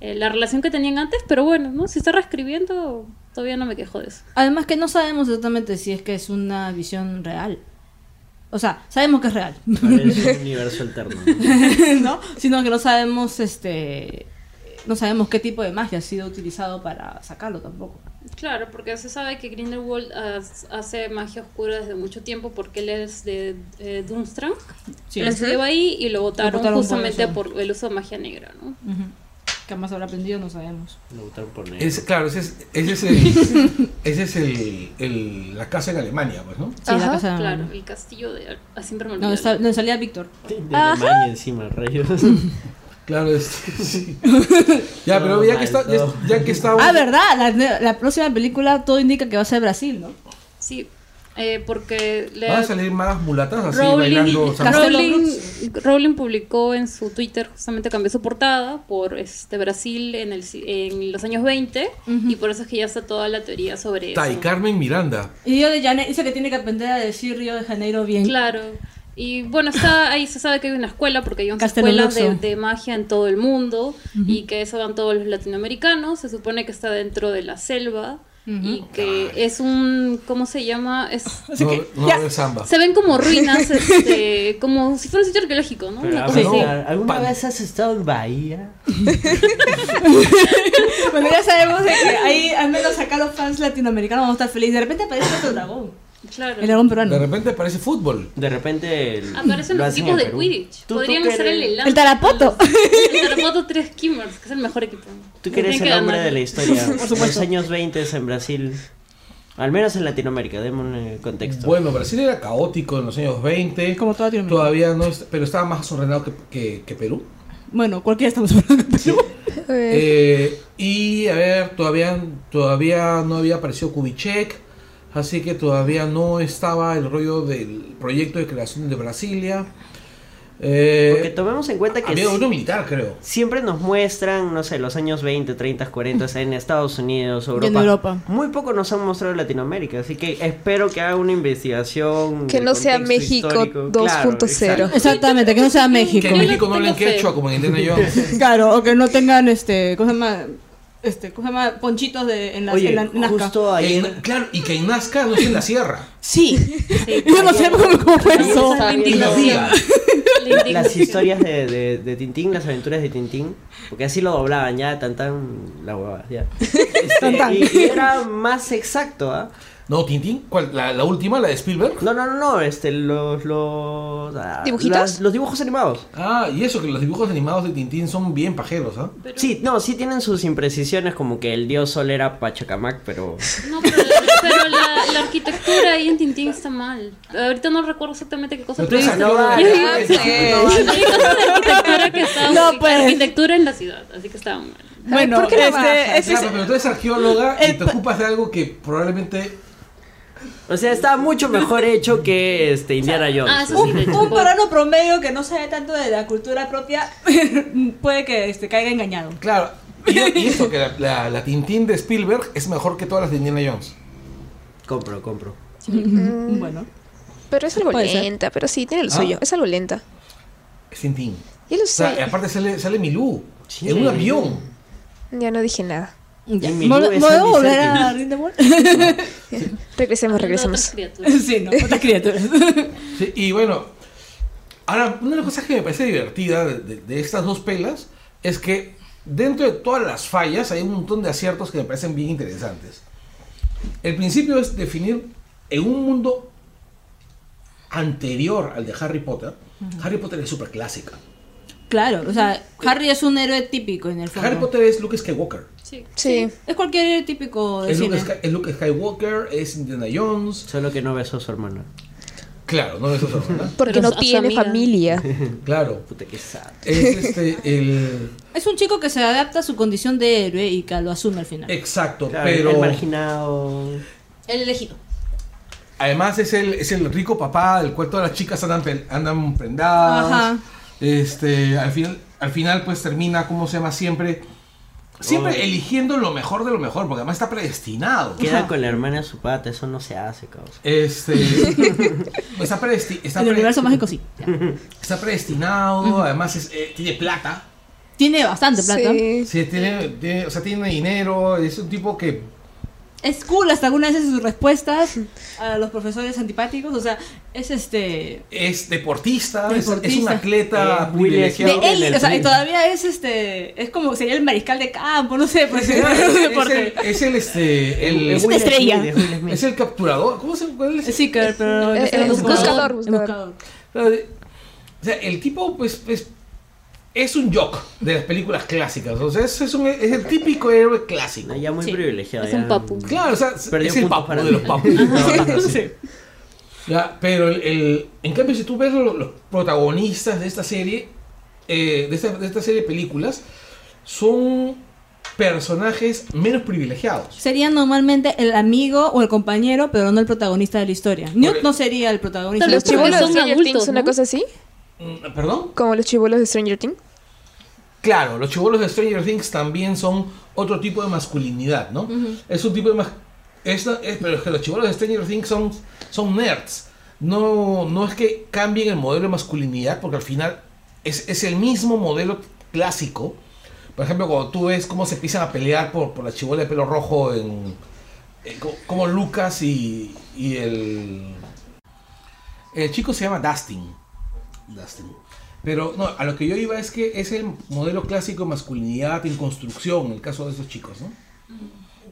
eh, la relación que tenían antes. Pero bueno, ¿no? Si está reescribiendo, todavía no me quejo de eso. Además que no sabemos exactamente si es que es una visión real. O sea, sabemos que es real, Parece un universo alterno. ¿no? Sino que no sabemos, este, no sabemos qué tipo de magia ha sido utilizado para sacarlo tampoco. Claro, porque se sabe que Grindelwald hace magia oscura desde mucho tiempo porque él es de eh, Durmstrang. Sí. Él estudiaba ahí y lo votaron, justamente por, el uso de magia negra, ¿no? Ujú. ¿Qué más habrá aprendido? No sabemos. Lo votaron por negro. Es, claro, ese es, ese es, el, ese es el, el- la casa en Alemania, pues, ¿no? Sí, la casa de Claro, el castillo de... Ah, siempre me No, está, donde salía Víctor. De Alemania encima, rayos. Claro, es, sí. Ya, pero ya que, está, ya, ya que estamos... Ah, ¿verdad? La, la próxima película todo indica que va a ser Brasil, ¿no? Sí, eh, porque le Van a salir magas mulatas así Rowling, bailando. Rowling, Rowling publicó en su Twitter, justamente cambió su portada por este Brasil en, el, si- en los años 20 y por eso es que ya está toda la teoría sobre Ta, y eso. Carmen Miranda. Y Río de Janeiro dice que tiene que aprender a decir Río de Janeiro bien. Claro. Y bueno, está ahí se sabe que hay una escuela, porque hay 11 Castelo escuelas de magia en todo el mundo y que eso van todos los latinoamericanos. Se supone que está dentro de la selva y que es un, ¿cómo se llama? Es, No, no va a haber samba. se ven como ruinas, este, como si fuera un sitio arqueológico, ¿no? Pero, así. ¿Alguna Pan. vez has estado en Bahía? Bueno, ya sabemos de que ahí, al menos acá los fans latinoamericanos vamos a estar felices. De repente aparece otro dragón. Claro. El dragón peruano. De repente parece fútbol. De repente. el- Aparecen lo los equipos de Perú. Quidditch. Tú- tú Podrían que ser el Elan. El Tarapoto. El Tarapoto 3 Kimmers, que es el mejor equipo. Tú que eres el hombre de la historia. Por Los supuesto. años 20 en Brasil. Al menos en Latinoamérica, demos un eh, contexto. Bueno, Brasil era caótico en los años 20. Como toda Latinoamérica. Todavía no, es- pero estaba más ordenado que, que- que Perú. Bueno, cualquiera estamos hablando de Perú. Eh, Eh, y a ver, todavía, todavía no había aparecido Kubitschek, así que todavía no estaba el rollo del proyecto de creación de Brasilia. Eh, Porque tomemos en cuenta que había uno militar, creo. siempre nos muestran, no sé, los años 20, 30, 40 en Estados Unidos, Europa. en Europa. Muy poco nos han mostrado en Latinoamérica, así que espero que haga una investigación. Que no sea México histórico. 2.0. exacto. Exactamente, que no sea México. Que en México no hablen quechua como en Indiana Jones. Claro, o que no tengan este, ¿cómo se llama? Este, ¿cómo se llama? Ponchitos de, en, las Oye, en la- en Nazca. justo En- ayer. claro, y que en Nazca no es en la sierra. Sí. Sí. Yo no sé cómo, cómo fue eso. La. La Las historias de, de, de Tintín, las aventuras de Tintín, porque así lo doblaban ya, tan tan la huevada, ya. Este, y era más exacto, ¿ah? No, Tintín, ¿cuál? ¿La, la última, la de Spielberg? No, no, no, no, este, los, los, ah, ¿Dibujitos? las- los dibujos animados. Ah, y eso, que los dibujos animados de Tintín son bien pajeros, ¿ah? Pero- Sí, no, sí tienen sus imprecisiones, como que el dios sol era Pachacamac, pero... No, pero, la, pero la, la arquitectura ahí en Tintín está mal. Ahorita no recuerdo exactamente qué cosa. Pero hay- no arquitectura que estaban No, pues. arquitectura en la ciudad, así que estaban mal. Bueno, ¿por qué la este, bajas? ese es- Claro, pero tú eres arqueóloga y El te pa- ocupas de algo que probablemente O sea, está mucho mejor hecho que este Indiana Jones. Ah, sí, un peruano promedio que no sabe tanto de la cultura propia puede que este, caiga engañado. Claro, y, y eso, que la, la, la Tintín de Spielberg es mejor que todas las de Indiana Jones. Compro, compro. Bueno. pero es algo ser. lenta, pero sí, tiene lo Ah. suyo. Es algo lenta. Es Tintín. Ya lo O sea, y sé. aparte sale, sale Milú Sí. en un avión. Ya no dije nada. Ya. ¿Podemos Andy volver a Rindelwald? Regresemos, Hablando de regresemos. otras sí, no, otras criaturas. Sí, y bueno, ahora, una de las cosas que me parece divertida de, de- de estas dos pelas es que dentro de todas las fallas hay un montón de aciertos que me parecen bien interesantes. El principio es definir en un mundo anterior al de Harry Potter. Harry Potter es súper clásica. Claro, o sea, Harry es un héroe típico en el fondo. Harry Potter es Luke Skywalker. Sí. Sí. Es cualquier típico de Es Luke, cine. Sky- es Luke Skywalker, es Indiana Jones. Solo que no besó a su hermana. Claro, no es eso, ¿verdad? Porque Pero no a su tiene amiga. familia. Claro. Puta que sad. Es este, el... Es un chico que se adapta a su condición de héroe y que lo asume al final. Exacto, Claro, pero... El marginado. El elegido. Además es el, es el rico papá del cual todas las chicas andan, andan prendadas. Ajá. Este, al final, al final pues termina, ¿cómo se llama? Siempre, siempre Oh. eligiendo lo mejor de lo mejor, porque además está predestinado. Queda con la hermana de su pata, eso no se hace, cabrón. Este, está, predesti- está, En el pre- universo mágico sí. está predestinado, además es, eh, tiene plata. Tiene bastante plata. Sí. Sí, tiene, tiene- o sea, tiene dinero, es un tipo que Es cool hasta algunas veces sus respuestas a los profesores antipáticos. O sea, es este. es deportista, es- Es, un atleta Eh, privilegiado. De él, o sea, y todavía es este. Es como sería el mariscal de campo, no sé, pues. es, es el, es el, este, el- Es una estrella. Smith, es el capturador. ¿Cómo se cuál es? Es Seeker, pero. Buscador, el buscador. buscador. De- O sea, el tipo, pues, pues es un jock de las películas clásicas. O sea, es, es un- es el típico héroe clásico. Ya muy Sí, privilegiado. es ya. un papu. Claro, o sea, Perdió es el papu para de mí. los papus. Sí. Ya, pero el, el- en cambio, si tú ves lo- los, protagonistas de esta serie, eh, de, esta, de esta serie de películas, son personajes menos privilegiados. Sería normalmente el amigo o el compañero, pero no el protagonista de la historia. Newt no sería el protagonista. Los de son adultos, una cosa así. Mm, ¿Perdón? Como los chibolos de Stranger Things. Claro, los chibolos de Stranger Things también son otro tipo de masculinidad, ¿no? Es un tipo de esta- es- pero es que los chibolos de Stranger Things son, son nerds. No, no es que cambien el modelo de masculinidad, porque al final es, es el mismo modelo clásico. Por ejemplo, cuando tú ves cómo se empiezan a pelear por, por la chibola de pelo rojo en. eh, co- como Lucas y, y el. El chico se llama Dustin. Pero no, a lo que yo iba es que es el modelo clásico de masculinidad en construcción, en el caso de esos chicos, ¿no?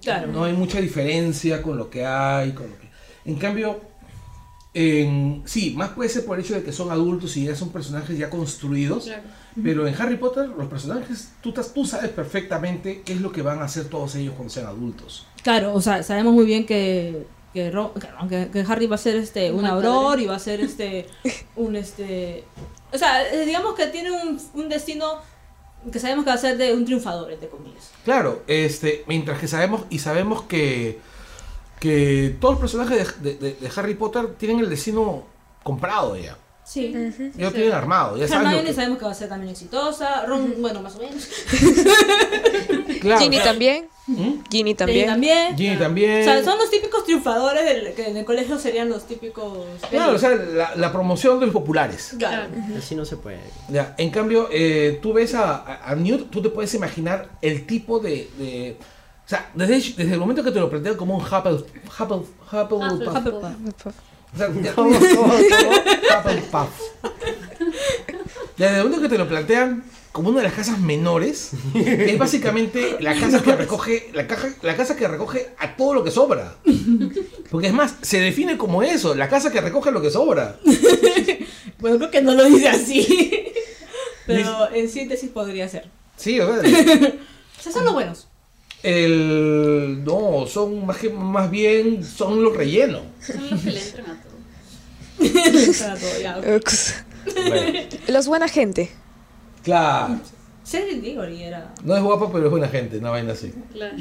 Claro. No hay mucha diferencia con lo que hay, con lo que... En cambio, en... sí, más puede ser por el hecho de que son adultos y ya son personajes ya construidos, Claro. pero en Harry Potter los personajes, tú, tas- tú sabes perfectamente qué es lo que van a hacer todos ellos cuando sean adultos. Claro, o sea, sabemos muy bien que que, Ro- claro, que- que Harry va a ser este un auror y va a ser este un este o sea, eh, digamos que tiene un, un destino que sabemos que va a ser de un triunfador, entre comillas. Claro, este, mientras que sabemos y sabemos que, que todos los personajes de, de- de Harry Potter tienen el destino comprado ya. Sí. Ya lo tienen armado, ya Hermione que- sabemos que va a ser también exitosa, Ron, bueno, más o menos. Claro, Ginny claro. también. ¿Mm? Ginny Ginny también. también. Ginny también. O sea, son los típicos triunfadores del, que en el colegio serían los típicos. Claro, o sea, la, la promoción de los populares. Claro. Así no se puede. Ya, en cambio, eh, tú ves a, a, a Newt, tú te puedes imaginar el tipo de... de- o sea, desde, desde el momento que te lo plantean como un Huffle, Huffle, Hufflepuff. Hufflepuff. O sea, ya- Hufflepuff. Ya, Desde el momento que te lo plantean como una de las casas menores, que es básicamente la casa que recoge, la caja, la casa que recoge a todo lo que sobra. Porque es más, se define como eso, la casa que recoge lo que sobra. Bueno, creo que no lo dice así. Pero en síntesis podría ser. Sí, o sea, O sea, son los buenos. El no, son más que más bien son los rellenos. Son los que le entran a todo. Ya. Los buena gente. Claro. Cedric Diggory era. No es guapo, pero es buena gente, una vaina así. Claro.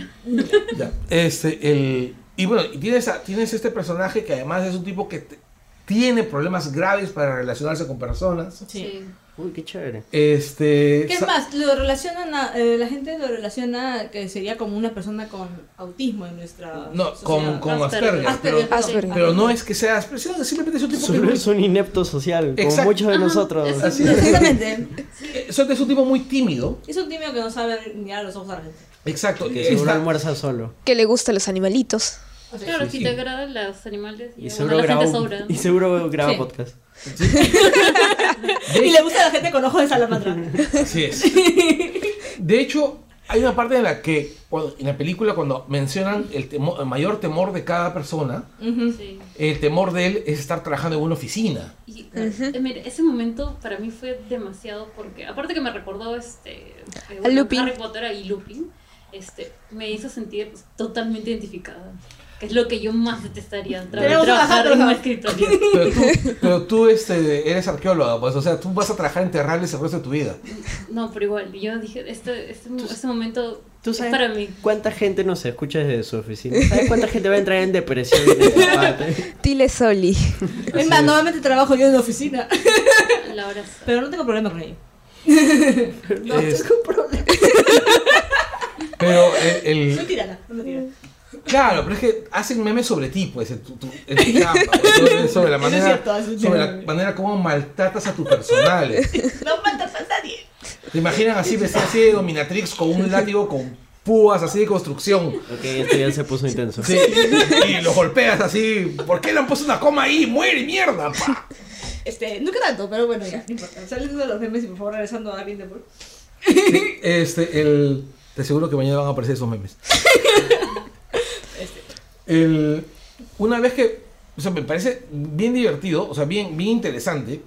Ya. Este, el. Y bueno, y tienes, a- tienes este personaje que además es un tipo que te- tiene problemas graves para relacionarse con personas. Sí. Uy, qué chévere. Este. ¿Qué es más? Lo relacionan a, eh, la gente lo relaciona que sería como una persona con autismo en nuestra No, con, sociedad. con Asperger. Asperger. Pero, Asperger, pero no es que sea Asperger, simplemente es un tipo que. Es un inepto social, como Exacto. muchos de Ajá, nosotros. eso Así es. Exactamente. Eso es un tipo muy tímido. Es un tímido que no sabe mirar a los ojos a la gente. Exacto. Que está, almuerza solo. Que le gustan los animalitos. Claro, Sí, si sí. te agradan los animales, Y y seguro, la graba, gente un- sobra. y seguro graba Sí. podcast. Y le gusta a la gente con ojos de salamandra. Así es. De hecho, hay una parte en la que, cuando- en la película, cuando mencionan el, temo- el mayor temor de cada persona, Sí. el temor de él es estar trabajando en una oficina. Y, eh, mira, ese momento para mí fue demasiado porque, aparte que me recordó este, eh, bueno. Harry Potter y Lupin, este, me hizo sentir pues, totalmente identificada. Que es lo que yo más detestaría, tra- trabajar en un escritorio. Pero tú, pero tú este, eres arqueóloga, pues, o sea, tú vas a trabajar en terrales el resto de tu vida. No, pero igual, yo dije, este, este, este momento ¿Tú es sabes para mí. cuánta gente nos escucha desde su oficina? ¿Sabes cuánta gente va a entrar en depresión en esta parte? Tile Soli. Es más, normalmente trabajo yo en la oficina. La hora Pero no tengo problema con ello. No Es- tengo problema. Pero el, el- Soy tirana, no me tiran. Claro, pero es que hacen memes sobre ti, pues, en tu, tu- en tu chamba, pues, sobre, sobre la manera, cierto, sobre la manera como maltratas a tu personal. No falta a nadie. Te imaginan así, vestida así de dominatrix con un látigo con púas así de construcción. Ok, esto ya se puso intenso. Sí, y los golpeas así. ¿Por qué le han puesto una coma ahí? ¡Muere, mierda! pa! Este, nunca tanto, pero bueno, ya, no importa. Saliendo de los memes y por favor regresando a Grindelwald. Este, el. Te aseguro que mañana van a aparecer esos memes. El, una vez que. O sea, me parece bien divertido, o sea, bien, bien interesante.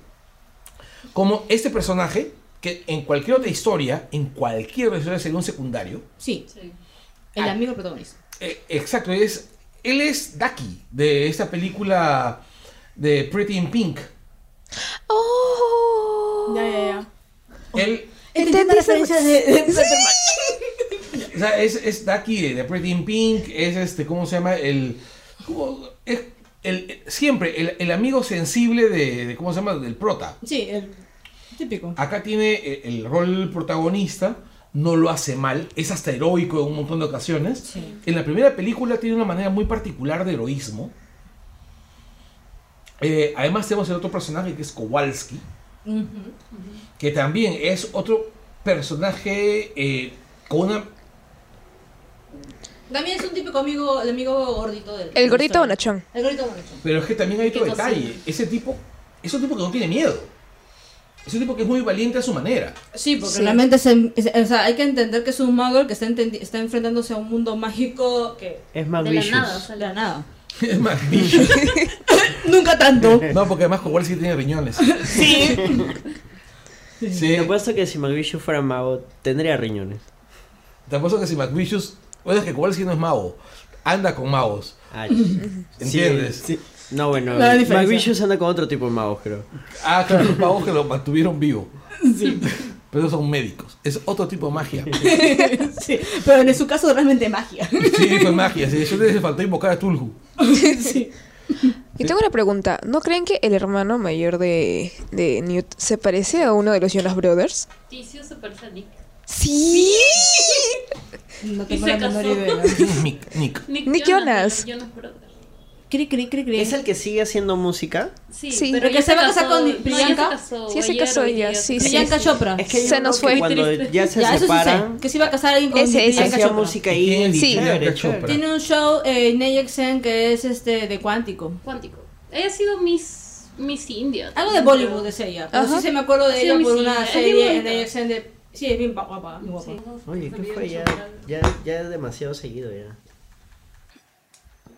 Como este personaje, que en cualquier otra historia, en cualquier otra historia sería un secundario. Sí, Sí. el Ah. amigo protagonista. Eh, exacto, es, él es Ducky de esta película de Pretty in Pink. Oh. Ya, ya, ya. Él, Entendí esa- o sea, es, es Ducky de, de Pretty in Pink, es este, ¿cómo se llama? El, ¿cómo? es el, siempre el, el amigo sensible de, de, ¿cómo se llama? Del prota. Sí, el típico. Acá tiene eh, el, rol protagonista, no lo hace mal, es hasta heroico en un montón de ocasiones. Sí. En la primera película tiene una manera muy particular de heroísmo. Eh, además tenemos el otro personaje que es Kowalski, que también es otro personaje eh, con una... También es un típico amigo, el amigo gordito del. El gordito bonachón. El gordito bonachón. Pero es que también hay otro ¿Qué detalle. cocina? Ese tipo es un tipo que no tiene miedo. Es un tipo que es muy valiente a su manera. Sí, porque Sí. realmente se- es- o sea, hay que entender que es un mago el que está, entendi- está enfrentándose a un mundo mágico que Es más De la vicious. nada, o sea, la nada. Es más. Nunca tanto. No, porque además Kowalski tiene riñones. Sí. Sí. Te apuesto que si McVicious fuera mago, tendría riñones. Te apuesto que si McVicious... Bueno, es que Kowalski no es mago. Anda con magos. Ay. ¿Entiendes? Sí, sí. No, bueno. McVicious anda con otro tipo de magos, creo. Ah, claro, los magos que lo mantuvieron vivo. Pero son médicos. Es otro tipo de magia. sí. Pero en su caso realmente magia. Sí, fue magia. Sí, eso le faltó invocar a Tulhu. sí. Y tengo una pregunta. ¿No creen que el hermano mayor de, de Newt se parece a uno de los Jonas Brothers? Ticio se parece a Nick. Sí. No tengo la menor idea. ¿Quién es Nick? Nick. Nick Jonas. Jonas Brothers. Cri, cri, cri, cri. ¿Es el que sigue haciendo música? Sí, Sí. pero que se va a casar con Priyanka. se casó. Sí, se casó ella, sí. Priyanka Chopra. Es que Se nos fue. cuando ya se ya, eso sí separan. sé. Que se iba a casar alguien con Ese. Priyanka Hacía Chopra. música ahí en Sí. Tiene un show en Neyexen que es este de cuántico. Cuántico. Ella ha sido Miss, Miss India. Algo de Bollywood es ella. Pero sí se me acuerdo de ella por una serie en bonita. Neyexen de. Sí, es bien guapa, muy guapa. Sí. Oye, ¿qué fue? Ya, ya, ya demasiado seguido ya.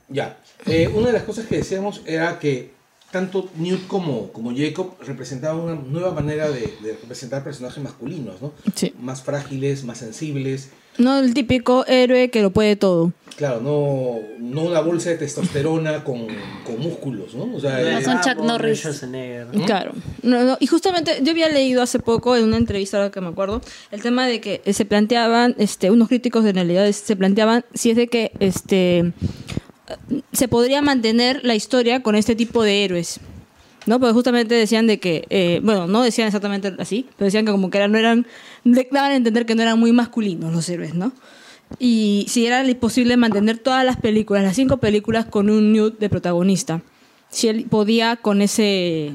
Ya. Eh, una de las cosas que decíamos era que tanto Newt como, como Jacob representaban una nueva manera de, de representar personajes masculinos, ¿no? Sí. Más frágiles, más sensibles. No el típico héroe que lo puede todo. Claro, no, no una bolsa de testosterona con, con músculos, ¿no? O sea, No eh, son Chuck Norris. Claro. No, no, Y justamente yo había leído hace poco en una entrevista, ahora que me acuerdo, el tema de que se planteaban, este, unos críticos de realidad se planteaban si es de que este se podría mantener la historia con este tipo de héroes. ¿No? Porque justamente decían de que, eh, bueno, no decían exactamente así, pero decían que como que no eran, de- daban a entender que no eran muy masculinos los héroes, ¿no? Y si era posible mantener todas las películas, las cinco películas, con un Newt de protagonista. Si él podía con ese,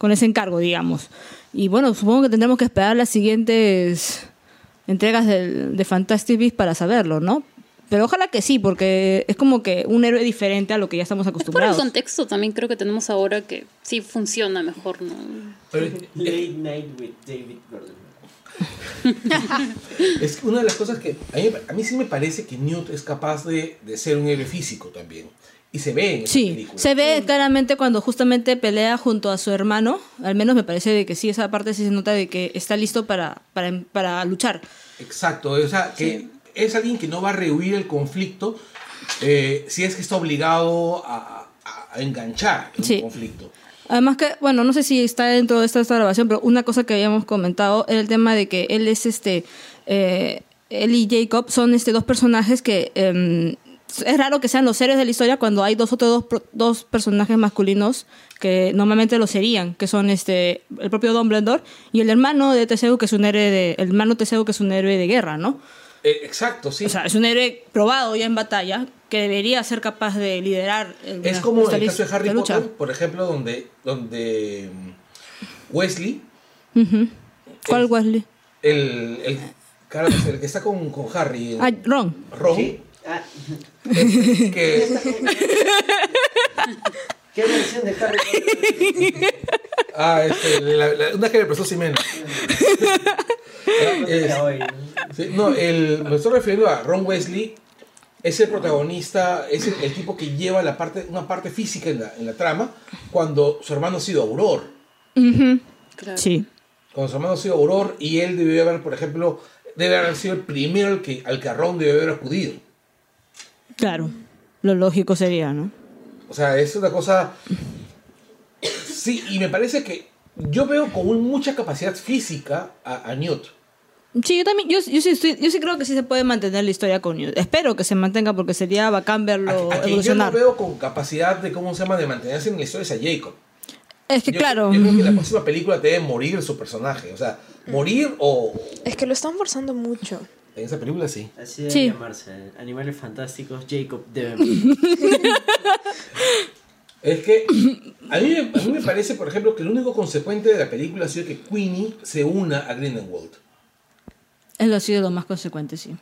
con ese encargo, digamos. Y bueno, supongo que tendremos que esperar las siguientes entregas del- de Fantastic Beasts para saberlo, ¿no? Pero ojalá que sí, porque es como que un héroe diferente a lo que ya estamos Es por el acostumbrados. contexto también creo que tenemos ahora que sí funciona mejor, ¿no? pero Late Night with David Gordon. es que una de las cosas que a mí, a mí sí me parece que Newt es capaz de, de ser un héroe físico también. Y se ve en esa Sí, película. se ve claramente cuando justamente pelea junto a su hermano, al menos me parece de que sí, esa parte sí se nota de que está listo para, para, para luchar. Exacto, o sea, que es alguien que no va a rehuir el conflicto eh, si es que está obligado a, enganchar en Sí. un conflicto. Además que, bueno, no sé si está dentro de esta, esta grabación, pero una cosa que habíamos comentado era el tema de que él es este, eh, él y Jacob son este dos personajes que em, es raro que sean los héroes de la historia cuando hay dos otros dos, dos personajes masculinos que normalmente lo serían, que son este el propio Dumbledore y el hermano de Teseo que es un héroe de, el hermano Teseo que es un héroe de guerra, ¿no? Eh, exacto, sí. O sea, es un héroe probado ya en batalla que debería ser capaz de liderar el- es como el caso de Harry lucha. Potter, por ejemplo, donde, donde mm, Wesley. ¿Cuál Es- Wesley? el, el, que está con, con Harry, Ah, Ron. Ron, ¿Qué? Ah, que ¿Qué versión de Harry Potter? ah, este, la, la- una que le prestó ¿no? Sí, no, el, me estoy refiriendo a Ron Wesley. Es el protagonista, es el, el tipo que lleva la parte, una parte física en la, en la trama cuando su hermano ha sido Auror. Claro. Sí. Cuando su hermano ha sido Auror y él debió haber, por ejemplo, debe haber sido el primero al que, al que a Ron debió haber acudido. Claro, lo lógico sería, ¿no? O sea, es una cosa... Sí, y me parece que yo veo con mucha capacidad física a, a Newt. Sí, yo también, yo, yo, sí estoy- yo sí creo que sí se puede mantener la historia con Newt. Espero que se mantenga porque sería bacán verlo A, a quien yo no evolucionar. veo con capacidad de, ¿cómo se llama?, de mantenerse en la historia es a Jacob. Es que Yo- claro, Yo creo que la próxima película debe morir su personaje. O sea, morir o... Es que lo están forzando mucho. En esa película sí. Así debe Sí. llamarse. Animales fantásticos, Jacob debe Es que a mí, me- a mí me parece, por ejemplo, que el único consecuente de la película ha sido que Queenie se una a Grindelwald. eso ha sido lo más consecuente, sí.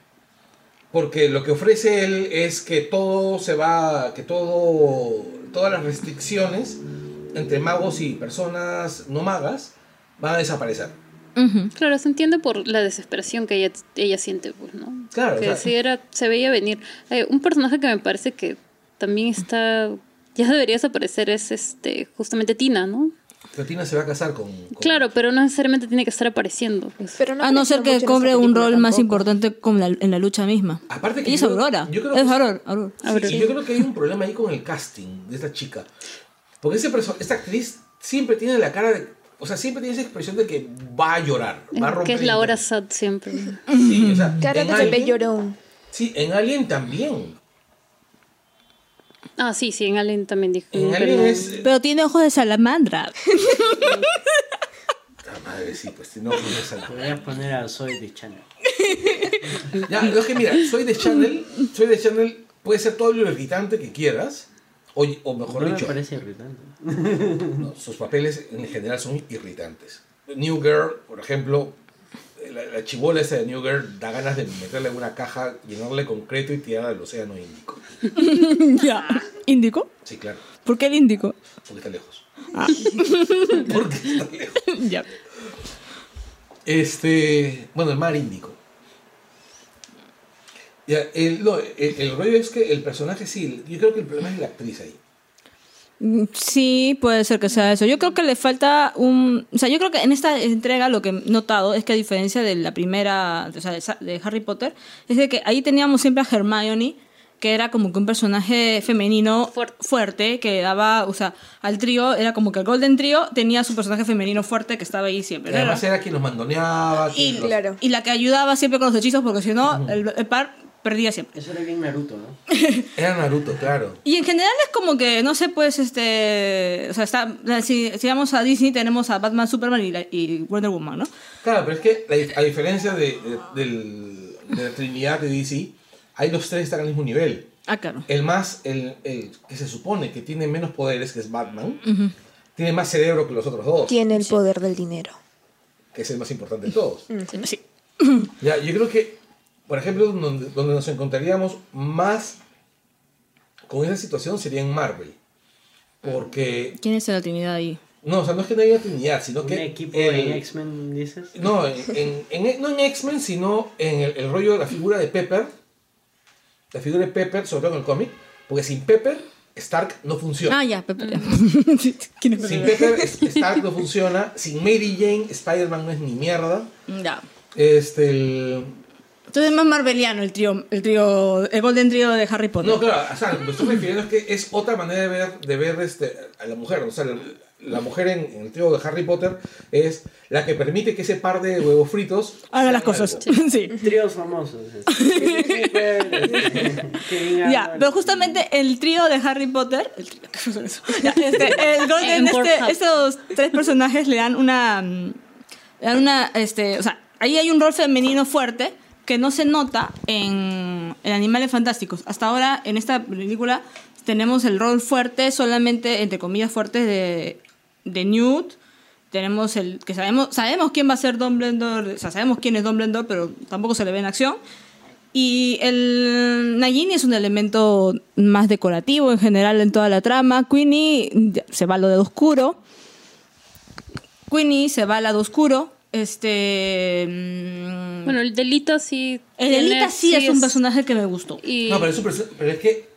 Porque lo que ofrece él es que todo se va, que todo, todas las restricciones entre magos y personas no magas van a desaparecer. Claro, se entiende por la desesperación que ella, ella siente, pues, ¿no? Claro, Que o sea- sí era, se veía venir. Eh, un personaje que me parece que también está, ya debería desaparecer es este, justamente Tina, ¿no? Pero Tina se va a casar con... con- Claro, pero no necesariamente tiene que estar apareciendo. pues. Pero no a no ser que cobre un rol más importante con la- en la lucha misma. Aparte que Ella es yo- Aurora. yo creo es que- Aurora. Aurora. Sí, y yo creo que hay un problema ahí con el casting de esta chica. Porque ese esta actriz siempre tiene la cara de... O sea, siempre tiene esa expresión de que va a llorar, va a romper. que es la hora sad siempre. Sí, o sea, Cara en de bebé llorón. Sí, en Alien también. Ah, sí, sí, en Alien también dijo. En pero Alien no- es... Pero tiene ojos de salamandra. Ah, madre, sí, pues no, no es algo. Podrías poner a Zoe de Channel. Ya, lo que mira, soy de Channel, soy de Channel, puede ser todo lo irritante que quieras, o, o mejor No me dicho, parece irritante. no, sus papeles en general son irritantes. New Girl, por ejemplo, la, la chibola esa de New Girl da ganas de meterle en una caja, llenarle concreto y tirarla al océano Índico. ya. ¿Índico? Sí, claro, ¿Por qué el índico? porque está lejos. Ah. porque está lejos. ya. Este, bueno, el mar Índico. Ya, el, no, el, el rollo es que el personaje sí, yo creo que el problema es la actriz ahí. Mm, Sí, puede ser que sea eso. Yo creo que le falta un... O sea, yo creo que en esta entrega lo que he notado es que a diferencia de la primera, o sea, de Harry Potter, es de que ahí teníamos siempre a Hermione, que era como que un personaje femenino Fuerte. fuerte, que daba, o sea, al trío, era como que el Golden Trio tenía su personaje femenino fuerte que estaba ahí siempre. Además era quien los mandoneaba. Y, los- claro. y la que ayudaba siempre con los hechizos, porque si no, el, el par perdía siempre. Eso era bien Naruto, ¿no? Era Naruto, claro. Y en general es como que, no sé, pues, este... O sea, está, si, si vamos a Disney tenemos a Batman, Superman y, la- y Wonder Woman, ¿no? Claro, pero es que a diferencia de, de- del- de la Trinidad de DC, ahí los tres están al mismo nivel. Ah, claro. El más, el, el que se supone que tiene menos poderes, que es Batman, tiene más cerebro que los otros dos, Tiene el poder del dinero. que es el más importante de todos. Sí. Ya, yo creo que, por ejemplo, donde, donde nos encontraríamos más con esa situación sería en Marvel. Porque, ¿Quién es la Trinidad ahí? no, o sea, no es que no haya Trinidad, sino Un que... equipo el- en X-Men, dices. No, en, en- en- no en X-Men, sino en el, el rollo de la figura de Pepper. La figura de Pepper, sobre todo en el cómic. Porque sin Pepper, Stark no funciona. Ah, ya. ¿Quién es Sin? Pepper, Stark no funciona. Sin Mary Jane, Spider-Man no es ni mierda. Ya. Este, el- Entonces es más marveliano el trío, el trío, el Golden Trio de Harry Potter. No, claro, o sea, lo que estoy refiriendo es que es otra manera de ver, de ver este, a la mujer. O sea, la, la mujer en, en el trío de Harry Potter es la que permite que ese par de huevos fritos Haga las cosas. algo. Sí. Tríos famosos. Ya, pero justamente el trío de Harry Potter, el trío, ¿qué fue eso? Ya, este, el Golden, En este, estos tres personajes le dan una, le dan una, este, o sea, ahí hay un rol femenino fuerte que no se nota en, en Animales Fantásticos. Hasta ahora en esta película tenemos el rol fuerte solamente entre comillas fuertes de, de Newt. Tenemos el que sabemos sabemos quién va a ser Dumbledore, o sea, sabemos quién es Dumbledore, pero tampoco se le ve en acción. Y el Nagini es un elemento más decorativo en general en toda la trama. Queenie se va al lado oscuro. Queenie se va al lado oscuro. Este. mm, Bueno, el Delita sí. el tiene- Elita sí, es un personaje que me gustó. Y No, pero, es un perso- pero es que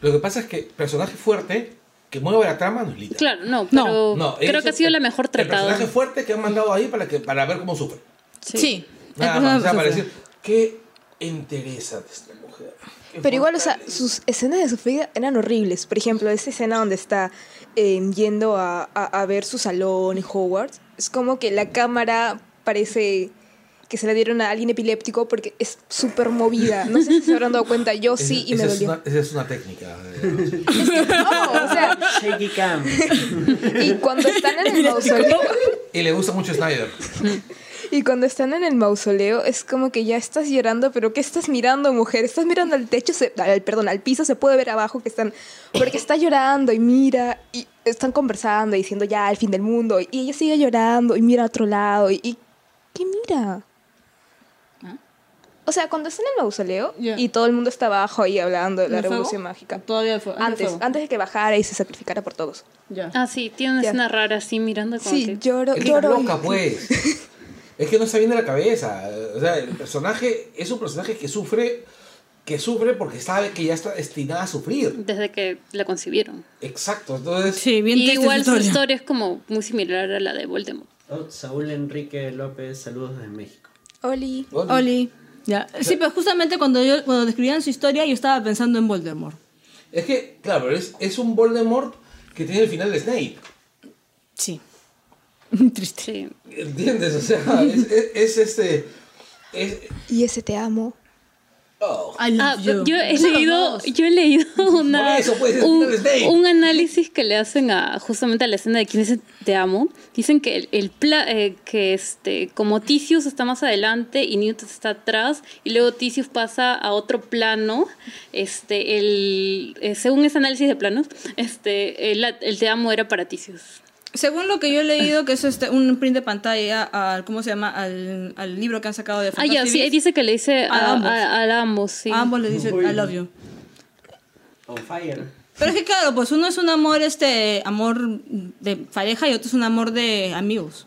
lo que pasa es que personaje fuerte que mueva la trama no es Lita. Claro, no, pero No, creo que ha sido la el- mejor El tratada. personaje fuerte que han mandado ahí para, que, para ver cómo sufre. Sí. el Nada más, o sea, para decir, qué interesa de esta mujer. Pero igual, o sea, sus escenas de sufrida eran horribles. Por ejemplo, esa escena donde está eh, yendo a, a- a ver su salón en Hogwarts, es como que la cámara parece que se la dieron a alguien epiléptico porque es súper movida. No sé si se habrán dado cuenta, yo Esa- sí y esa me es dolió. una- esa es una técnica. eh, No, o sea, Shaky cam. y cuando están en el mausoleo, y le gusta mucho Snyder. Y cuando están en el mausoleo, es como que ya estás llorando, pero ¿qué estás mirando, mujer? Estás mirando al techo, se- al, perdón, al piso, se puede ver abajo que están, porque está llorando y mira, y están conversando y diciendo ya el fin del mundo, y ella sigue llorando y mira a otro lado, y, y ¿qué mira? O sea, cuando está en el mausoleo y todo el mundo está abajo ahí hablando de la ¿El fuego? revolución mágica. Todavía fue. Antes, antes de que bajara y se sacrificara por todos. Ya. Ah, sí, tiene una escena rara así mirando como Sí, que... lloro, lloro. loca, pues. Es que no está bien de la cabeza. O sea, el personaje es un personaje que sufre, que sufre porque sabe que ya está destinada a sufrir. Desde que la concibieron. Exacto. Entonces, Sí, bien Y igual su historia. es como muy similar a la de Voldemort. Oh, Saúl Enrique López, saludos desde México. Oli. Oli. Oli. Ya. Sí, pero justamente cuando yo cuando describían su historia yo estaba pensando en Voldemort. es que, claro, pero es, es un Voldemort que tiene el final de Snape. Sí. Triste. Sí. ¿Entiendes? O sea, es, es- es este. Es, Y ese te amo. oh. I love Ah, you. yo he leído, yo he leído una, eso, pues, es un, análisis que le hacen a justamente a la escena de quién dice te amo. Dicen que el, el pla- eh, que este como Tisius está más adelante y Newt está atrás y luego Tisius pasa a otro plano. Este el eh, según ese análisis de planos, este el, el te amo era para Tisius. Según lo que yo he leído, que es este, un print de pantalla al, ¿cómo se llama? Al, al libro que han sacado de Ah, ya, sí, dice que le dice A a, ambos. a- a ambos, sí. A ambos le dice I love you. On fire. Pero es que claro, pues uno es un amor, este, amor de pareja y otro es un amor de amigos.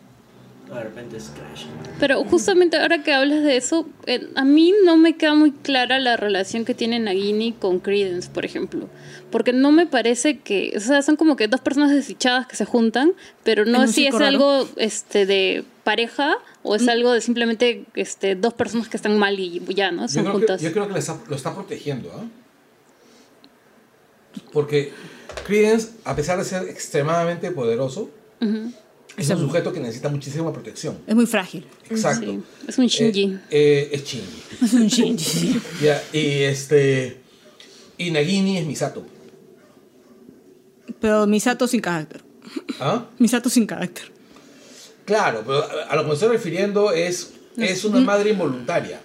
De repente es Crash. Pero justamente ahora que hablas de eso, eh, a mí no me queda muy clara la relación que tiene Nagini con Credence, por ejemplo. Porque no me parece que, o sea, son como que dos personas desdichadas que se juntan, pero no si es raro. algo este, de pareja o es algo de simplemente este, dos personas que están mal y ya, ¿no? Yo Son creo, que, juntas. yo creo que está- lo está protegiendo, ¿ah? Porque Credence, a pesar de ser extremadamente poderoso, es un sujeto que necesita muchísima protección. Es muy frágil. Exacto. Sí, es un Shinji. Eh, eh, es Shinji. Es un Shinji. Ya, y este. Y Nagini es Misato. Pero Misato sin carácter. ¿Ah? Misato sin carácter. Claro, pero a- a lo que me estoy refiriendo es, es una madre involuntaria.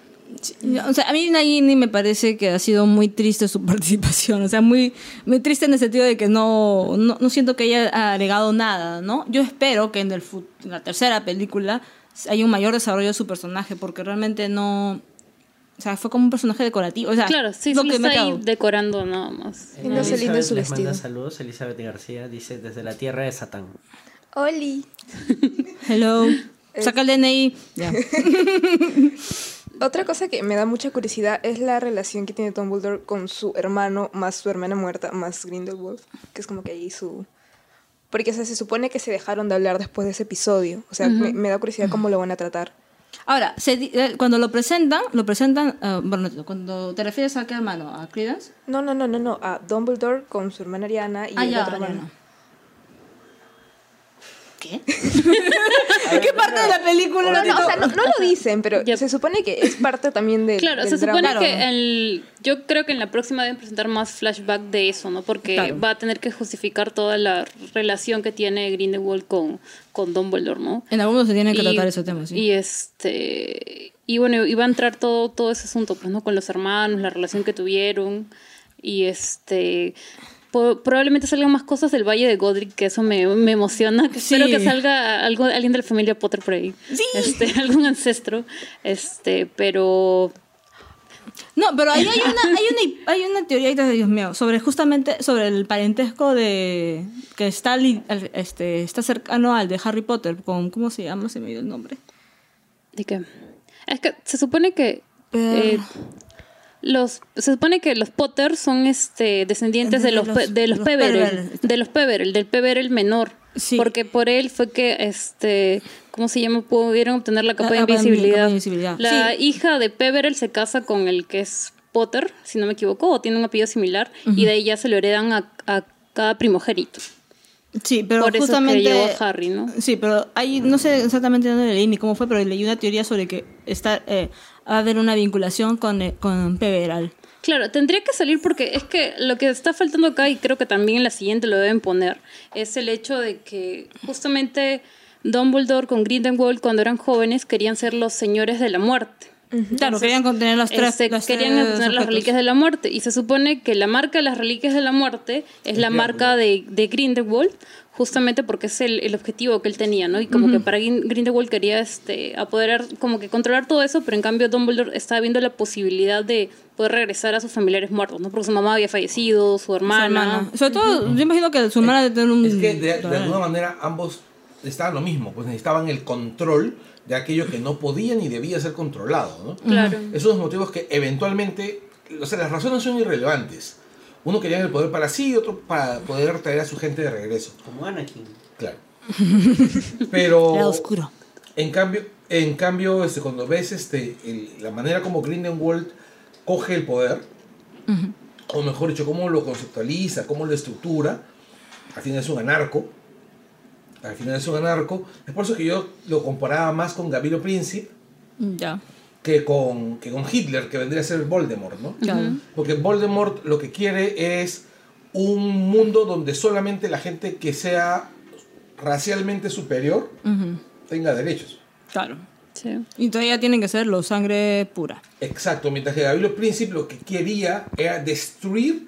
O sea, a mí Nagini me parece que ha sido muy triste su participación. O sea, muy, muy triste en el sentido de que no, no, no siento que haya agregado nada, ¿no? Yo espero que en, el, fut- en la tercera película haya un mayor desarrollo de su personaje, porque realmente no... O sea, fue como un personaje decorativo. O sea, Claro, sí, lo solo que me está ahí cago. decorando nada más. Y no se lindo su les manda saludos, Elizabeth García dice desde la tierra de Satán. Oli. Hello. Saca el DNI. Ya. Otra cosa que me da mucha curiosidad es la relación que tiene Dumbledore con su hermano, más su hermana muerta, más Grindelwald, que es como que ahí su... Porque o sea, se supone que se dejaron de hablar después de ese episodio. O sea, me, me da curiosidad cómo lo van a tratar. Ahora, se eh, cuando lo presentan, lo presentan... ah, bueno, cuando te refieres a qué hermano, a Credence. No, no, no, no, no. A Dumbledore con su hermana Ariana y Ah, el ya, otro hermano. ¿Qué? ¿Qué parte de la película? No, no, o sea, no, no lo dicen, pero Yep. se supone que es parte también de. Claro, del se supone drama. que el, yo creo que en la próxima deben presentar más flashback de eso, ¿no? Porque Claro. va a tener que justificar toda la relación que tiene Grindelwald con, con Dumbledore, ¿no? En algunos se tienen que Y- tratar ese tema, sí. Y este y bueno, iba a entrar todo, todo ese asunto, pues, ¿no? Con los hermanos, la relación que tuvieron. Y este probablemente salgan más cosas del Valle de Godric, que eso me, me emociona. Sí. Espero que salga algo, alguien de la familia Potter por ahí. Este, algún ancestro. Este, pero No, pero ahí hay una, hay una, hay una teoría, Dios mío, sobre justamente sobre el parentesco de que está, este, está cercano al de Harry Potter, con, ¿cómo se llama? Se me dio el nombre. ¿De qué? Es que se supone que. Eh, Los, se supone que los Potter son este descendientes de De los, de los, los Peverell, Peverell. de los Peverell, del Peverell menor. Sí. Porque por él fue que este ¿cómo se llama? pudieron obtener la capa La de de invisibilidad. La Sí. hija de Peverell se casa con el que es Potter, si no me equivoco, o tiene un apellido similar, y de ahí ya se lo heredan a, a cada primogénito. Sí, pero Por eso es que justamente llegó a Harry, ¿no? Sí, pero hay, no sé exactamente dónde leí ni cómo fue, pero leí una teoría sobre que está, eh, va a haber una vinculación con, eh, con Peveral. Claro, tendría que salir porque es que lo que está faltando acá, y creo que también en la siguiente lo deben poner, es el hecho de que justamente Dumbledore con Grindelwald cuando eran jóvenes querían ser los señores de la muerte. Claro, querían contener las tres. Este, las querían tres obtener las reliquias de la muerte y se supone que la marca de las reliquias de la muerte es la marca de, de Grindelwald justamente porque es el, el objetivo que él tenía, ¿no? Y como que para Grin- Grindelwald quería este, apoderar, como que controlar todo eso, pero en cambio Dumbledore estaba viendo la posibilidad de poder regresar a sus familiares muertos, ¿no? Porque su mamá había fallecido, su Su hermana. hermana. Sobre todo, yo imagino que su hermana debe tener un. Es que de, de alguna manera ambos estaban lo mismo, pues necesitaban el control de aquello que no podía ni debía ser controlado, ¿no? Claro. Esos son los motivos que eventualmente, o sea, las razones son irrelevantes. Uno quería el poder para sí y otro para poder traer a su gente de regreso. Como Anakin. Claro. Pero Lado oscuro. en cambio, en cambio, este, cuando ves este, el- la manera como Grindelwald coge el poder, o mejor dicho, cómo lo conceptualiza, cómo lo estructura, al final es un anarco. Al final es un anarco. Es por eso que yo lo comparaba más con Gabriel Príncipe Ya. Que con, que con Hitler, que vendría a ser Voldemort, ¿no? Claro. Porque Voldemort lo que quiere es un mundo donde solamente la gente que sea racialmente superior Ujú. tenga derechos. Claro. Sí. Y todavía tienen que ser los sangre pura. Exacto, mientras que Gabriel Príncipe lo que quería era destruir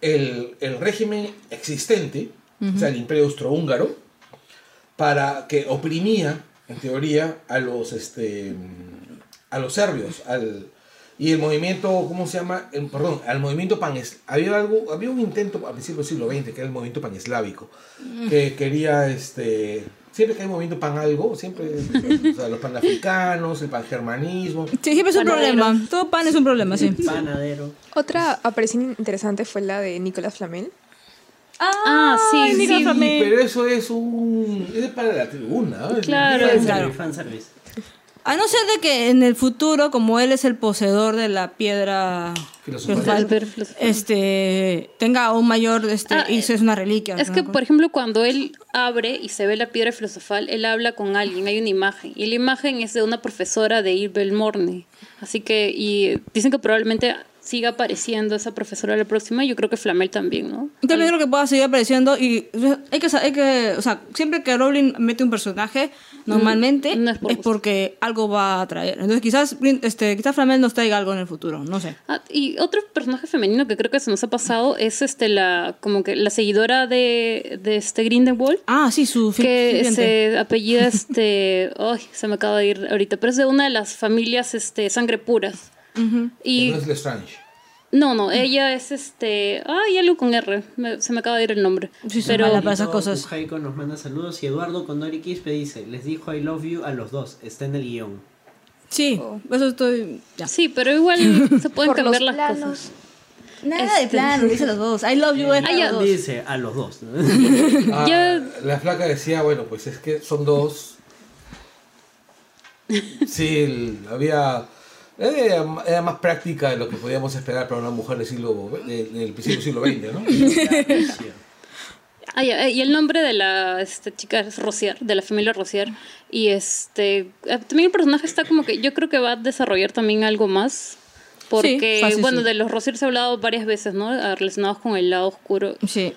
el, el régimen existente, o sea, el imperio austrohúngaro, para que oprimía, en teoría, a los, este, a los serbios, al, y el movimiento, ¿cómo se llama? El- perdón, al movimiento pan había algo, había un intento a principios del siglo XX que era el movimiento paneslávico, que quería, este, siempre que hay movimiento pan algo, siempre, o sea, los panafricanos, el pangermanismo, Sí, siempre es un Panadero. problema. Todo pan es un problema, sí. Panadero. Otra aparición interesante fue la de Nicolas Flamel. Ah, sí, sí. Flamel. pero eso es un. Es para la tribuna. Claro. Fanservice, Claro. fanservice. A no ser de que en el futuro, como él es el poseedor de la piedra Filosofal. filosofal. este, tenga un mayor, este, Ah, y eso es una reliquia. Es que, por ejemplo, cuando él abre y se ve la piedra filosofal, él habla con alguien, hay una imagen. Y la imagen es de una profesora de Ibel Morney. Así que, y dicen que probablemente siga apareciendo esa profesora la próxima. y Yo creo que Flamel también, ¿no? Yo también creo que pueda seguir apareciendo y hay que, hay que, o sea, siempre que Rowling mete un personaje, normalmente Mm, no es, por porque algo va a traer. Entonces quizás, este, quizás Flamel nos traiga algo en el futuro, no sé. Ah, y otro personaje femenino que creo que se nos ha pasado es este la como que la seguidora de, de este Grindelwald Ah, sí, su que se apellida este ay se me acaba de ir ahorita pero es de una de las familias este sangre puras Ujú. y No es Lestrange. no no ella es este ay algo con R me- se me acaba de ir el nombre Sí, pero esas Todo cosas. Ujaico nos manda saludos y Eduardo Condori Quispe dice, les dijo I love you a los dos, está en el guion. Sí, eso estoy... Ya. sí pero igual se pueden cambiar las planos. cosas Nada de Este- plano, dice los dos. I love you es Ah, ya. los dos. Dice a los dos. Ah, La flaca decía, bueno, pues es que son dos. Sí, el- había. Era, era más práctica de lo que podíamos esperar para una mujer del siglo de- del principio del siglo XX, ¿no? Ah, ya, eh, y el nombre de la este, chica es Rocier, de la familia Rocier. Y este eh, también el personaje está como que yo creo que va a desarrollar también algo más. Porque, fácil, bueno, sí. de los Rocier se ha hablado varias veces, ¿no? Ah, Relacionados con el lado oscuro. Sí.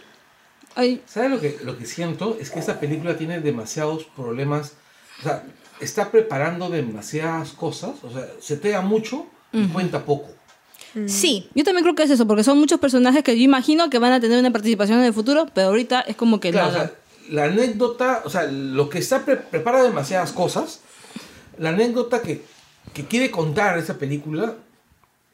Ay, ¿Sabes lo que, lo que siento? Es que esta película tiene demasiados problemas. O sea, está preparando demasiadas cosas. O sea, se tea mucho y cuenta poco. Sí, yo también creo que es eso, porque son muchos personajes que yo imagino que van a tener una participación en el futuro, pero ahorita es como que Claro, o sea, la anécdota, o sea, lo que está pre- prepara demasiadas cosas. La anécdota que, que quiere contar esa película,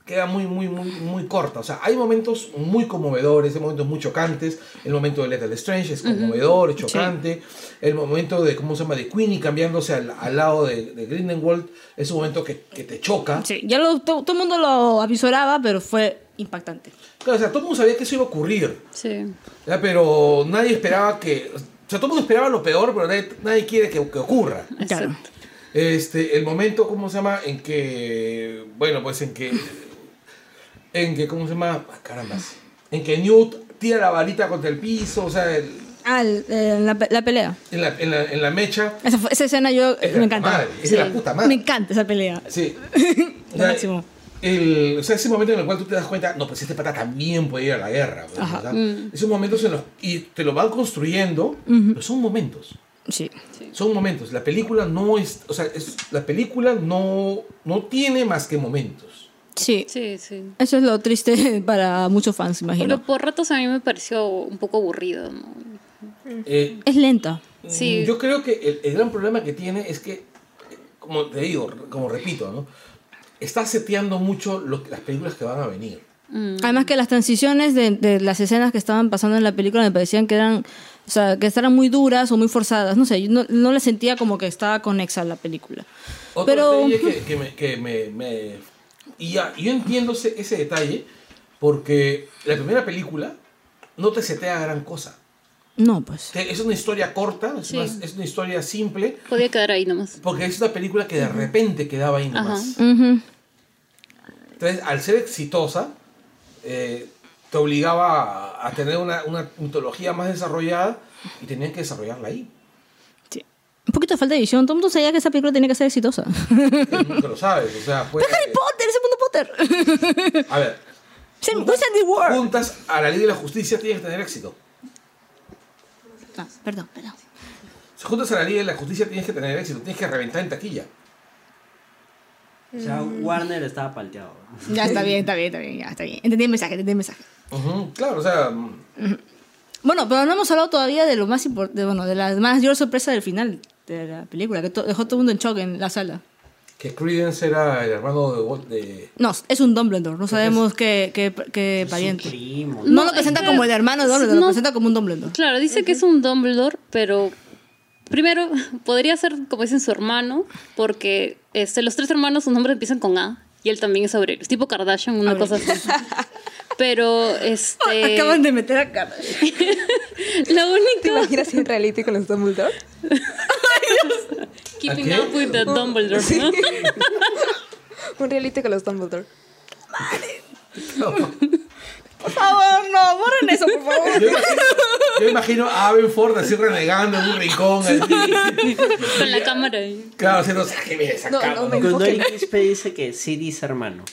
queda muy, muy, muy, muy corta. O sea, hay momentos muy conmovedores, hay momentos muy chocantes. El momento de Lethal Strange es conmovedor, es chocante. El momento de, ¿cómo se llama?, de Queenie cambiándose al, al lado de, de Grindelwald es un momento que, que te choca. Sí, ya lo, to- todo el mundo lo avisoraba, pero fue impactante. Claro, o sea, todo el mundo sabía que eso iba a ocurrir. Sí. ¿ya? Pero nadie esperaba que... O sea, todo el mundo esperaba lo peor, pero nadie, nadie quiere que, que ocurra. Claro. Este, el momento, ¿cómo se llama? En que, bueno, pues en que, en que, ¿cómo se llama? Ah, caramba. En que Newt tira la varita contra el piso, o sea, el- Ah, el- eh, la, la pelea. en, la, en, la, en la mecha. Esa, fue- esa escena yo Es me la encanta. madre, es de la puta madre. Me encanta esa pelea. Sí. O sea, máximo. el, o sea, ese momento en el cual tú te das cuenta, no, pues este pata también puede ir a la guerra. pues, Ajá. o sea, Esos momentos en los, y te lo van construyendo, pero son momentos. Sí. Son momentos. La película no es, o sea, es, la película no, no tiene más que momentos. Sí. Sí, sí. Eso es lo triste para muchos fans, imagino. Pero por ratos a mí me pareció un poco aburrido, ¿no? Eh, Es lenta. Sí. Yo creo que el, el gran problema que tiene es que, como te digo, como repito, ¿no? Está seteando mucho lo las películas que van a venir. Además que las transiciones de, de las escenas que estaban pasando en la película me parecían que eran, o sea, que estaban muy duras o muy forzadas. No sé, yo no, no le sentía como que estaba conexa la película. Otro Pero- detalle que, que me... que me- me- y ya, yo entiendo ese, ese detalle porque la primera película no te setea gran cosa. No, pues. Es una historia corta, es, Sí. una, es una historia simple, Podía quedar ahí nomás. porque es una película que de repente quedaba ahí nomás. Entonces, al ser exitosa, eh, te obligaba a, a tener una, una mitología más desarrollada y tenían que desarrollarla ahí. Sí. Un poquito de falta de visión. Todo el mundo sabía que esa película tenía que ser exitosa. Nunca lo sabes, o sea, pues, Harry Potter, ese Potter. A ver, world? juntas a la ley de la justicia tienes que tener éxito. Ah, perdón, perdón. Si juntas a la ley de la justicia tienes que tener éxito, tienes que reventar en taquilla. O sea, Warner estaba palteado. Ya está bien, está bien, está bien, ya está bien. Entendí el mensaje, entendí el mensaje. Claro, o sea, Bueno, pero no hemos hablado todavía de lo más importante, bueno, de la mayor sorpresa del final de la película, que to- dejó todo el mundo en shock en la sala. Que Credence era el hermano de, No, es un Dumbledore, no sabemos qué, qué, qué pariente. primo. No, No, lo presenta es como el hermano de Dumbledore, no. lo presenta como un Dumbledore. Claro, dice que es un Dumbledore, pero primero podría ser, como dicen, su hermano, porque este, los tres hermanos, sus nombres empiezan con A, y él también es Aurelius, tipo Kardashian, una cosa así. Pero, este... Acaban de meter a cara. Lo ¿Te único... imaginas un reality con los Dumbledore? Keeping up with the Dumbledore, Sí. ¿no? un reality con los Dumbledore. Por favor, no, borren eso, por favor. Yo imagino, yo imagino a Abenford así renegando en un rincón. así. Con la cámara ahí. Claro, haciendo, sáqueme de esa No, cama, no ¿no? Eric Quispe dice que Sid es hermano.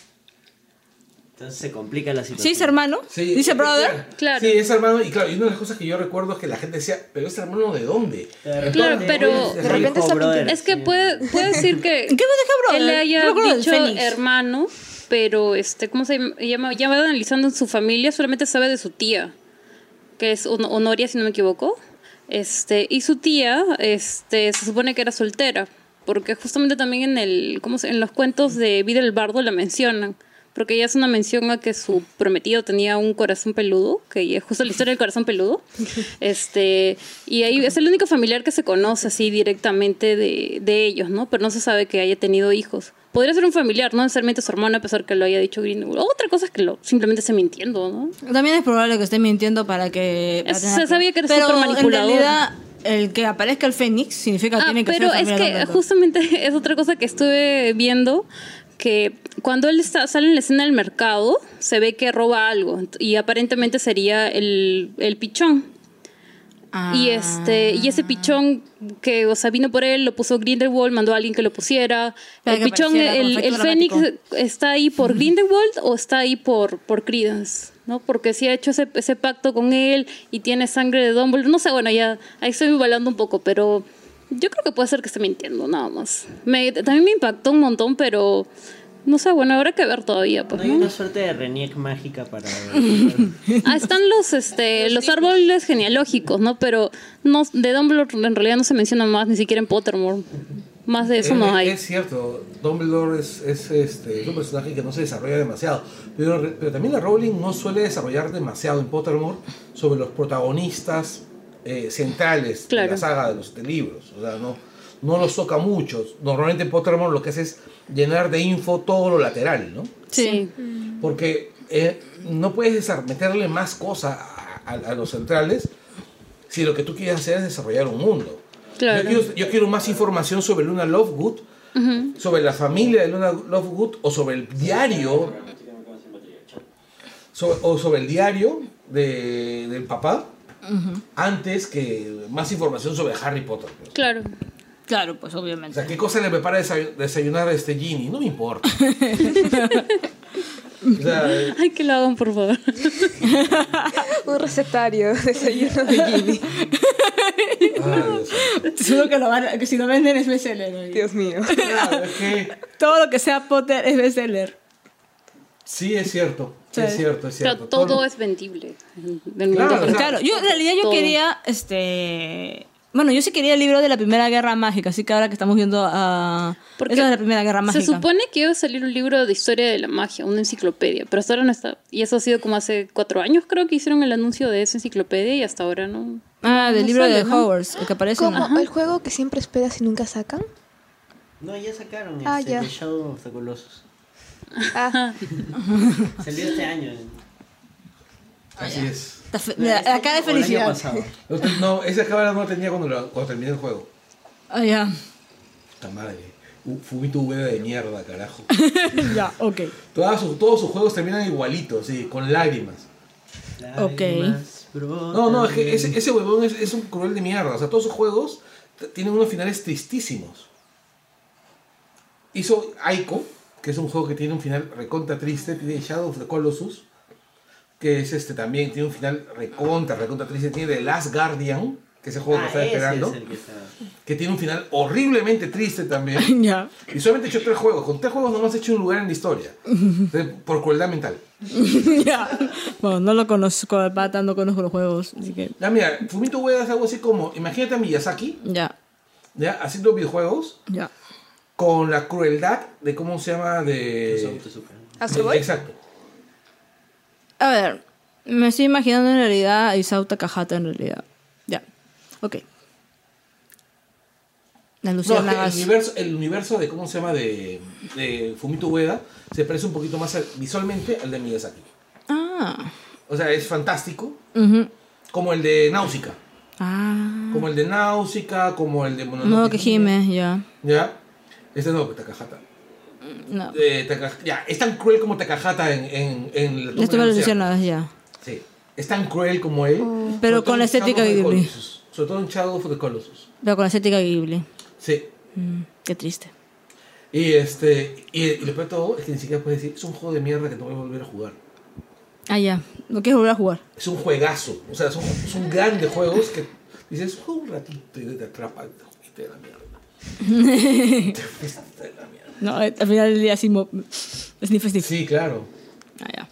Entonces se complica la situación. ¿Sí es hermano? Sí, Dice es- brother. Claro. Sí, es hermano. Y claro, y una de las cosas que yo recuerdo es que la gente decía, pero es hermano de dónde? De Claro, pero- de repente está brother, Es que sí. puede, puede decir que ¿Qué me deja brother? él haya dicho hermano, pero este, ¿cómo se llama? Ya va analizando en su familia, solamente sabe de su tía, que es Hon- Honoria, si no me equivoco. Este, y su tía, este, se supone que era soltera, porque justamente también en el, ¿cómo se- en los cuentos de Vida del Bardo la mencionan. Porque ella hace una mención a que su prometido tenía un corazón peludo, que es justo la historia del corazón peludo. Este, y ahí es el único familiar que se conoce así directamente de, de ellos, ¿no? Pero no se sabe que haya tenido hijos. Podría ser un familiar, no necesariamente su hermano, a pesar que lo haya dicho Greenwood. Otra cosa es que lo, simplemente esté mintiendo, ¿no? También es probable que esté mintiendo para que... para tener- se sabía que era súper en manipulador. realidad, el que aparezca el Fénix significa que Ah, tiene que pero ser es que justamente es otra cosa que estuve viendo que cuando él está, sale en la escena del mercado se ve que roba algo y aparentemente sería el, el pichón y este y ese pichón que o sea vino por él lo puso Grindelwald mandó a alguien que lo pusiera Para el pichón el, el Fénix está ahí por Grindelwald o está ahí por por Credence ¿no? Porque si ha hecho ese, ese pacto con él y tiene sangre de Dumbledore. No sé, bueno, ya ahí estoy balando un poco, pero yo creo que puede ser que esté mintiendo, nada más. Me, también me impactó un montón, pero no sé, bueno, habrá que ver todavía. No Pues, hay ¿no? una suerte de Reniec mágica para... Ah, están los, este, los árboles genealógicos, ¿no? Pero no, de Dumbledore en realidad no se menciona más, ni siquiera en Pottermore. Más de eso Eh, no eh, hay. Es cierto, Dumbledore es, es, este, es un personaje que no se desarrolla demasiado. Pero, pero también la Rowling no suele desarrollar demasiado en Pottermore sobre los protagonistas eh, centrales de la saga de los de libros. O sea, no, no los toca mucho. Normalmente Pottermore lo que hace es llenar de info todo lo lateral, ¿no? Sí. Porque eh, no puedes meterle más cosas a, a- a los centrales si lo que tú quieres hacer es desarrollar un mundo. Claro. Yo, quiero, yo quiero más información sobre Luna Lovegood, sobre la familia de Luna Lovegood o sobre el diario sobre- o sobre el diario de- del papá antes que más información sobre Harry Potter. pues. Claro. Claro, pues O obviamente. sea, ¿qué cosa le prepara desayu- desayunar a este Ginny? No me importa. o sea, eh, Ay, que lo hagan, por favor. Un recetario, desayuno de Ginny. Seguro que, lo van, que si lo venden es bestseller. Dios mío. Claro, es que Todo lo que sea Potter es bestseller. sí es cierto, Sí. es cierto, es Claro, cierto. todo es vendible. Del Claro, mundo o sea, Claro, yo en realidad yo Todo. quería, este... Bueno, yo sí quería el libro de la Primera Guerra Mágica, así que ahora que estamos viendo a... Porque Eso es de la Primera Guerra Mágica. Se supone que iba a salir un libro de historia de la magia, una enciclopedia, pero hasta ahora no está. Y eso ha sido como hace cuatro años, creo que hicieron el anuncio de esa enciclopedia y hasta ahora no. Ah, del no libro sale, de ¿no? Hogwarts, el que aparece en... Como el juego que siempre esperas y nunca sacan. No, ya sacaron Ah, este, ya. The Shadow of the Colossus. Ah, Salió este año. Así es. No, mira, este la cara de o el año felicidad. No, esa cámara no la tenía cuando, cuando terminé el juego. Ah, ya. Puta madre. Uh, Fumito Ueda de mierda, carajo. ya, ok. Todas sus- todos sus juegos terminan igualitos, sí, con lágrimas. Ok. Lágrimas brotan No, no, es que ese, ese huevón es, es un cruel de mierda. O sea, todos sus juegos tienen unos finales tristísimos. Hizo Aiko, que es un juego que tiene un final recontra triste, tiene Shadow of the Colossus, que es este también, tiene un final recontra, recontra triste, tiene The Last Guardian, que es el juego que Ah, estaba ese esperando, es el que está- que tiene un final horriblemente triste también. ya. Y solamente he hecho tres juegos, con tres juegos no hemos hecho un lugar en la historia, Entonces, por crueldad mental. ya. Bueno, no lo conozco, el pata, no conozco los juegos, así que... Ya mira, Fumito Ueda es algo así como, imagínate a Miyazaki, Ya, ya, haciendo videojuegos, ya. Con la crueldad de cómo se llama de Eso te supe. ¿Astro exacto A ver, me estoy imaginando en realidad a Isao Takahata en realidad. Ya, ok. Las no, es que el universo el universo de cómo se llama de, de Fumito Ueda se parece un poquito más al- visualmente al de Miyazaki Ah. o sea es fantástico como el de Náusica Ah. como el de Náusica como el de Mononoke No, que gime, ya. ya este no Takahata No. Eh, Taka- ya es tan cruel como Takahata en en, en la tumba Las de tuve los luciérnagas, ya. Sí, es tan cruel como él. Oh. Pero con la estética the Ghibli. Colossus. Sobre todo en Shadow of the Colossus. Pero con la estética Ghibli. Sí. Mm, qué triste. Y este y, y lo peor de todo es que ni siquiera puedes decir, es un juego de mierda que no voy a volver a jugar. Ah, ya. No quieres volver a jugar. Es un juegazo. O sea, son, son grandes juegos que dices, juega un ratito y te atrapa y te da la mierda. No, al final del día sí. Sniff, sniff. Sí, claro. Ah, ya.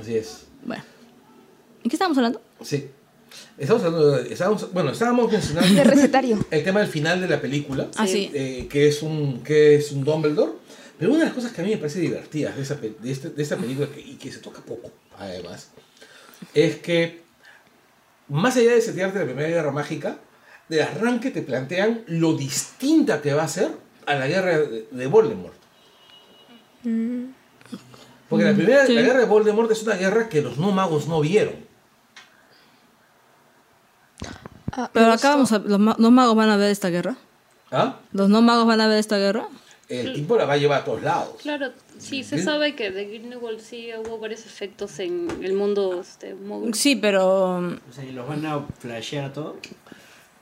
Así es. Bueno. ¿En qué estábamos hablando? Sí. Estamos hablando de- estábamos, bueno, estábamos mencionando de recetario. el tema del final de la película, Ah, sí. eh, que, es un, que es un Dumbledore. Pero una de las cosas que a mí me parece divertidas de, esa, de, este- de esta película, que- y que se toca poco, además, es que, más allá de setearte la Primera Guerra Mágica, de arranque te plantean lo distinta que va a ser a la guerra de, de Voldemort. Porque la primera sí. la guerra de Voldemort es una guerra que los no magos no vieron. Ah, Pero acá vamos a, los, los magos van a ver esta guerra. ¿Ah? Los no magos van a ver esta guerra. El tipo la va a llevar a todos lados. Claro, sí, se sabe que de Grindelwald sí hubo varios efectos en el mundo este, mogul. Sí, pero. O sea, y los van a flashear todo.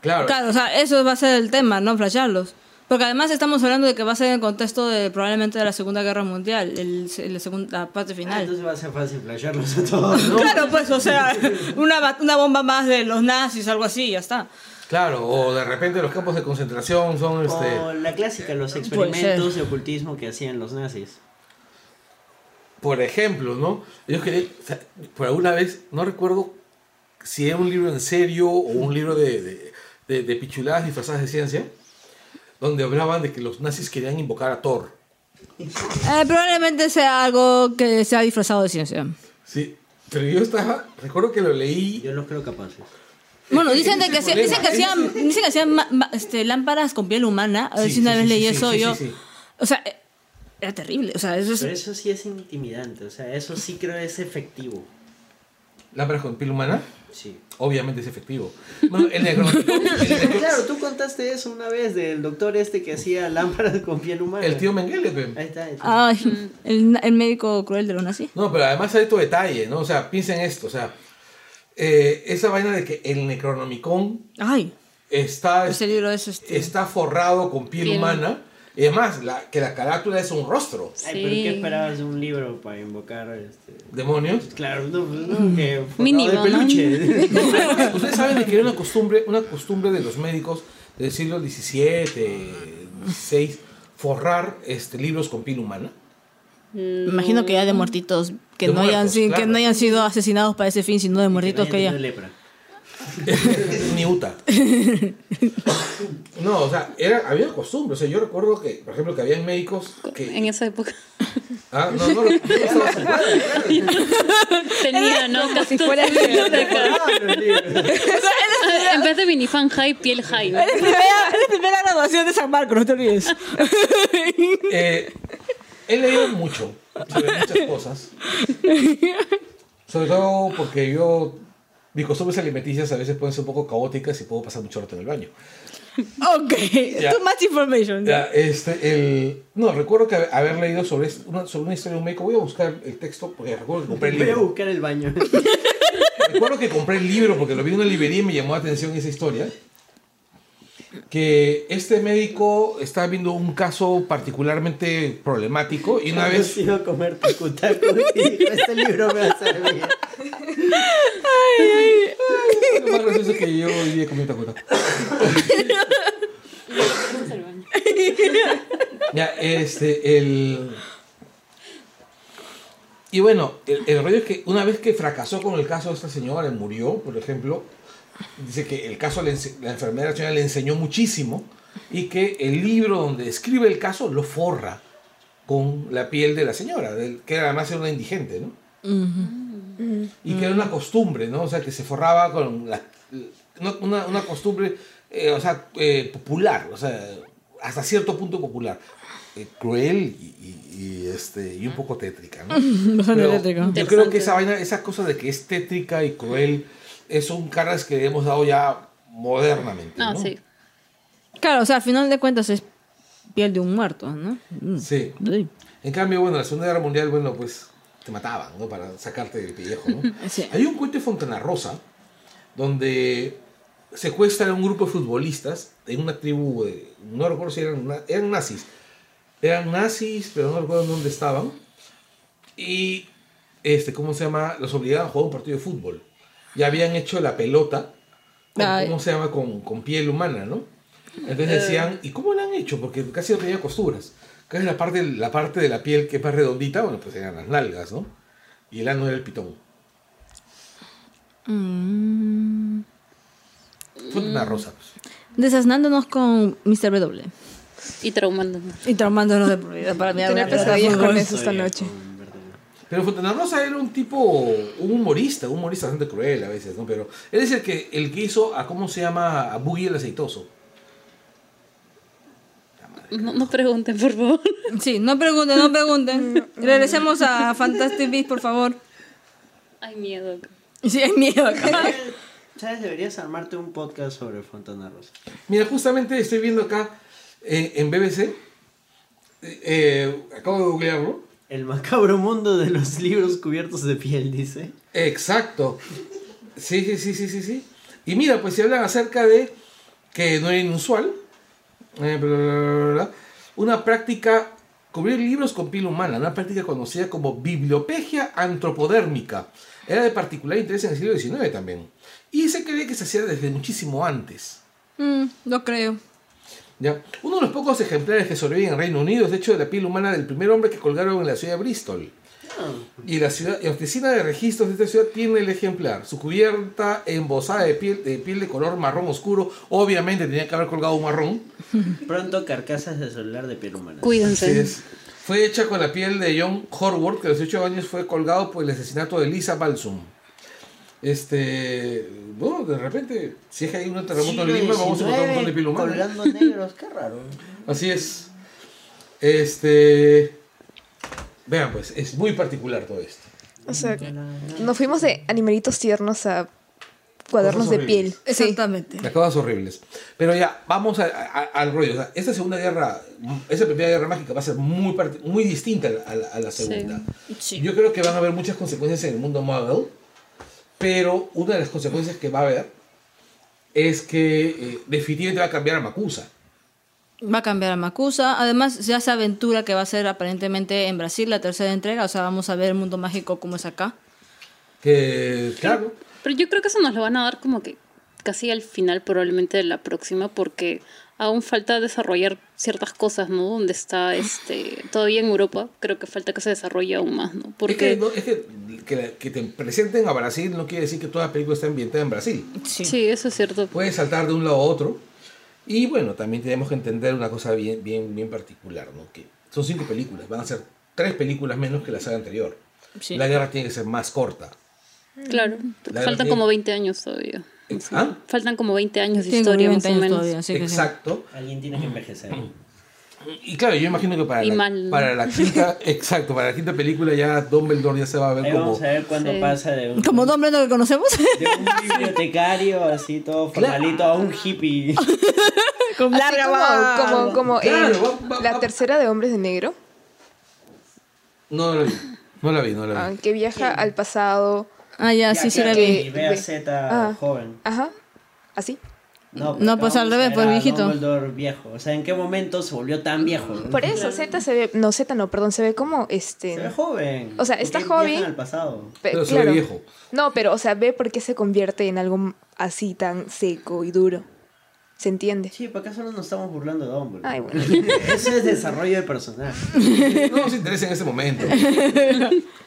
Claro. Claro, o sea, eso va a ser el tema, ¿no? Flasharlos. Porque además estamos hablando de que va a ser en el contexto de probablemente de la Segunda Guerra Mundial, el, el segun- la parte Ah, final. entonces va a ser fácil flashearlos a todos. ¿no? Claro, pues, o sea, una, una bomba más de los nazis, algo así, ya está. Claro, o de repente los campos de concentración son este. O la clásica, los experimentos de ocultismo que hacían los nazis. Por ejemplo, ¿no? Ellos querían. o sea, por alguna vez, no recuerdo si era un libro en serio o un libro de, de, de- de pichuladas disfrazadas de ciencia. donde hablaban de que los nazis querían invocar a Thor. Eh, probablemente sea algo que sea disfrazado de ciencia. Sí, pero yo estaba, recuerdo que lo leí. Yo los creo capaces. Bueno, Es que dicen, de que, hacía- dicen que hacían, dicen que hacían ma- ma- este, lámparas con piel humana. A ver Sí, si una sí, vez sí, leí sí, eso sí, yo. sí, sí. O sea, eh, era terrible. O sea, eso es. Pero eso sí es intimidante, o sea, eso sí creo es efectivo. Lámparas con piel humana, Sí. obviamente es efectivo. Bueno, el Claro, tú contaste eso una vez del doctor este que hacía lámparas con piel humana. el tío Mengele, pe. Ahí está. ahí está. Ay, el, el médico cruel de los nazis. No, pero además hay otro detalle, ¿no? O sea, piensa en esto, o sea, eh, esa vaina de que el Necronomicon Ay, está, ese libro es este. está forrado con piel, Piel. humana. Y además, la, que la carátula es un rostro. Ay, pero ¿qué Sí. esperabas de un libro para invocar este? Demonios. Claro, no, pues, no, que Mínimo, de ¿no? peluche. Ustedes saben de que era una costumbre, una costumbre de los médicos del siglo XVII, XVI, forrar este, libros con piel humana. Me imagino que ya de muertitos que De no hayan muertos, sido, que claro. no hayan sido asesinados para ese fin, sino de muertitos que ya. lepra. Ni Uta. No, o sea, era, había costumbre. O sea, yo recuerdo que, por ejemplo, que había médicos que. En esa época Ah, no, no, no, tenía, ¿no? Fuera la biblioteca. Ah, En vez de minifan high, piel high. Es la primera, es la primera graduación de San Marcos, no te olvides. Eh, he leído mucho sobre muchas cosas. Sobre todo porque yo. Mis costumbres alimenticias a veces pueden ser un poco caóticas y puedo pasar mucho rato en el baño. Ok, Ya. too much information. Ya, este, el, no, recuerdo que haber leído sobre, una, sobre una historia de un médico. Voy a buscar el texto porque recuerdo que compré el Voy a libro. buscar el baño. Recuerdo que compré el libro porque lo vi en una librería y me llamó la atención esa historia. Que este médico estaba viendo un caso particularmente problemático y una vez. iba a comer y dijo, este libro me va a servir. Lo más gracioso es que yo hoy día comí taco taco. Ya, este, el. Y bueno, el, el rollo es que una vez que fracasó con el caso de esta señora, y murió, por ejemplo, dice que el caso, la la señora le enseñó muchísimo y que el libro donde escribe el caso lo forra con la piel de la señora, que además era una indigente, ¿no? Y que era una costumbre, ¿no? O sea, que se forraba con la, una, costumbre, eh, o sea, eh, popular, o sea, hasta cierto punto popular. Eh, cruel y, y- y, este, y un poco tétrica, ¿no? Pero. Yo creo que esa vaina, esa cosa de que es tétrica y cruel, son caras que hemos dado ya modernamente, Ah, ¿no? sí. Claro, o sea, al final de cuentas es piel de un muerto, ¿no? Mm. Sí. Sí. En cambio, bueno, la Segunda Guerra Mundial, bueno, pues te mataban, ¿no? Para sacarte del pellejo, ¿no? Sí. Hay un cuento de Fontana Rosa donde secuestran a un grupo de futbolistas en una tribu, de- no recuerdo si eran, eran nazis. Eran nazis, pero no recuerdo dónde estaban. Y, este, ¿cómo se llama? Los obligaban a jugar un partido de fútbol. Ya habían hecho la pelota, con-. ¿cómo se llama? Con, con piel humana, ¿no? Entonces decían, ¿y cómo lo han hecho? Porque casi no tenía costuras. ¿Qué es la parte, la parte de la piel que es más redondita? Bueno, pues eran las nalgas, ¿no? Y el ano era el pitón. Mm. Fontana Rosa. pues. Desasnándonos con Mr. W. Y traumándonos. Y traumándonos de por vida para mirar Tener pesadillas con eso esta noche. Pero Fontana Rosa era un tipo, un humorista, un humorista bastante cruel a veces, ¿no? Pero él es el que, el que hizo a, ¿cómo se llama? A Boogie el aceitoso. No, no pregunten, por favor. Sí, no pregunten, no pregunten. Regresemos a Fantastic Beasts, por favor. Hay miedo. Sí, hay miedo acá. ¿Sabes? Deberías armarte un podcast sobre Fontana Rosa. Mira, justamente estoy viendo acá eh, en BBC, eh, eh, acabo de googlearlo. El macabro mundo de los libros cubiertos de piel, dice. Exacto. Sí, sí, sí, sí, sí, sí. Y mira, pues se hablan acerca de que no era inusual. Eh, bla, bla, bla, bla, bla, una práctica, cubrir libros con piel humana, una práctica conocida como bibliopegia antropodérmica. Era de particular interés en el siglo XIX también. Y se cree que se hacía desde muchísimo antes. Mm, lo creo. ¿ya? Uno de los pocos ejemplares que sobreviven en Reino Unido es de hecho de la piel humana del primer hombre que colgaron en la ciudad de Bristol. Y la ciudad, la oficina de registros de esta ciudad tiene el ejemplar. Su cubierta embosada de piel, de piel de color marrón oscuro. Obviamente tenía que haber colgado un marrón. Pronto carcasas de celular de piel humana. Cuídense. es. Fue hecha con la piel de John Horworth, que a los 8 años fue colgado por el asesinato de Lisa Balsum. Este. Bueno, de repente, si es que hay un terremoto en Lima, vamos a encontrar un montón de piel humana. Colgando negros, qué raro. Así es. Este. Vean, pues, es muy particular todo esto. O sea, nos fuimos de animalitos tiernos a cuadernos de piel. Exactamente. Las cosas horribles. Pero ya, vamos a- a- al rollo. O sea, esta segunda guerra, esa primera guerra mágica va a ser muy, muy distinta a la, a la- a la segunda. Sí. Yo creo que van a haber muchas consecuencias en el mundo Marvel, pero una de las consecuencias que va a haber es que eh, definitivamente va a cambiar a Makusa. Va a cambiar a Makusa. Además, ya se aventura que va a ser aparentemente en Brasil la tercera entrega. O sea, vamos a ver el mundo mágico como es acá. Que, claro, Pero yo creo que eso nos lo van a dar como que casi al final probablemente de la próxima porque aún falta desarrollar ciertas cosas, ¿no? Donde está este todavía en Europa, creo que falta que se desarrolle aún más, ¿no? es que, Porque no- es que, que, que te presenten a Brasil no quiere decir que toda la película está ambientada en Brasil. Sí. sí. eso es cierto. Puede saltar de un lado a otro. Y bueno, también tenemos que entender una cosa bien, bien, bien particular, ¿no? Que son cinco películas, van a ser tres películas menos que la saga anterior. Sí. La guerra tiene que ser más corta. Claro, La faltan como 20 años todavía. ¿Ah? Faltan como 20 años de historia como más 20 o menos. todavía, que sí. exacto. Alguien tiene que envejecer. Y claro, yo imagino que para, Y la, mal. para la quinta, exacto, para la quinta película ya Dumbledore ya se va a ver Ahí como... vamos a ver cuándo Sí. pasa de un, Como Dumbledore que conocemos. de un bibliotecario así todo formalito a un hippie. Con Así larga como, como, como Claro, en va- va- la va- tercera de Hombres de Negro, No la vi, no la vi, no la vi. ah, que viaja al pasado. Ah, ya, sí, sí, la vi. Y ve a Z Ah. joven. Ajá, así. No, No, pues al revés, pues, viejito. Dumbledore viejo. O sea, ¿en qué momento se volvió tan viejo? no? Por eso Z se ve, no Z no, perdón, se ve como este... Se ve joven. O sea, está porque joven. al pasado. pe- Pero se ve viejo. No, pero o sea, ve por qué se convierte en algo así tan seco y duro. ¿Se entiende? Sí, ¿para acá solo nos estamos burlando de Dumbledore? Ay, bueno. Eso es desarrollo de personaje. No nos interesa en ese momento.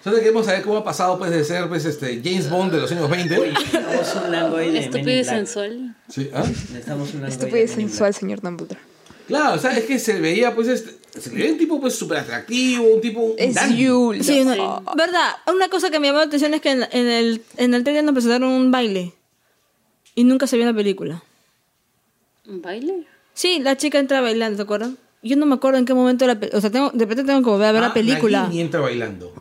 Solo queremos saber cómo ha pasado pues, de ser pues, este, James Bond de los años 20. Necesitamos un langoide de Estúpido y sensual. Sí, ¿ah? Un Estúpido y sensual, señor Dumbledore. Claro, o sea, es que se veía pues este, se veía un tipo pues súper atractivo, un tipo... Es. Yule. Sí, no, verdad. Una cosa que me llamó la atención es que en, en el, en el trailer nos presentaron un baile. Y nunca se vio en la película. ¿Un baile? Sí, la chica entra bailando, ¿te acuerdas? Yo no me acuerdo en qué momento la O sea, tengo, de repente tengo que volver a ver Ah, la película. Nagini entra bailando.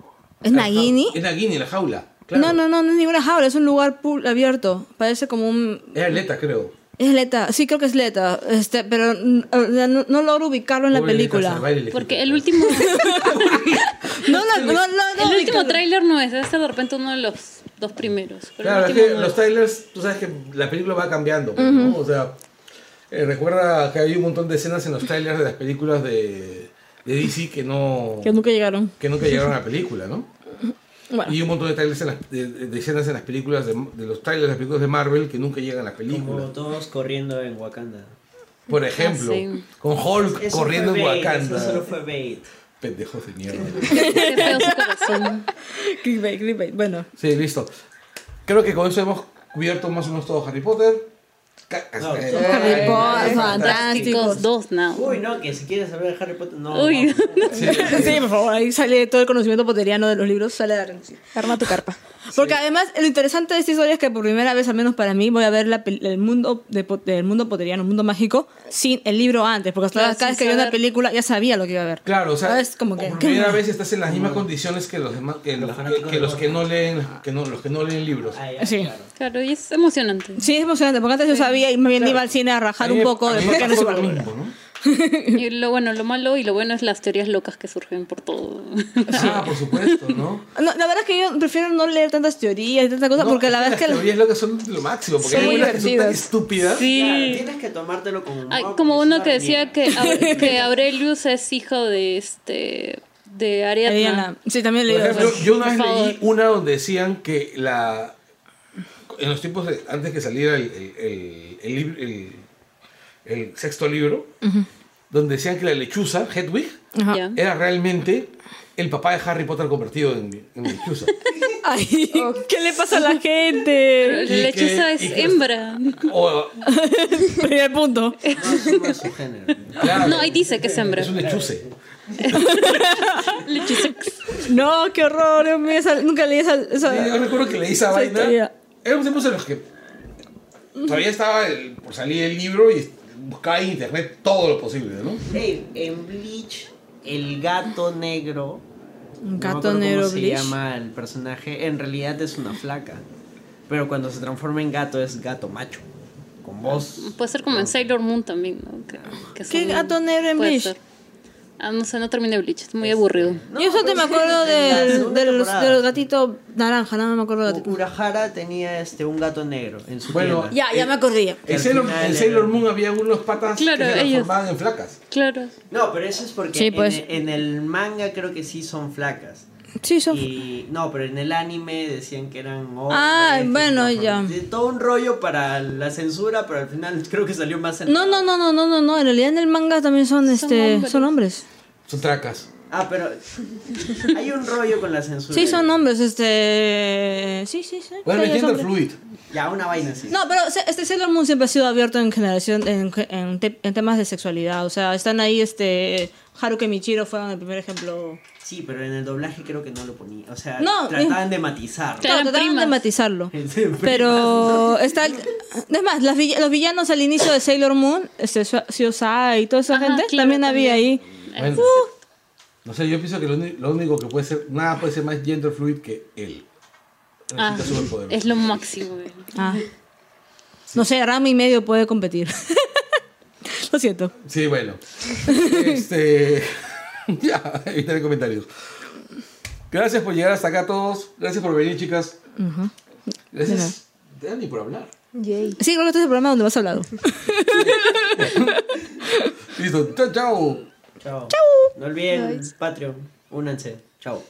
¿Es Nagini? Es Nagini, la jaula. Claro. No, no, no, no es ninguna jaula, es un lugar abierto. Parece como un... Era Leta, creo. Es Leta, sí creo que es Leta, este, pero no, no logro ubicarlo en la Leta, película. Porque el último No, no, no, no, no, el último tráiler no es, debe ser de repente uno de los dos primeros. Pero Claro, el es que no los es. trailers, tú sabes que la película va cambiando, pues, ¿no? O sea, eh, recuerda que hay un montón de escenas en los trailers de las películas de, de DC que no Que nunca llegaron. que nunca llegaron a la película, ¿no? Bueno. Y un montón de trailers en las- de, de- escenas en las películas de, de los trailers de las películas de Marvel que nunca llegan a la película. Como todos corriendo en Wakanda. Por ejemplo, Ah, sí. con Hulk Eso corriendo en bait, Wakanda. Eso solo fue bait. Pendejos de mierda. Clickbait, clickbait. Bueno. Sí, listo. Creo que con eso hemos cubierto más o menos todo Harry Potter. No, eh, Harry eh, Potter, eh, fantásticos. Dos, no. Uy, no, que si quieres saber de Harry Potter, no. Uy. no. Sí. Sí, por favor, ahí sale todo el conocimiento poteriano de los libros, sale a relucir. Arma tu carpa. Porque además, lo interesante de esta historia es que por primera vez, al menos para mí, voy a ver la el mundo de, del mundo poteriano, el mundo mágico, sin el libro antes. Porque hasta Claro, cada vez que vi una película ya sabía lo que iba a ver. Claro, o sea, es como que. por primera vez estás en las mismas condiciones que los demás, que, los, que, que los que no leen, que no, los que no leen libros. Sí. claro. Claro, y es emocionante. Sí, es emocionante, porque antes yo sabía y más bien iba al cine a rajar A mí un me- poco de por me qué no es Y lo bueno, lo malo y lo bueno es las teorías locas que surgen por todo. Ah, por supuesto, ¿no? No, la verdad es que yo prefiero no leer tantas teorías y tantas cosas No, porque la verdad es que. las teorías locas son lo máximo, porque Son hay muy algunas que son tan estúpidas. Sí. Claro, tienes que tomártelo como humor, Ay, como uno que decía que, Aure- que Aurelius es hijo de este de Ariadna. Ariana. Sí, también Por leí ejemplo, yo una vez leí una donde decían que la en los tiempos de- antes que saliera el, el, el, el libro- el- sexto libro, donde decían que la lechuza, Hedwig, era realmente el papá de Harry Potter convertido en, en lechuza. Ay, ¿qué le pasa a la gente? La que- lechuza es que- hembra. O, Primer punto. No asume su género. claro, No, ahí dice que es hembra. es un lechuce. No, qué horror. Esa- nunca leí esa. esa- Sí, yo recuerdo que leí esa esa vaina. historia. Eran tiempos en los que todavía estaba el- por salir el libro y buscaba en internet todo lo posible, ¿no? Ey, en Bleach, el gato negro. Un no me gato negro cómo se Bleach. llama el personaje. En realidad es una flaca. Pero cuando se transforma en gato es gato macho. Con voz. Puede ser como en Sailor Moon también, ¿no? Que- que ¿Qué gato negro en Bleach? ser. Ah, no sé, no terminé Bleach, es muy aburrido. Yo solo me acuerdo en del, del, del gatito naranja, no me acuerdo del. Urahara tenía este un gato negro en su Bueno, tienda. Ya, ya me acordé. En Sailor, en Moon había unos patas Claro, que se ellos. transformaban en flacas. Claro. No, pero eso es porque Sí, en, pues. en el manga creo que sí son flacas. Sí, son. Y no, pero en el anime decían que eran hombres. Ah, bueno, ya. De Todo un rollo para la censura, pero al final creo que salió más No, no, no, no, no, no, no. En realidad en el manga también son, este, hombres. son hombres. Son tracas. Ah, pero hay un rollo con la censura. Sí, son hombres, este. Sí, sí, sí. Bueno, Sí, es entiendo el hombre. fluid. Ya, una vaina así. No, pero este Sailor Moon siempre ha sido abierto en generación, en, en te- en temas de sexualidad. O sea, están ahí, este. Haruka y Michiro fueron el primer ejemplo. Sí, pero en el doblaje creo que no lo ponía. O sea, No, trataban de matizarlo. Claro. Claro, trataban de matizarlo. Pero está. el- Es más, las vill- los villanos al inicio de Sailor Moon, este, Shiosai y toda esa Ajá, gente, claro, también había ahí. Bueno, no sé, yo pienso que lo, único que puede ser, nada puede ser más gender fluid que él. Ah, es lo máximo. güey. Ah. No sé, Rama y medio puede competir. Lo siento. Sí, bueno. este. ya, evitaré comentarios. Gracias por llegar hasta acá todos. Gracias por venir, chicas. Gracias, Dani, por hablar. Yay. Sí, creo que este es el programa donde vas hablado. Listo. Chao, Chao. Chao. No olviden Patreon. Únanse. Chao.